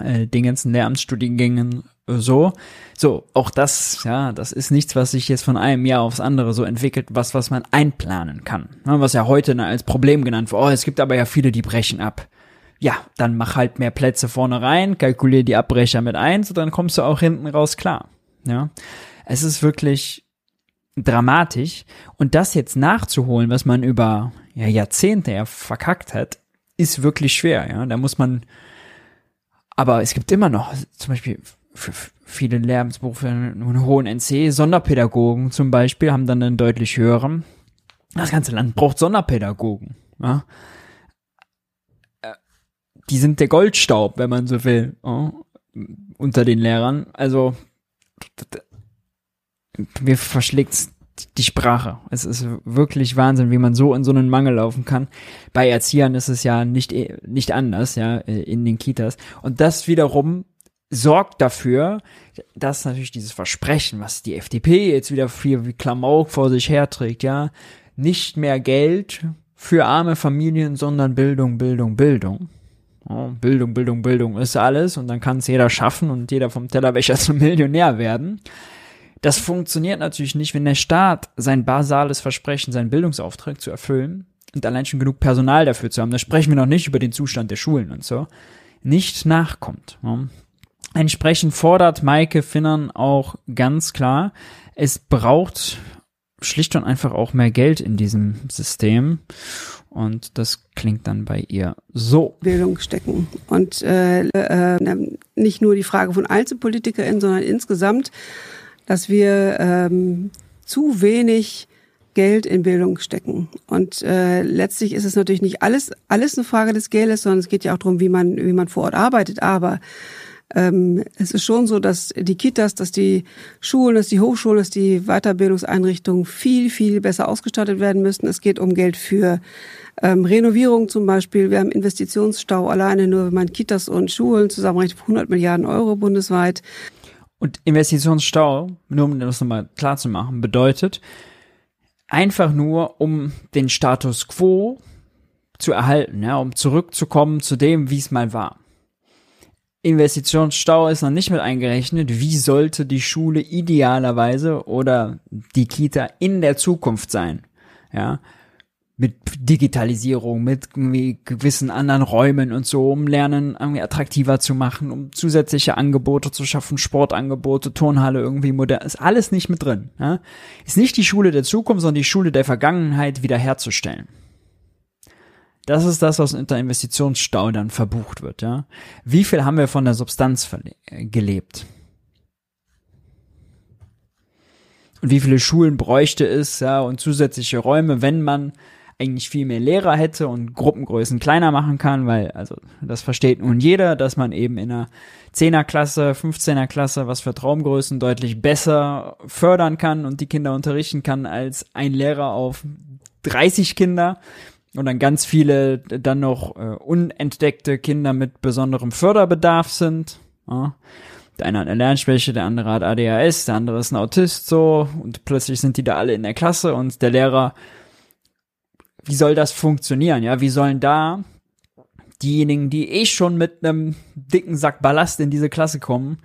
äh, den ganzen Lehramtsstudiengängen äh, so. So, auch das, ja, das ist nichts, was sich jetzt von einem Jahr aufs andere so entwickelt, was, was man einplanen kann. Was ja heute ne, als Problem genannt wird. Oh, es gibt aber ja viele, die brechen ab. Ja, dann mach halt mehr Plätze vorne rein, kalkulier die Abbrecher mit ein, so dann kommst du auch hinten raus klar. Ja, es ist wirklich dramatisch und das jetzt nachzuholen, was man über ja, Jahrzehnte ja verkackt hat, ist wirklich schwer. Ja, da muss man aber es gibt immer noch, zum Beispiel für viele Lehramtsberufe einen hohen NC, Sonderpädagogen zum Beispiel haben dann einen deutlich höheren. Das ganze Land braucht Sonderpädagogen. Ja? Äh, Die sind der Goldstaub, wenn man so will, ja? unter den Lehrern. Also mir verschlägt die Sprache. Es ist wirklich Wahnsinn, wie man so in so einen Mangel laufen kann. Bei Erziehern ist es ja nicht, eh- nicht anders, ja, in den Kitas. Und das wiederum sorgt dafür, dass natürlich dieses Versprechen, was die FDP jetzt wieder viel wie Klamauk vor sich herträgt, ja, nicht mehr Geld für arme Familien, sondern Bildung, Bildung, Bildung. Bildung, Bildung, Bildung ist alles und dann kann es jeder schaffen und jeder vom Tellerwäscher zum Millionär werden. Das funktioniert natürlich nicht, wenn der Staat sein basales Versprechen, seinen Bildungsauftrag zu erfüllen und allein schon genug Personal dafür zu haben, da sprechen wir noch nicht über den Zustand der Schulen und so, nicht nachkommt. Ja. Entsprechend fordert Maike Finnern auch ganz klar, es braucht schlicht und einfach auch mehr Geld in diesem System. Und das klingt dann bei ihr so.
Bildung stecken. Und äh, äh, nicht nur die Frage von EinzelpolitikerInnen, sondern insgesamt, dass wir ähm, zu wenig Geld in Bildung stecken. Und äh, letztlich ist es natürlich nicht alles alles eine Frage des Geldes, sondern es geht ja auch darum, wie man wie man vor Ort arbeitet. Aber Ähm, es ist schon so, dass die Kitas, dass die Schulen, dass die Hochschulen, dass die Weiterbildungseinrichtungen viel, viel besser ausgestattet werden müssen. Es geht um Geld für ähm, Renovierung zum Beispiel. Wir haben Investitionsstau alleine nur, wenn man Kitas und Schulen zusammenrechnet, 100 Milliarden Euro bundesweit.
Und Investitionsstau, nur um das nochmal klar zu machen, bedeutet einfach nur, um den Status quo zu erhalten, ja, um zurückzukommen zu dem, wie es mal war. Investitionsstau ist noch nicht mit eingerechnet. Wie sollte die Schule idealerweise oder die Kita in der Zukunft sein? Ja, mit Digitalisierung, mit irgendwie gewissen anderen Räumen und so, um Lernen irgendwie attraktiver zu machen, um zusätzliche Angebote zu schaffen, Sportangebote, Turnhalle irgendwie modern, ist alles nicht mit drin. Ja? Ist nicht die Schule der Zukunft, sondern die Schule der Vergangenheit wiederherzustellen. Das ist das, was unter Investitionsstau dann verbucht wird. Ja? Wie viel haben wir von der Substanz gelebt? Und wie viele Schulen bräuchte es, ja, und zusätzliche Räume, wenn man eigentlich viel mehr Lehrer hätte und Gruppengrößen kleiner machen kann, weil, also, das versteht nun jeder, dass man eben in einer 10er Klasse, 15er Klasse, was für Traumgrößen deutlich besser fördern kann und die Kinder unterrichten kann als ein Lehrer auf 30 Kinder und dann ganz viele dann noch äh, unentdeckte Kinder mit besonderem Förderbedarf sind. Ja. Der eine hat eine Lernschwäche, der andere hat ADHS, der andere ist ein Autist so und plötzlich sind die da alle in der Klasse und der Lehrer wie soll das funktionieren? Ja, wie sollen da diejenigen, die eh schon mit einem dicken Sack Ballast in diese Klasse kommen,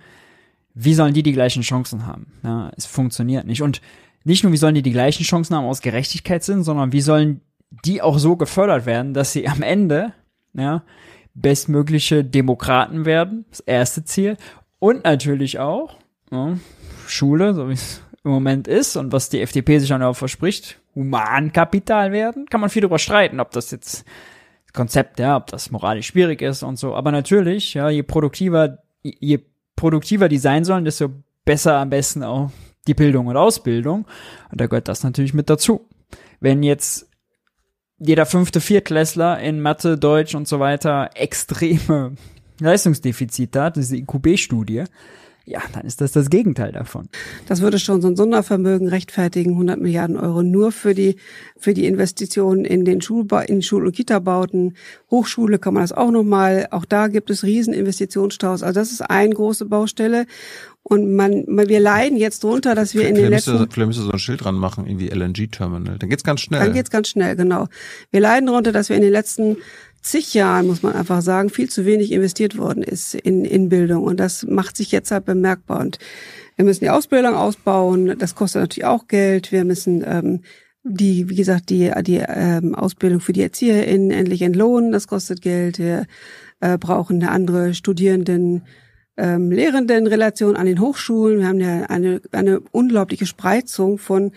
wie sollen die die gleichen Chancen haben? Ja, es funktioniert nicht. Und nicht nur, wie sollen die die gleichen Chancen haben aus Gerechtigkeitssinn, sondern wie sollen die auch so gefördert werden, dass sie am Ende, ja, bestmögliche Demokraten werden, das erste Ziel. Und natürlich auch, ja, Schule, so wie es im Moment ist und was die FDP sich dann auch verspricht, Humankapital werden. Kann man viel darüber streiten, ob das jetzt Konzept, ja, ob das moralisch schwierig ist und so. Aber natürlich, ja, je produktiver, je produktiver die sein sollen, desto besser am besten auch die Bildung und Ausbildung. Und da gehört das natürlich mit dazu. Wenn jetzt jeder fünfte Viertklässler in Mathe, Deutsch und so weiter extreme Leistungsdefizite hat, das ist die IQB-Studie, ja, dann ist das das Gegenteil davon.
Das würde schon so ein Sondervermögen rechtfertigen, 100 Milliarden Euro nur für die, für die Investitionen in den Schulba in Schul- und Kita-Bauten. Hochschule kann man das auch nochmal. Auch da gibt es riesen Investitionsstaus. Also das ist eine große Baustelle. Und man, man, wir leiden jetzt drunter, dass wir in den letzten...
Müsste, vielleicht müsste so ein Schild dran machen, irgendwie LNG-Terminal. Dann geht's ganz schnell.
Dann geht's ganz schnell, genau. Wir leiden darunter, dass wir in den letzten zig Jahren, muss man einfach sagen, viel zu wenig investiert worden ist in, in Bildung. Und das macht sich jetzt halt bemerkbar. Und wir müssen die Ausbildung ausbauen. Das kostet natürlich auch Geld. Wir müssen ähm, die, wie gesagt, die, die ähm, Ausbildung für die ErzieherInnen endlich entlohnen. Das kostet Geld. Wir äh, brauchen eine andere Studierenden ähm, Lehrendenrelation an den Hochschulen. Wir haben ja eine, eine unglaubliche Spreizung von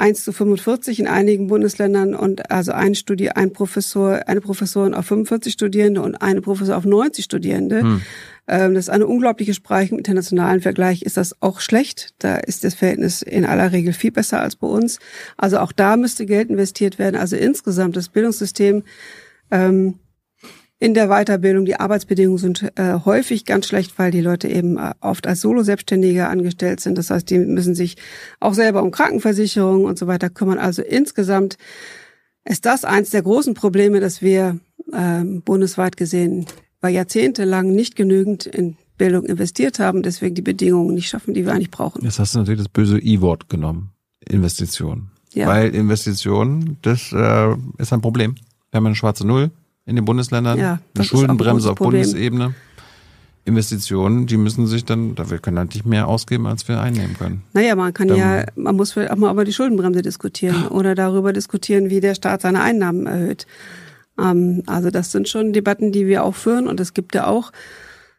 1 zu 45 in einigen Bundesländern und also ein Studie, ein Professor, eine Professorin auf 45 Studierende und eine Professor auf 90 Studierende. Hm. Ähm, das ist eine unglaubliche Spreizung. Im internationalen Vergleich ist das auch schlecht. Da ist das Verhältnis in aller Regel viel besser als bei uns. Also auch da müsste Geld investiert werden. Also insgesamt das Bildungssystem ähm, in der Weiterbildung. Die Arbeitsbedingungen sind äh, häufig ganz schlecht, weil die Leute eben äh, oft als Solo-Selbstständige angestellt sind. Das heißt, die müssen sich auch selber um Krankenversicherung und so weiter kümmern. Also insgesamt ist das eins der großen Probleme, dass wir äh, bundesweit gesehen bei jahrzehntelang nicht genügend in Bildung investiert haben, deswegen die Bedingungen nicht schaffen, die wir eigentlich brauchen.
Jetzt hast du natürlich das böse I-Wort genommen. Investition. Ja. Weil Investition, das äh, ist ein Problem. Wir haben eine schwarze Null in den Bundesländern, ja, eine Schuldenbremse auf. Bundesebene. Investitionen, die müssen sich dann, da wir können halt nicht mehr ausgeben, als wir einnehmen können.
Naja, man kann dann, ja, man muss auch mal über die Schuldenbremse diskutieren oder darüber diskutieren, wie der Staat seine Einnahmen erhöht. Ähm, also das sind schon Debatten, die wir auch führen und es gibt ja auch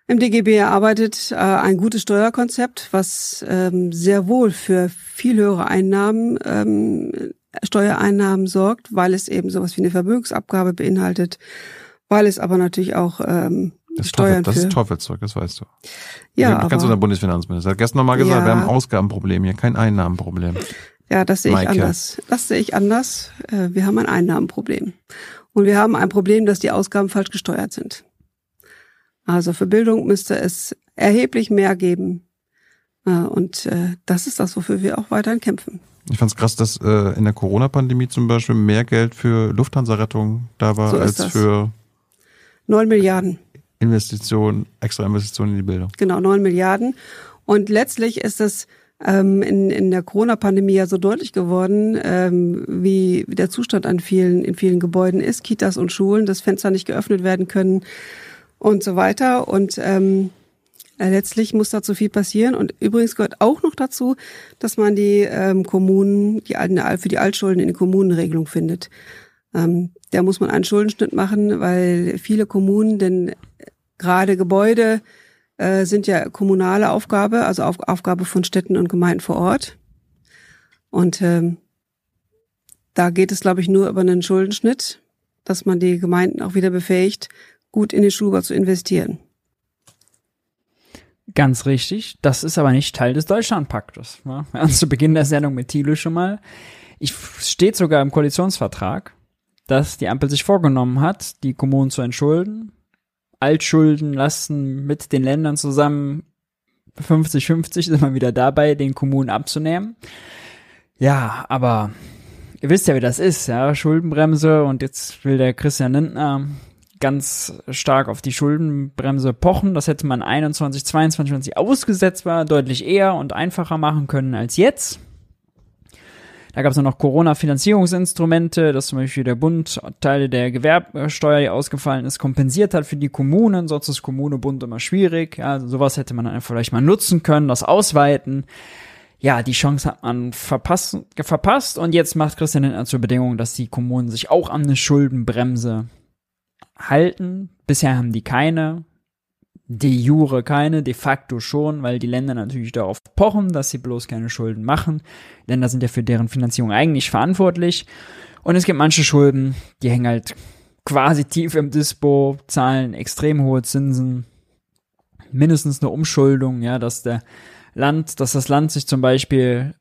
im DGB erarbeitet äh, ein gutes Steuerkonzept, was ähm, sehr wohl für viel höhere Einnahmen ähm, Steuereinnahmen sorgt, weil es eben sowas wie eine Vermögensabgabe beinhaltet, weil es aber natürlich auch ähm,
das
Steuern
Teufel, Das ist Teufelszeug, das weißt du. Ja, aber, du der Bundesfinanzminister. Hat gestern nochmal gesagt, ja, wir haben ein Ausgabenproblem hier, kein Einnahmenproblem.
Ja, das sehe ich Maike. anders. Das sehe ich anders. Äh, wir haben ein Einnahmenproblem. Und wir haben ein Problem, dass die Ausgaben falsch gesteuert sind. Also für Bildung müsste es erheblich mehr geben. Äh, und äh, das ist das, wofür wir auch weiterhin kämpfen.
Ich fand es krass, dass äh, in der Corona-Pandemie zum Beispiel mehr Geld für Lufthansa-Rettung da war
So
als
das.
für
Neun Milliarden.
Investitionen, extra Investitionen in die Bildung.
Genau, neun Milliarden. Und letztlich ist es ähm, in, in der Corona-Pandemie ja so deutlich geworden, ähm, wie, der Zustand an vielen, in vielen Gebäuden ist, Kitas und Schulen, dass Fenster nicht geöffnet werden können und so weiter. Und ähm, äh, letztlich muss dazu viel passieren. Und übrigens gehört auch noch dazu, dass man die ähm, Kommunen, die für die Altschulden in die Kommunenregelung findet. Ähm, da muss man einen Schuldenschnitt machen, weil viele Kommunen, denn gerade Gebäude äh, sind ja kommunale Aufgabe, also Auf, Aufgabe von Städten und Gemeinden vor Ort. Und ähm, da geht es, glaube ich, nur über einen Schuldenschnitt, dass man die Gemeinden auch wieder befähigt, gut in den Schulbau zu investieren.
Ganz richtig. Das ist aber nicht Teil des Deutschlandpaktes. Ne? Wir hatten zu Beginn der Sendung mit Thilo schon mal. Ich steht sogar im Koalitionsvertrag, dass die Ampel sich vorgenommen hat, die Kommunen zu entschulden. Altschuldenlasten mit den Ländern zusammen 50-50 sind wir wieder dabei, den Kommunen abzunehmen. Ja, aber ihr wisst ja, wie das ist, ja, Schuldenbremse und jetzt will der Christian Lindner ganz stark auf die Schuldenbremse pochen. Das hätte man 21, 22, wenn sie ausgesetzt war, deutlich eher und einfacher machen können als jetzt. Da gab es noch Corona-Finanzierungsinstrumente, dass zum Beispiel der Bund Teile der Gewerbesteuer, die ausgefallen ist, kompensiert hat für die Kommunen. Sonst ist Kommune, Bund immer schwierig. Ja, also sowas hätte man dann vielleicht mal nutzen können, das ausweiten. Ja, die Chance hat man verpasst, verpasst und jetzt macht Christian Lindner zur Bedingung, dass die Kommunen sich auch an eine Schuldenbremse halten. Bisher haben die keine. De jure keine, de facto schon, weil die Länder natürlich darauf pochen, dass sie bloß keine Schulden machen. Länder sind ja für deren Finanzierung eigentlich verantwortlich. Und es gibt manche Schulden, die hängen halt quasi tief im Dispo, zahlen extrem hohe Zinsen, mindestens eine Umschuldung, ja, dass der Land, dass das Land sich zum Beispiel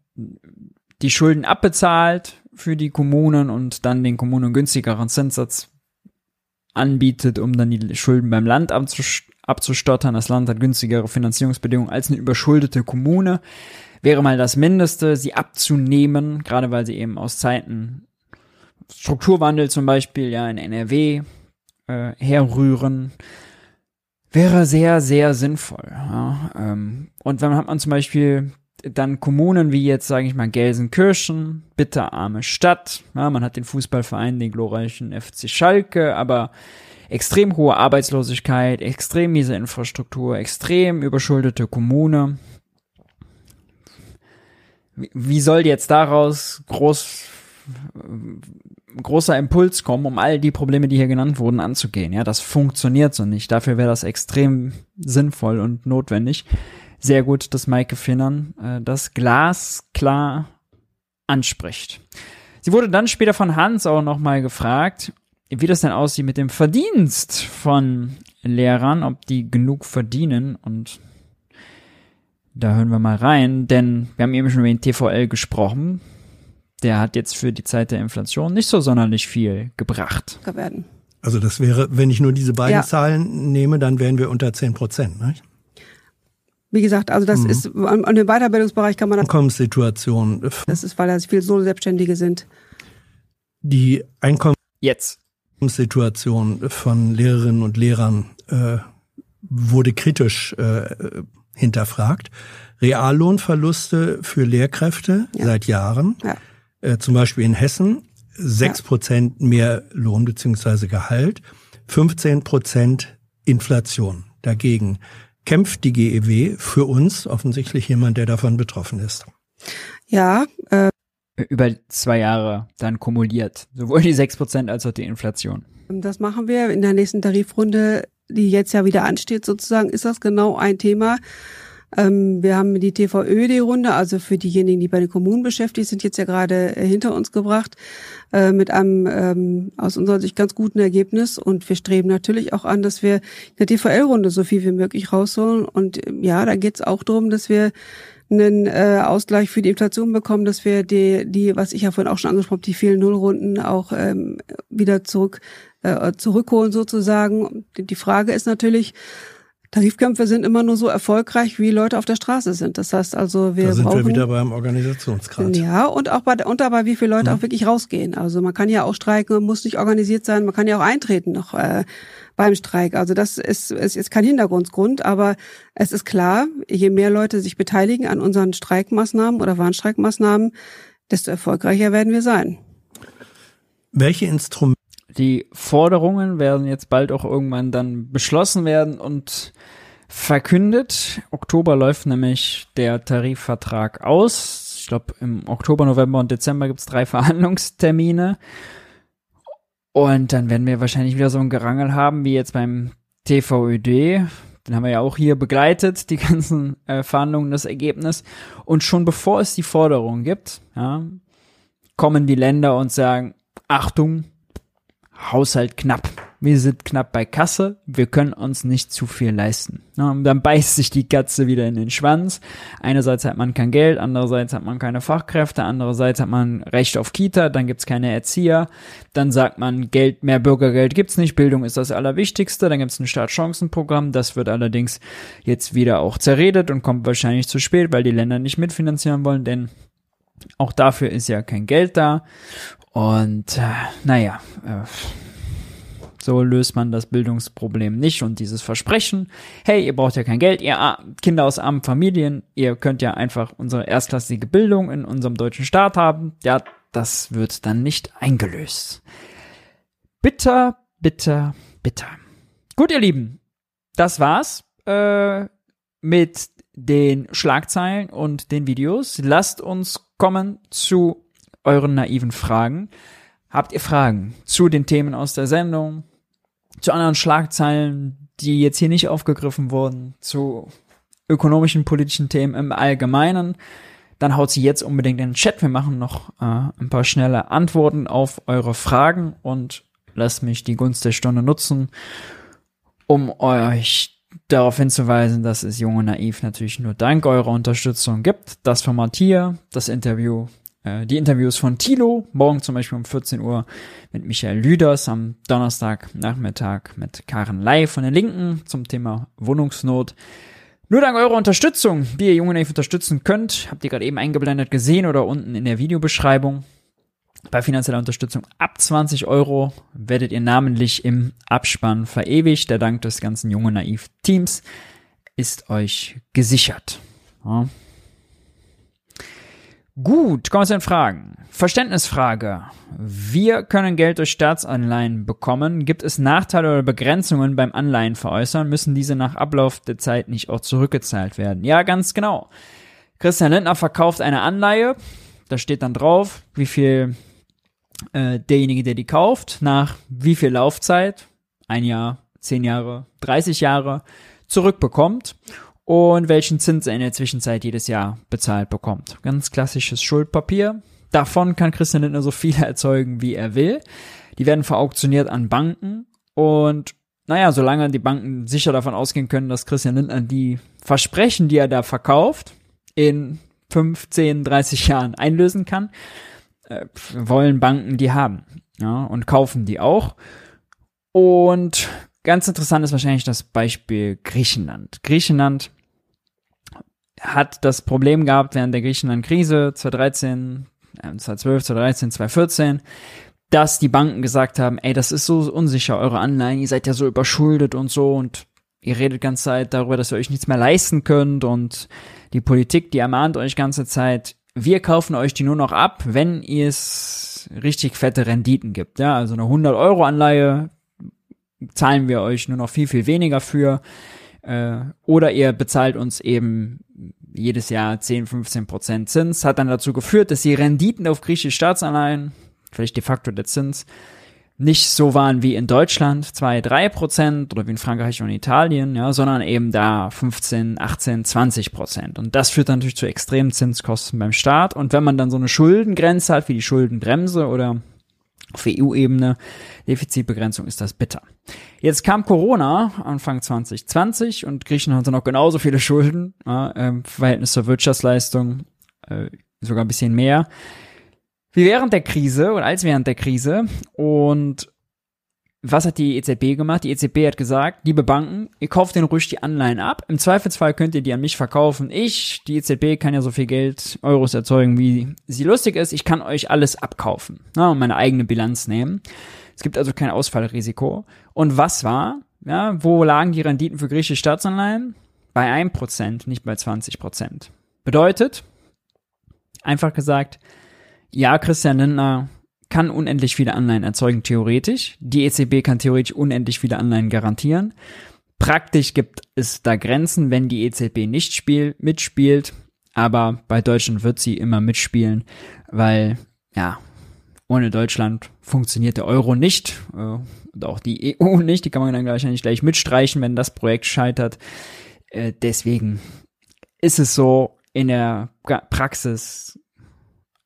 die Schulden abbezahlt für die Kommunen und dann den Kommunen günstigeren Zinssatz anbietet, um dann die Schulden beim Land abzustottern. Das Land hat günstigere Finanzierungsbedingungen als eine überschuldete Kommune. Wäre mal das Mindeste, sie abzunehmen, gerade weil sie eben aus Zeiten Strukturwandel zum Beispiel ja in NRW äh, herrühren, wäre sehr, sehr sinnvoll. Ja. Ähm, und dann hat man zum Beispiel dann Kommunen wie jetzt, sage ich mal, Gelsenkirchen, bitterarme Stadt. Ja, man hat den Fußballverein, den glorreichen FC Schalke, aber extrem hohe Arbeitslosigkeit, extrem miese Infrastruktur, extrem überschuldete Kommune. Wie, soll jetzt daraus groß großer Impuls kommen, um all die Probleme, die hier genannt wurden, anzugehen? Ja, das funktioniert so nicht. Dafür wäre das extrem sinnvoll und notwendig sehr gut, dass Maike Finnern äh, das glasklar anspricht. Sie wurde dann später von Hans auch nochmal gefragt, wie das denn aussieht mit dem Verdienst von Lehrern, ob die genug verdienen und da hören wir mal rein, denn wir haben eben schon über den TVL gesprochen. Der hat jetzt für die Zeit der Inflation nicht so sonderlich viel gebracht.
Werden.
Also das wäre, wenn ich nur diese beiden
Ja.
Zahlen nehme, dann wären wir unter 10 Prozent. Ne?
Wie gesagt, also das
Mhm.
ist, an, an dem Weiterbildungsbereich kann man das,
Einkommenssituation,
das ist, weil da viele Solo-Selbstständige sind.
die
Jetzt.
Einkommenssituation von Lehrerinnen und Lehrern äh, wurde kritisch äh, hinterfragt. Reallohnverluste für Lehrkräfte seit Jahren,
Ja.
äh, zum Beispiel in Hessen, sechs Prozent mehr Lohn beziehungsweise Gehalt, 15 Prozent Inflation. Dagegen kämpft die GEW für uns, offensichtlich jemand, der davon betroffen ist.
Ja, äh,
Über zwei Jahre dann kumuliert. Sowohl die 6% als auch die Inflation.
Das machen wir in der nächsten Tarifrunde, die jetzt ja wieder ansteht, sozusagen, ist das genau ein Thema. Ähm, wir haben die TVÖD-Runde, also für diejenigen, die bei den Kommunen beschäftigt sind, jetzt ja gerade äh, hinter uns gebracht, äh, mit einem ähm, aus unserer Sicht ganz guten Ergebnis. Und wir streben natürlich auch an, dass wir in der TVL-Runde so viel wie möglich rausholen. Und ähm, ja, da geht es auch darum, dass wir einen äh, Ausgleich für die Inflation bekommen, dass wir die, die, was ich ja vorhin auch schon angesprochen habe, die vielen Nullrunden auch ähm, wieder zurück äh, zurückholen sozusagen. Die Frage ist natürlich, Tarifkämpfe sind immer nur so erfolgreich, wie Leute auf der Straße sind. Das heißt also, wir
da sind
brauchen,
wir wieder beim Organisationsgrad.
Ja, und auch bei, und dabei, wie viele Leute
Mhm.
auch wirklich rausgehen. Also man kann ja auch streiken, muss nicht organisiert sein, man kann ja auch eintreten noch äh, beim Streik. Also das ist, ist jetzt kein Hintergrundgrund, aber es ist klar, je mehr Leute sich beteiligen an unseren Streikmaßnahmen oder Warnstreikmaßnahmen, desto erfolgreicher werden wir sein.
Welche Instrumente
Die Forderungen werden jetzt bald auch irgendwann dann beschlossen werden und verkündet. Oktober läuft nämlich der Tarifvertrag aus. Ich glaube, im Oktober, November und Dezember gibt's drei Verhandlungstermine. Und dann werden wir wahrscheinlich wieder so ein Gerangel haben, wie jetzt beim TVÖD. Den haben wir ja auch hier begleitet, die ganzen äh, Verhandlungen, das Ergebnis. Und schon bevor es die Forderung gibt, ja, kommen die Länder und sagen, Achtung, Haushalt knapp. Wir sind knapp bei Kasse, wir können uns nicht zu viel leisten. Und dann beißt sich die Katze wieder in den Schwanz. Einerseits hat man kein Geld, andererseits hat man keine Fachkräfte, andererseits hat man Recht auf Kita, dann gibt's keine Erzieher, dann sagt man, Geld, mehr Bürgergeld gibt's nicht, Bildung ist das Allerwichtigste, dann gibt's ein Startchancenprogramm, das wird allerdings jetzt wieder auch zerredet und kommt wahrscheinlich zu spät, weil die Länder nicht mitfinanzieren wollen, denn auch dafür ist ja kein Geld da. Und äh, naja, äh, so löst man das Bildungsproblem nicht und dieses Versprechen, hey, ihr braucht ja kein Geld, ihr Ar- Kinder aus armen Familien, ihr könnt ja einfach unsere erstklassige Bildung in unserem deutschen Staat haben, ja, das wird dann nicht eingelöst. Bitter, bitter, bitter. Gut, ihr Lieben, das war's äh, mit den Schlagzeilen und den Videos. Lasst uns kommen zu euren naiven Fragen. Habt ihr Fragen zu den Themen aus der Sendung, zu anderen Schlagzeilen, die jetzt hier nicht aufgegriffen wurden, zu ökonomischen, politischen Themen im Allgemeinen? Dann haut sie jetzt unbedingt in den Chat. Wir machen noch äh, ein paar schnelle Antworten auf eure Fragen und lasst mich die Gunst der Stunde nutzen, um euch darauf hinzuweisen, dass es Junge Naiv natürlich nur dank eurer Unterstützung gibt. Das Format hier, das Interview, äh, die Interviews von Tilo, morgen zum Beispiel um 14 Uhr mit Michael Lüders, am Donnerstag Nachmittag mit Karen Lai von den Linken zum Thema Wohnungsnot. Nur dank eurer Unterstützung, wie ihr Junge Naiv unterstützen könnt, habt ihr gerade eben eingeblendet gesehen oder unten in der Videobeschreibung. Bei finanzieller Unterstützung ab 20 Euro werdet ihr namentlich im Abspann verewigt. Der Dank des ganzen Junge Naiv Teams ist euch gesichert. Ja. Gut, kommen wir zu den Fragen. Verständnisfrage. Wir können Geld durch Staatsanleihen bekommen. Gibt es Nachteile oder Begrenzungen beim Anleihen veräußern? Müssen diese nach Ablauf der Zeit nicht auch zurückgezahlt werden? Ja, ganz genau. Christian Lindner verkauft eine Anleihe. Da steht dann drauf, wie viel äh, derjenige, der die kauft, nach wie viel Laufzeit, ein Jahr, zehn Jahre, 30 Jahre, zurückbekommt und welchen Zins er in der Zwischenzeit jedes Jahr bezahlt bekommt. Ganz klassisches Schuldpapier. Davon kann Christian Lindner so viele erzeugen, wie er will. Die werden verauktioniert an Banken und naja, solange die Banken sicher davon ausgehen können, dass Christian Lindner die Versprechen, die er da verkauft, in 15, 30 Jahren einlösen kann, äh, wollen Banken die haben. Ja, und kaufen die auch. Und ganz interessant ist wahrscheinlich das Beispiel Griechenland. Griechenland hat das Problem gehabt während der Griechenland-Krise 2013, äh, 2012, 2013, 2014, dass die Banken gesagt haben, ey, das ist so unsicher, eure Anleihen, ihr seid ja so überschuldet und so und ihr redet ganze Zeit darüber, dass ihr euch nichts mehr leisten könnt und die Politik, die ermahnt euch ganze Zeit, wir kaufen euch die nur noch ab, wenn ihr es richtig fette Renditen gibt. Ja, also eine 100 Euro Anleihe zahlen wir euch nur noch viel, viel weniger für. Äh, oder ihr bezahlt uns eben jedes Jahr 10, 15 Prozent Zins. Hat dann dazu geführt, dass die Renditen auf griechische Staatsanleihen, vielleicht de facto der Zins, nicht so waren wie in Deutschland, 2, 3 Prozent oder wie in Frankreich und Italien, ja, sondern eben da 15, 18, 20 Prozent. Und das führt dann natürlich zu extremen Zinskosten beim Staat. Und wenn man dann so eine Schuldengrenze hat, wie die Schuldenbremse oder auf EU-Ebene Defizitbegrenzung, ist das bitter. Jetzt kam Corona Anfang 2020 und Griechenland hatte noch genauso viele Schulden, ja, im Verhältnis zur Wirtschaftsleistung äh, sogar ein bisschen mehr wie während der Krise oder als während der Krise. Und was hat die EZB gemacht? Die EZB hat gesagt, liebe Banken, ihr kauft den ruhig die Anleihen ab. Im Zweifelsfall könnt ihr die an mich verkaufen. Ich, die EZB, kann ja so viel Geld, Euros erzeugen, wie sie lustig ist. Ich kann euch alles abkaufen ja, und meine eigene Bilanz nehmen. Es gibt also kein Ausfallrisiko. Und was war? Ja, wo lagen die Renditen für griechische Staatsanleihen? Bei 1%, nicht bei 20%. Bedeutet, einfach gesagt, ja, Christian Lindner kann unendlich viele Anleihen erzeugen, theoretisch. Die EZB kann theoretisch unendlich viele Anleihen garantieren. Praktisch gibt es da Grenzen, wenn die EZB nicht spiel, mitspielt. Aber bei Deutschland wird sie immer mitspielen, weil, ja, ohne Deutschland funktioniert der Euro nicht. Äh, und auch die EU nicht. Die kann man dann wahrscheinlich gleich mitstreichen, wenn das Projekt scheitert. Äh, deswegen ist es so in der Praxis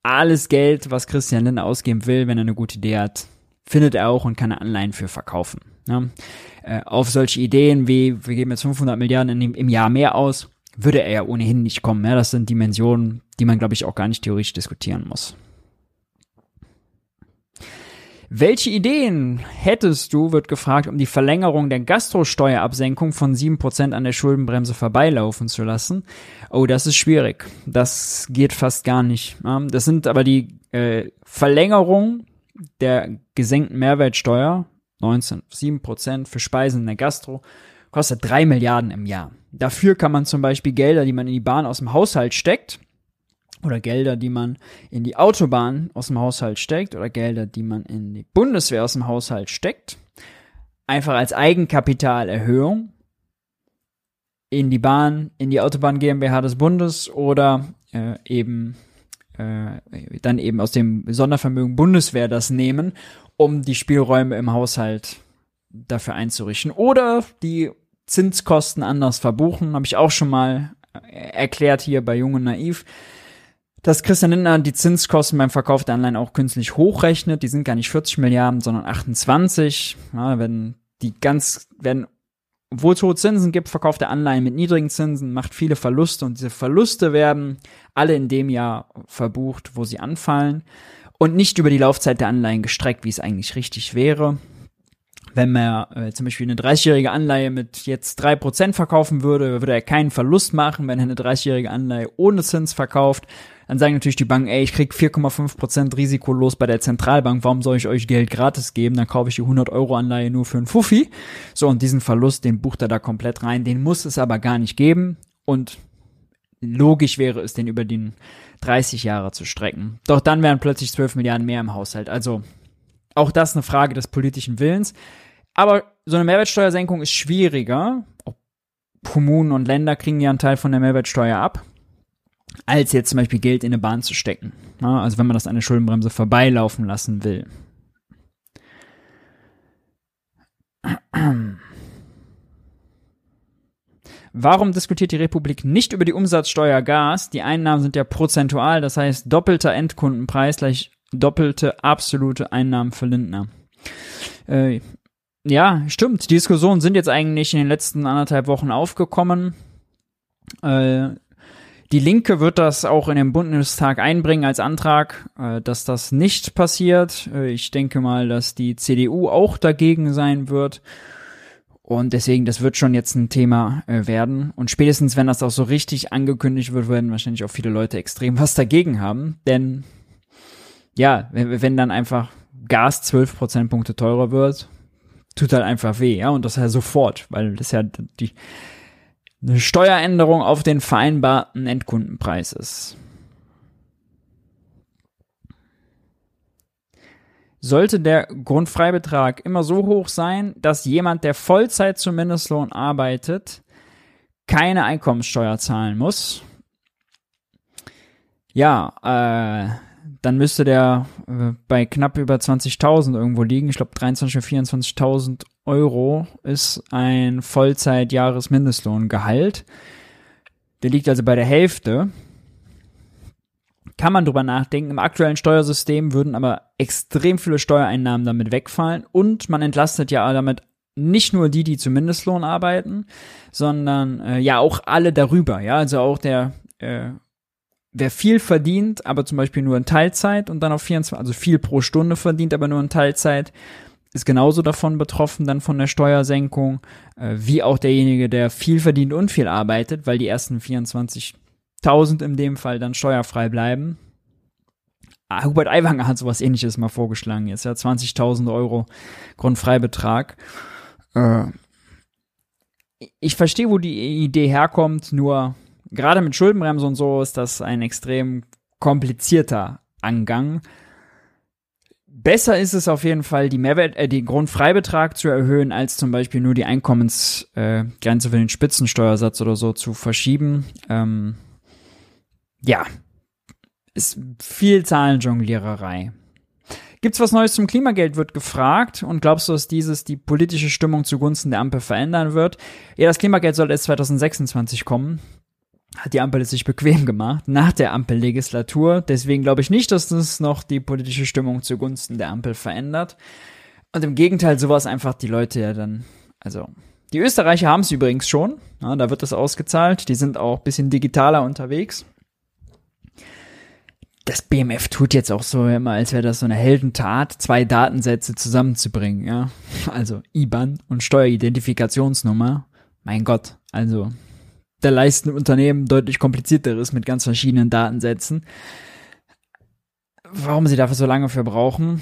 alles Geld, was Christian Lindner ausgeben will, wenn er eine gute Idee hat, findet er auch und kann Anleihen für verkaufen. Ja. Äh, auf solche Ideen wie, wir geben jetzt 500 Milliarden im, im Jahr mehr aus, würde er ja ohnehin nicht kommen. Ja. Das sind Dimensionen, die man, glaube ich, auch gar nicht theoretisch diskutieren muss. Welche Ideen hättest du, wird gefragt, um die Verlängerung der Gastrosteuerabsenkung von 7% an der Schuldenbremse vorbeilaufen zu lassen? Oh, das ist schwierig. Das geht fast gar nicht. Das sind aber die äh, Verlängerung der gesenkten Mehrwertsteuer, 19, 7% für Speisen in der Gastro, kostet 3 Milliarden im Jahr. Dafür kann man zum Beispiel Gelder, die man in die Bahn aus dem Haushalt steckt, oder Gelder, die man in die Autobahn aus dem Haushalt steckt oder Gelder, die man in die Bundeswehr aus dem Haushalt steckt, einfach als Eigenkapitalerhöhung in die Bahn, in die Autobahn GmbH des Bundes oder äh, eben äh, dann eben aus dem Sondervermögen Bundeswehr das nehmen, um die Spielräume im Haushalt dafür einzurichten. Oder die Zinskosten anders verbuchen, habe ich auch schon mal erklärt hier bei Jung und Naiv dass Christian Lindner die Zinskosten beim Verkauf der Anleihen auch künstlich hochrechnet. Die sind gar nicht 40 Milliarden, sondern 28. Ja, wenn die ganz, wenn, obwohl es hohe Zinsen gibt, verkauft der Anleihen mit niedrigen Zinsen, macht viele Verluste und diese Verluste werden alle in dem Jahr verbucht, wo sie anfallen und nicht über die Laufzeit der Anleihen gestreckt, wie es eigentlich richtig wäre. Wenn man äh, zum Beispiel eine 30-jährige Anleihe mit jetzt 3% verkaufen würde, würde er keinen Verlust machen, wenn er eine 30-jährige Anleihe ohne Zins verkauft dann sagen natürlich die Banken, ey, ich krieg 4,5% risikolos bei der Zentralbank, warum soll ich euch Geld gratis geben? Dann kaufe ich die 100 Euro Anleihe nur für einen Fuffi. So, und diesen Verlust, den bucht er da komplett rein. Den muss es aber gar nicht geben. Und logisch wäre es, den über den 30 Jahre zu strecken. Doch dann wären plötzlich 12 Milliarden mehr im Haushalt. Also auch das eine Frage des politischen Willens. Aber so eine Mehrwertsteuersenkung ist schwieriger. Kommunen und Länder kriegen ja einen Teil von der Mehrwertsteuer ab als jetzt zum Beispiel Geld in eine Bahn zu stecken. Ja, also wenn man das an der Schuldenbremse vorbeilaufen lassen will. Warum diskutiert die Republik nicht über die Umsatzsteuer Gas? Die Einnahmen sind ja prozentual, das heißt doppelter Endkundenpreis gleich doppelte absolute Einnahmen für Lindner. Äh, ja, stimmt. Die Diskussionen sind jetzt eigentlich in den letzten anderthalb Wochen aufgekommen. Äh, die Linke wird das auch in den Bundestag einbringen als Antrag, äh, dass das nicht passiert. Äh, ich denke mal, dass die CDU auch dagegen sein wird. Und deswegen, das wird schon jetzt ein Thema äh, werden. Und spätestens, wenn das auch so richtig angekündigt wird, werden wahrscheinlich auch viele Leute extrem was dagegen haben. Denn ja, wenn, wenn dann einfach Gas 12 Prozentpunkte teurer wird, tut halt einfach weh, ja, und das ja sofort, weil das ja die, eine Steueränderung auf den vereinbarten Endkundenpreis ist. Sollte der Grundfreibetrag immer so hoch sein, dass jemand, der Vollzeit zum Mindestlohn arbeitet, keine Einkommenssteuer zahlen muss? Ja, äh, dann müsste der äh, bei knapp über 20.000 irgendwo liegen. Ich glaube 23.000 oder 24.000 Euro ist ein Vollzeit-Jahresmindestlohngehalt. Der liegt also bei der Hälfte. Kann man drüber nachdenken. Im aktuellen Steuersystem würden aber extrem viele Steuereinnahmen damit wegfallen und man entlastet ja damit nicht nur die, die zum Mindestlohn arbeiten, sondern äh, ja auch alle darüber. Ja, also auch der äh, wer viel verdient, aber zum Beispiel nur in Teilzeit und dann auf 24, also viel pro Stunde verdient, aber nur in Teilzeit, ist genauso davon betroffen, dann von der Steuersenkung, äh, wie auch derjenige, der viel verdient und viel arbeitet, weil die ersten 24.000 in dem Fall dann steuerfrei bleiben. Ah, Hubert Aiwanger hat sowas ähnliches mal vorgeschlagen jetzt, ja, 20.000 Euro Grundfreibetrag. Äh, ich verstehe, wo die Idee herkommt, nur gerade mit Schuldenbremse und so ist das ein extrem komplizierter Angang. Besser ist es auf jeden Fall, die Mehrwert, äh, den Grundfreibetrag zu erhöhen, als zum Beispiel nur die Einkommensgrenze äh, für den Spitzensteuersatz oder so zu verschieben. Ähm, ja, ist viel Zahlenjongliererei. Gibt's was Neues zum Klimageld, wird gefragt. Und glaubst du, dass dieses die politische Stimmung zugunsten der Ampel verändern wird? Ja, das Klimageld soll erst 2026 kommen. Hat die Ampel es sich bequem gemacht, nach der Ampellegislatur. Deswegen glaube ich nicht, dass das noch die politische Stimmung zugunsten der Ampel verändert. Und im Gegenteil, sowas einfach die Leute ja dann, also, die Österreicher haben es übrigens schon. Ja, da wird das ausgezahlt. Die sind auch bisschen digitaler unterwegs das BMF tut jetzt auch so immer, als wäre das so eine Heldentat, zwei Datensätze zusammenzubringen, ja. Also IBAN und Steueridentifikationsnummer. Mein Gott, also da leisten Unternehmen deutlich komplizierteres mit ganz verschiedenen Datensätzen. Warum sie dafür so lange für brauchen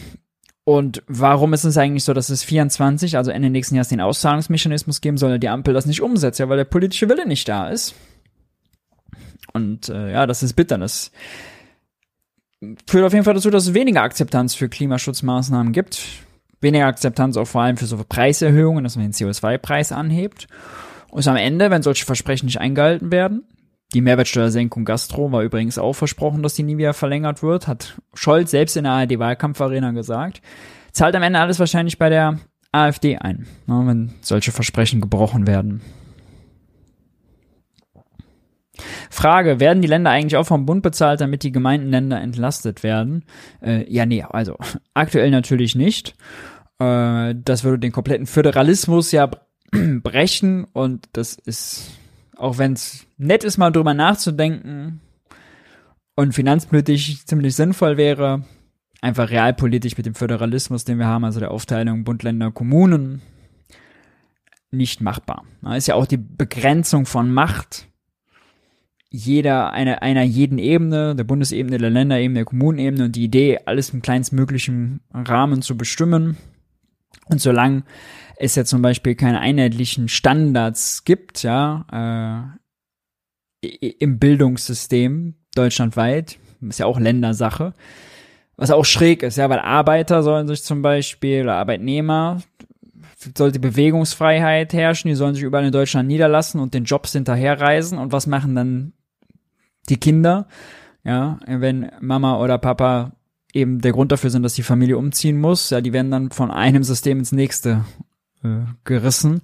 und warum ist es eigentlich so, dass es 24, also Ende nächsten Jahres den Auszahlungsmechanismus geben soll, die Ampel das nicht umsetzt, ja, weil der politische Wille nicht da ist. Und äh, ja, das ist bitter. Das führt auf jeden Fall dazu, dass es weniger Akzeptanz für Klimaschutzmaßnahmen gibt. Weniger Akzeptanz auch vor allem für so Preiserhöhungen, dass man den CO2-Preis anhebt. Und am Ende, wenn solche Versprechen nicht eingehalten werden, die Mehrwertsteuersenkung Gastro war übrigens auch versprochen, dass die nie wieder verlängert wird, hat Scholz selbst in der ARD-Wahlkampfarena gesagt, zahlt am Ende alles wahrscheinlich bei der AfD ein, ne, wenn solche Versprechen gebrochen werden. Frage, werden die Länder eigentlich auch vom Bund bezahlt, damit die Gemeindenländer entlastet werden? Äh, ja, nee, also aktuell natürlich nicht. Äh, das würde den kompletten Föderalismus ja brechen und das ist, auch wenn es nett ist, mal drüber nachzudenken und finanzpolitisch ziemlich sinnvoll wäre, einfach realpolitisch mit dem Föderalismus, den wir haben, also der Aufteilung Bund, Länder, Kommunen, nicht machbar. Da ist ja auch die Begrenzung von Macht jeder, einer, einer jeden Ebene, der Bundesebene, der Länderebene, der Kommunenebene und die Idee, alles im kleinstmöglichen Rahmen zu bestimmen. Und solange es ja zum Beispiel keine einheitlichen Standards gibt, ja, äh, im Bildungssystem deutschlandweit, ist ja auch Ländersache, was auch schräg ist, ja, weil Arbeiter sollen sich zum Beispiel, oder Arbeitnehmer, sollte Bewegungsfreiheit herrschen, die sollen sich überall in Deutschland niederlassen und den Jobs hinterherreisen und was machen dann die Kinder, ja, wenn Mama oder Papa eben der Grund dafür sind, dass die Familie umziehen muss, ja, die werden dann von einem System ins nächste äh, gerissen.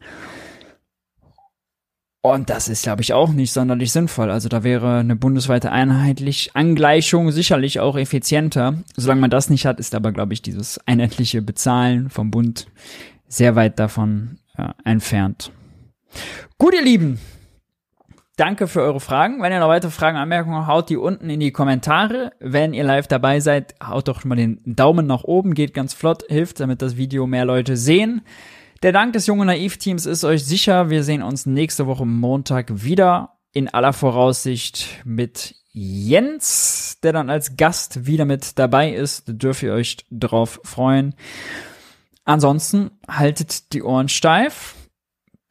Und das ist, glaube ich, auch nicht sonderlich sinnvoll. Also da wäre eine bundesweite einheitlich Angleichung sicherlich auch effizienter. Solange man das nicht hat, ist aber, glaube ich, dieses einheitliche Bezahlen vom Bund sehr weit davon äh, entfernt. Gut, ihr Lieben, Danke für eure Fragen. Wenn ihr noch weitere Fragen, Anmerkungen haut die unten in die Kommentare. Wenn ihr live dabei seid, haut doch mal den Daumen nach oben, geht ganz flott, hilft, damit das Video mehr Leute sehen. Der Dank des jungen Naiv-Teams ist euch sicher. Wir sehen uns nächste Woche Montag wieder. In aller Voraussicht mit Jens, der dann als Gast wieder mit dabei ist. Da dürft ihr euch drauf freuen. Ansonsten haltet die Ohren steif,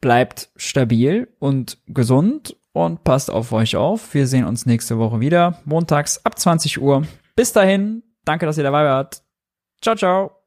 bleibt stabil und gesund und passt auf euch auf. Wir sehen uns nächste Woche wieder, montags ab 20 Uhr. Bis dahin, danke, dass ihr dabei wart. Ciao, ciao.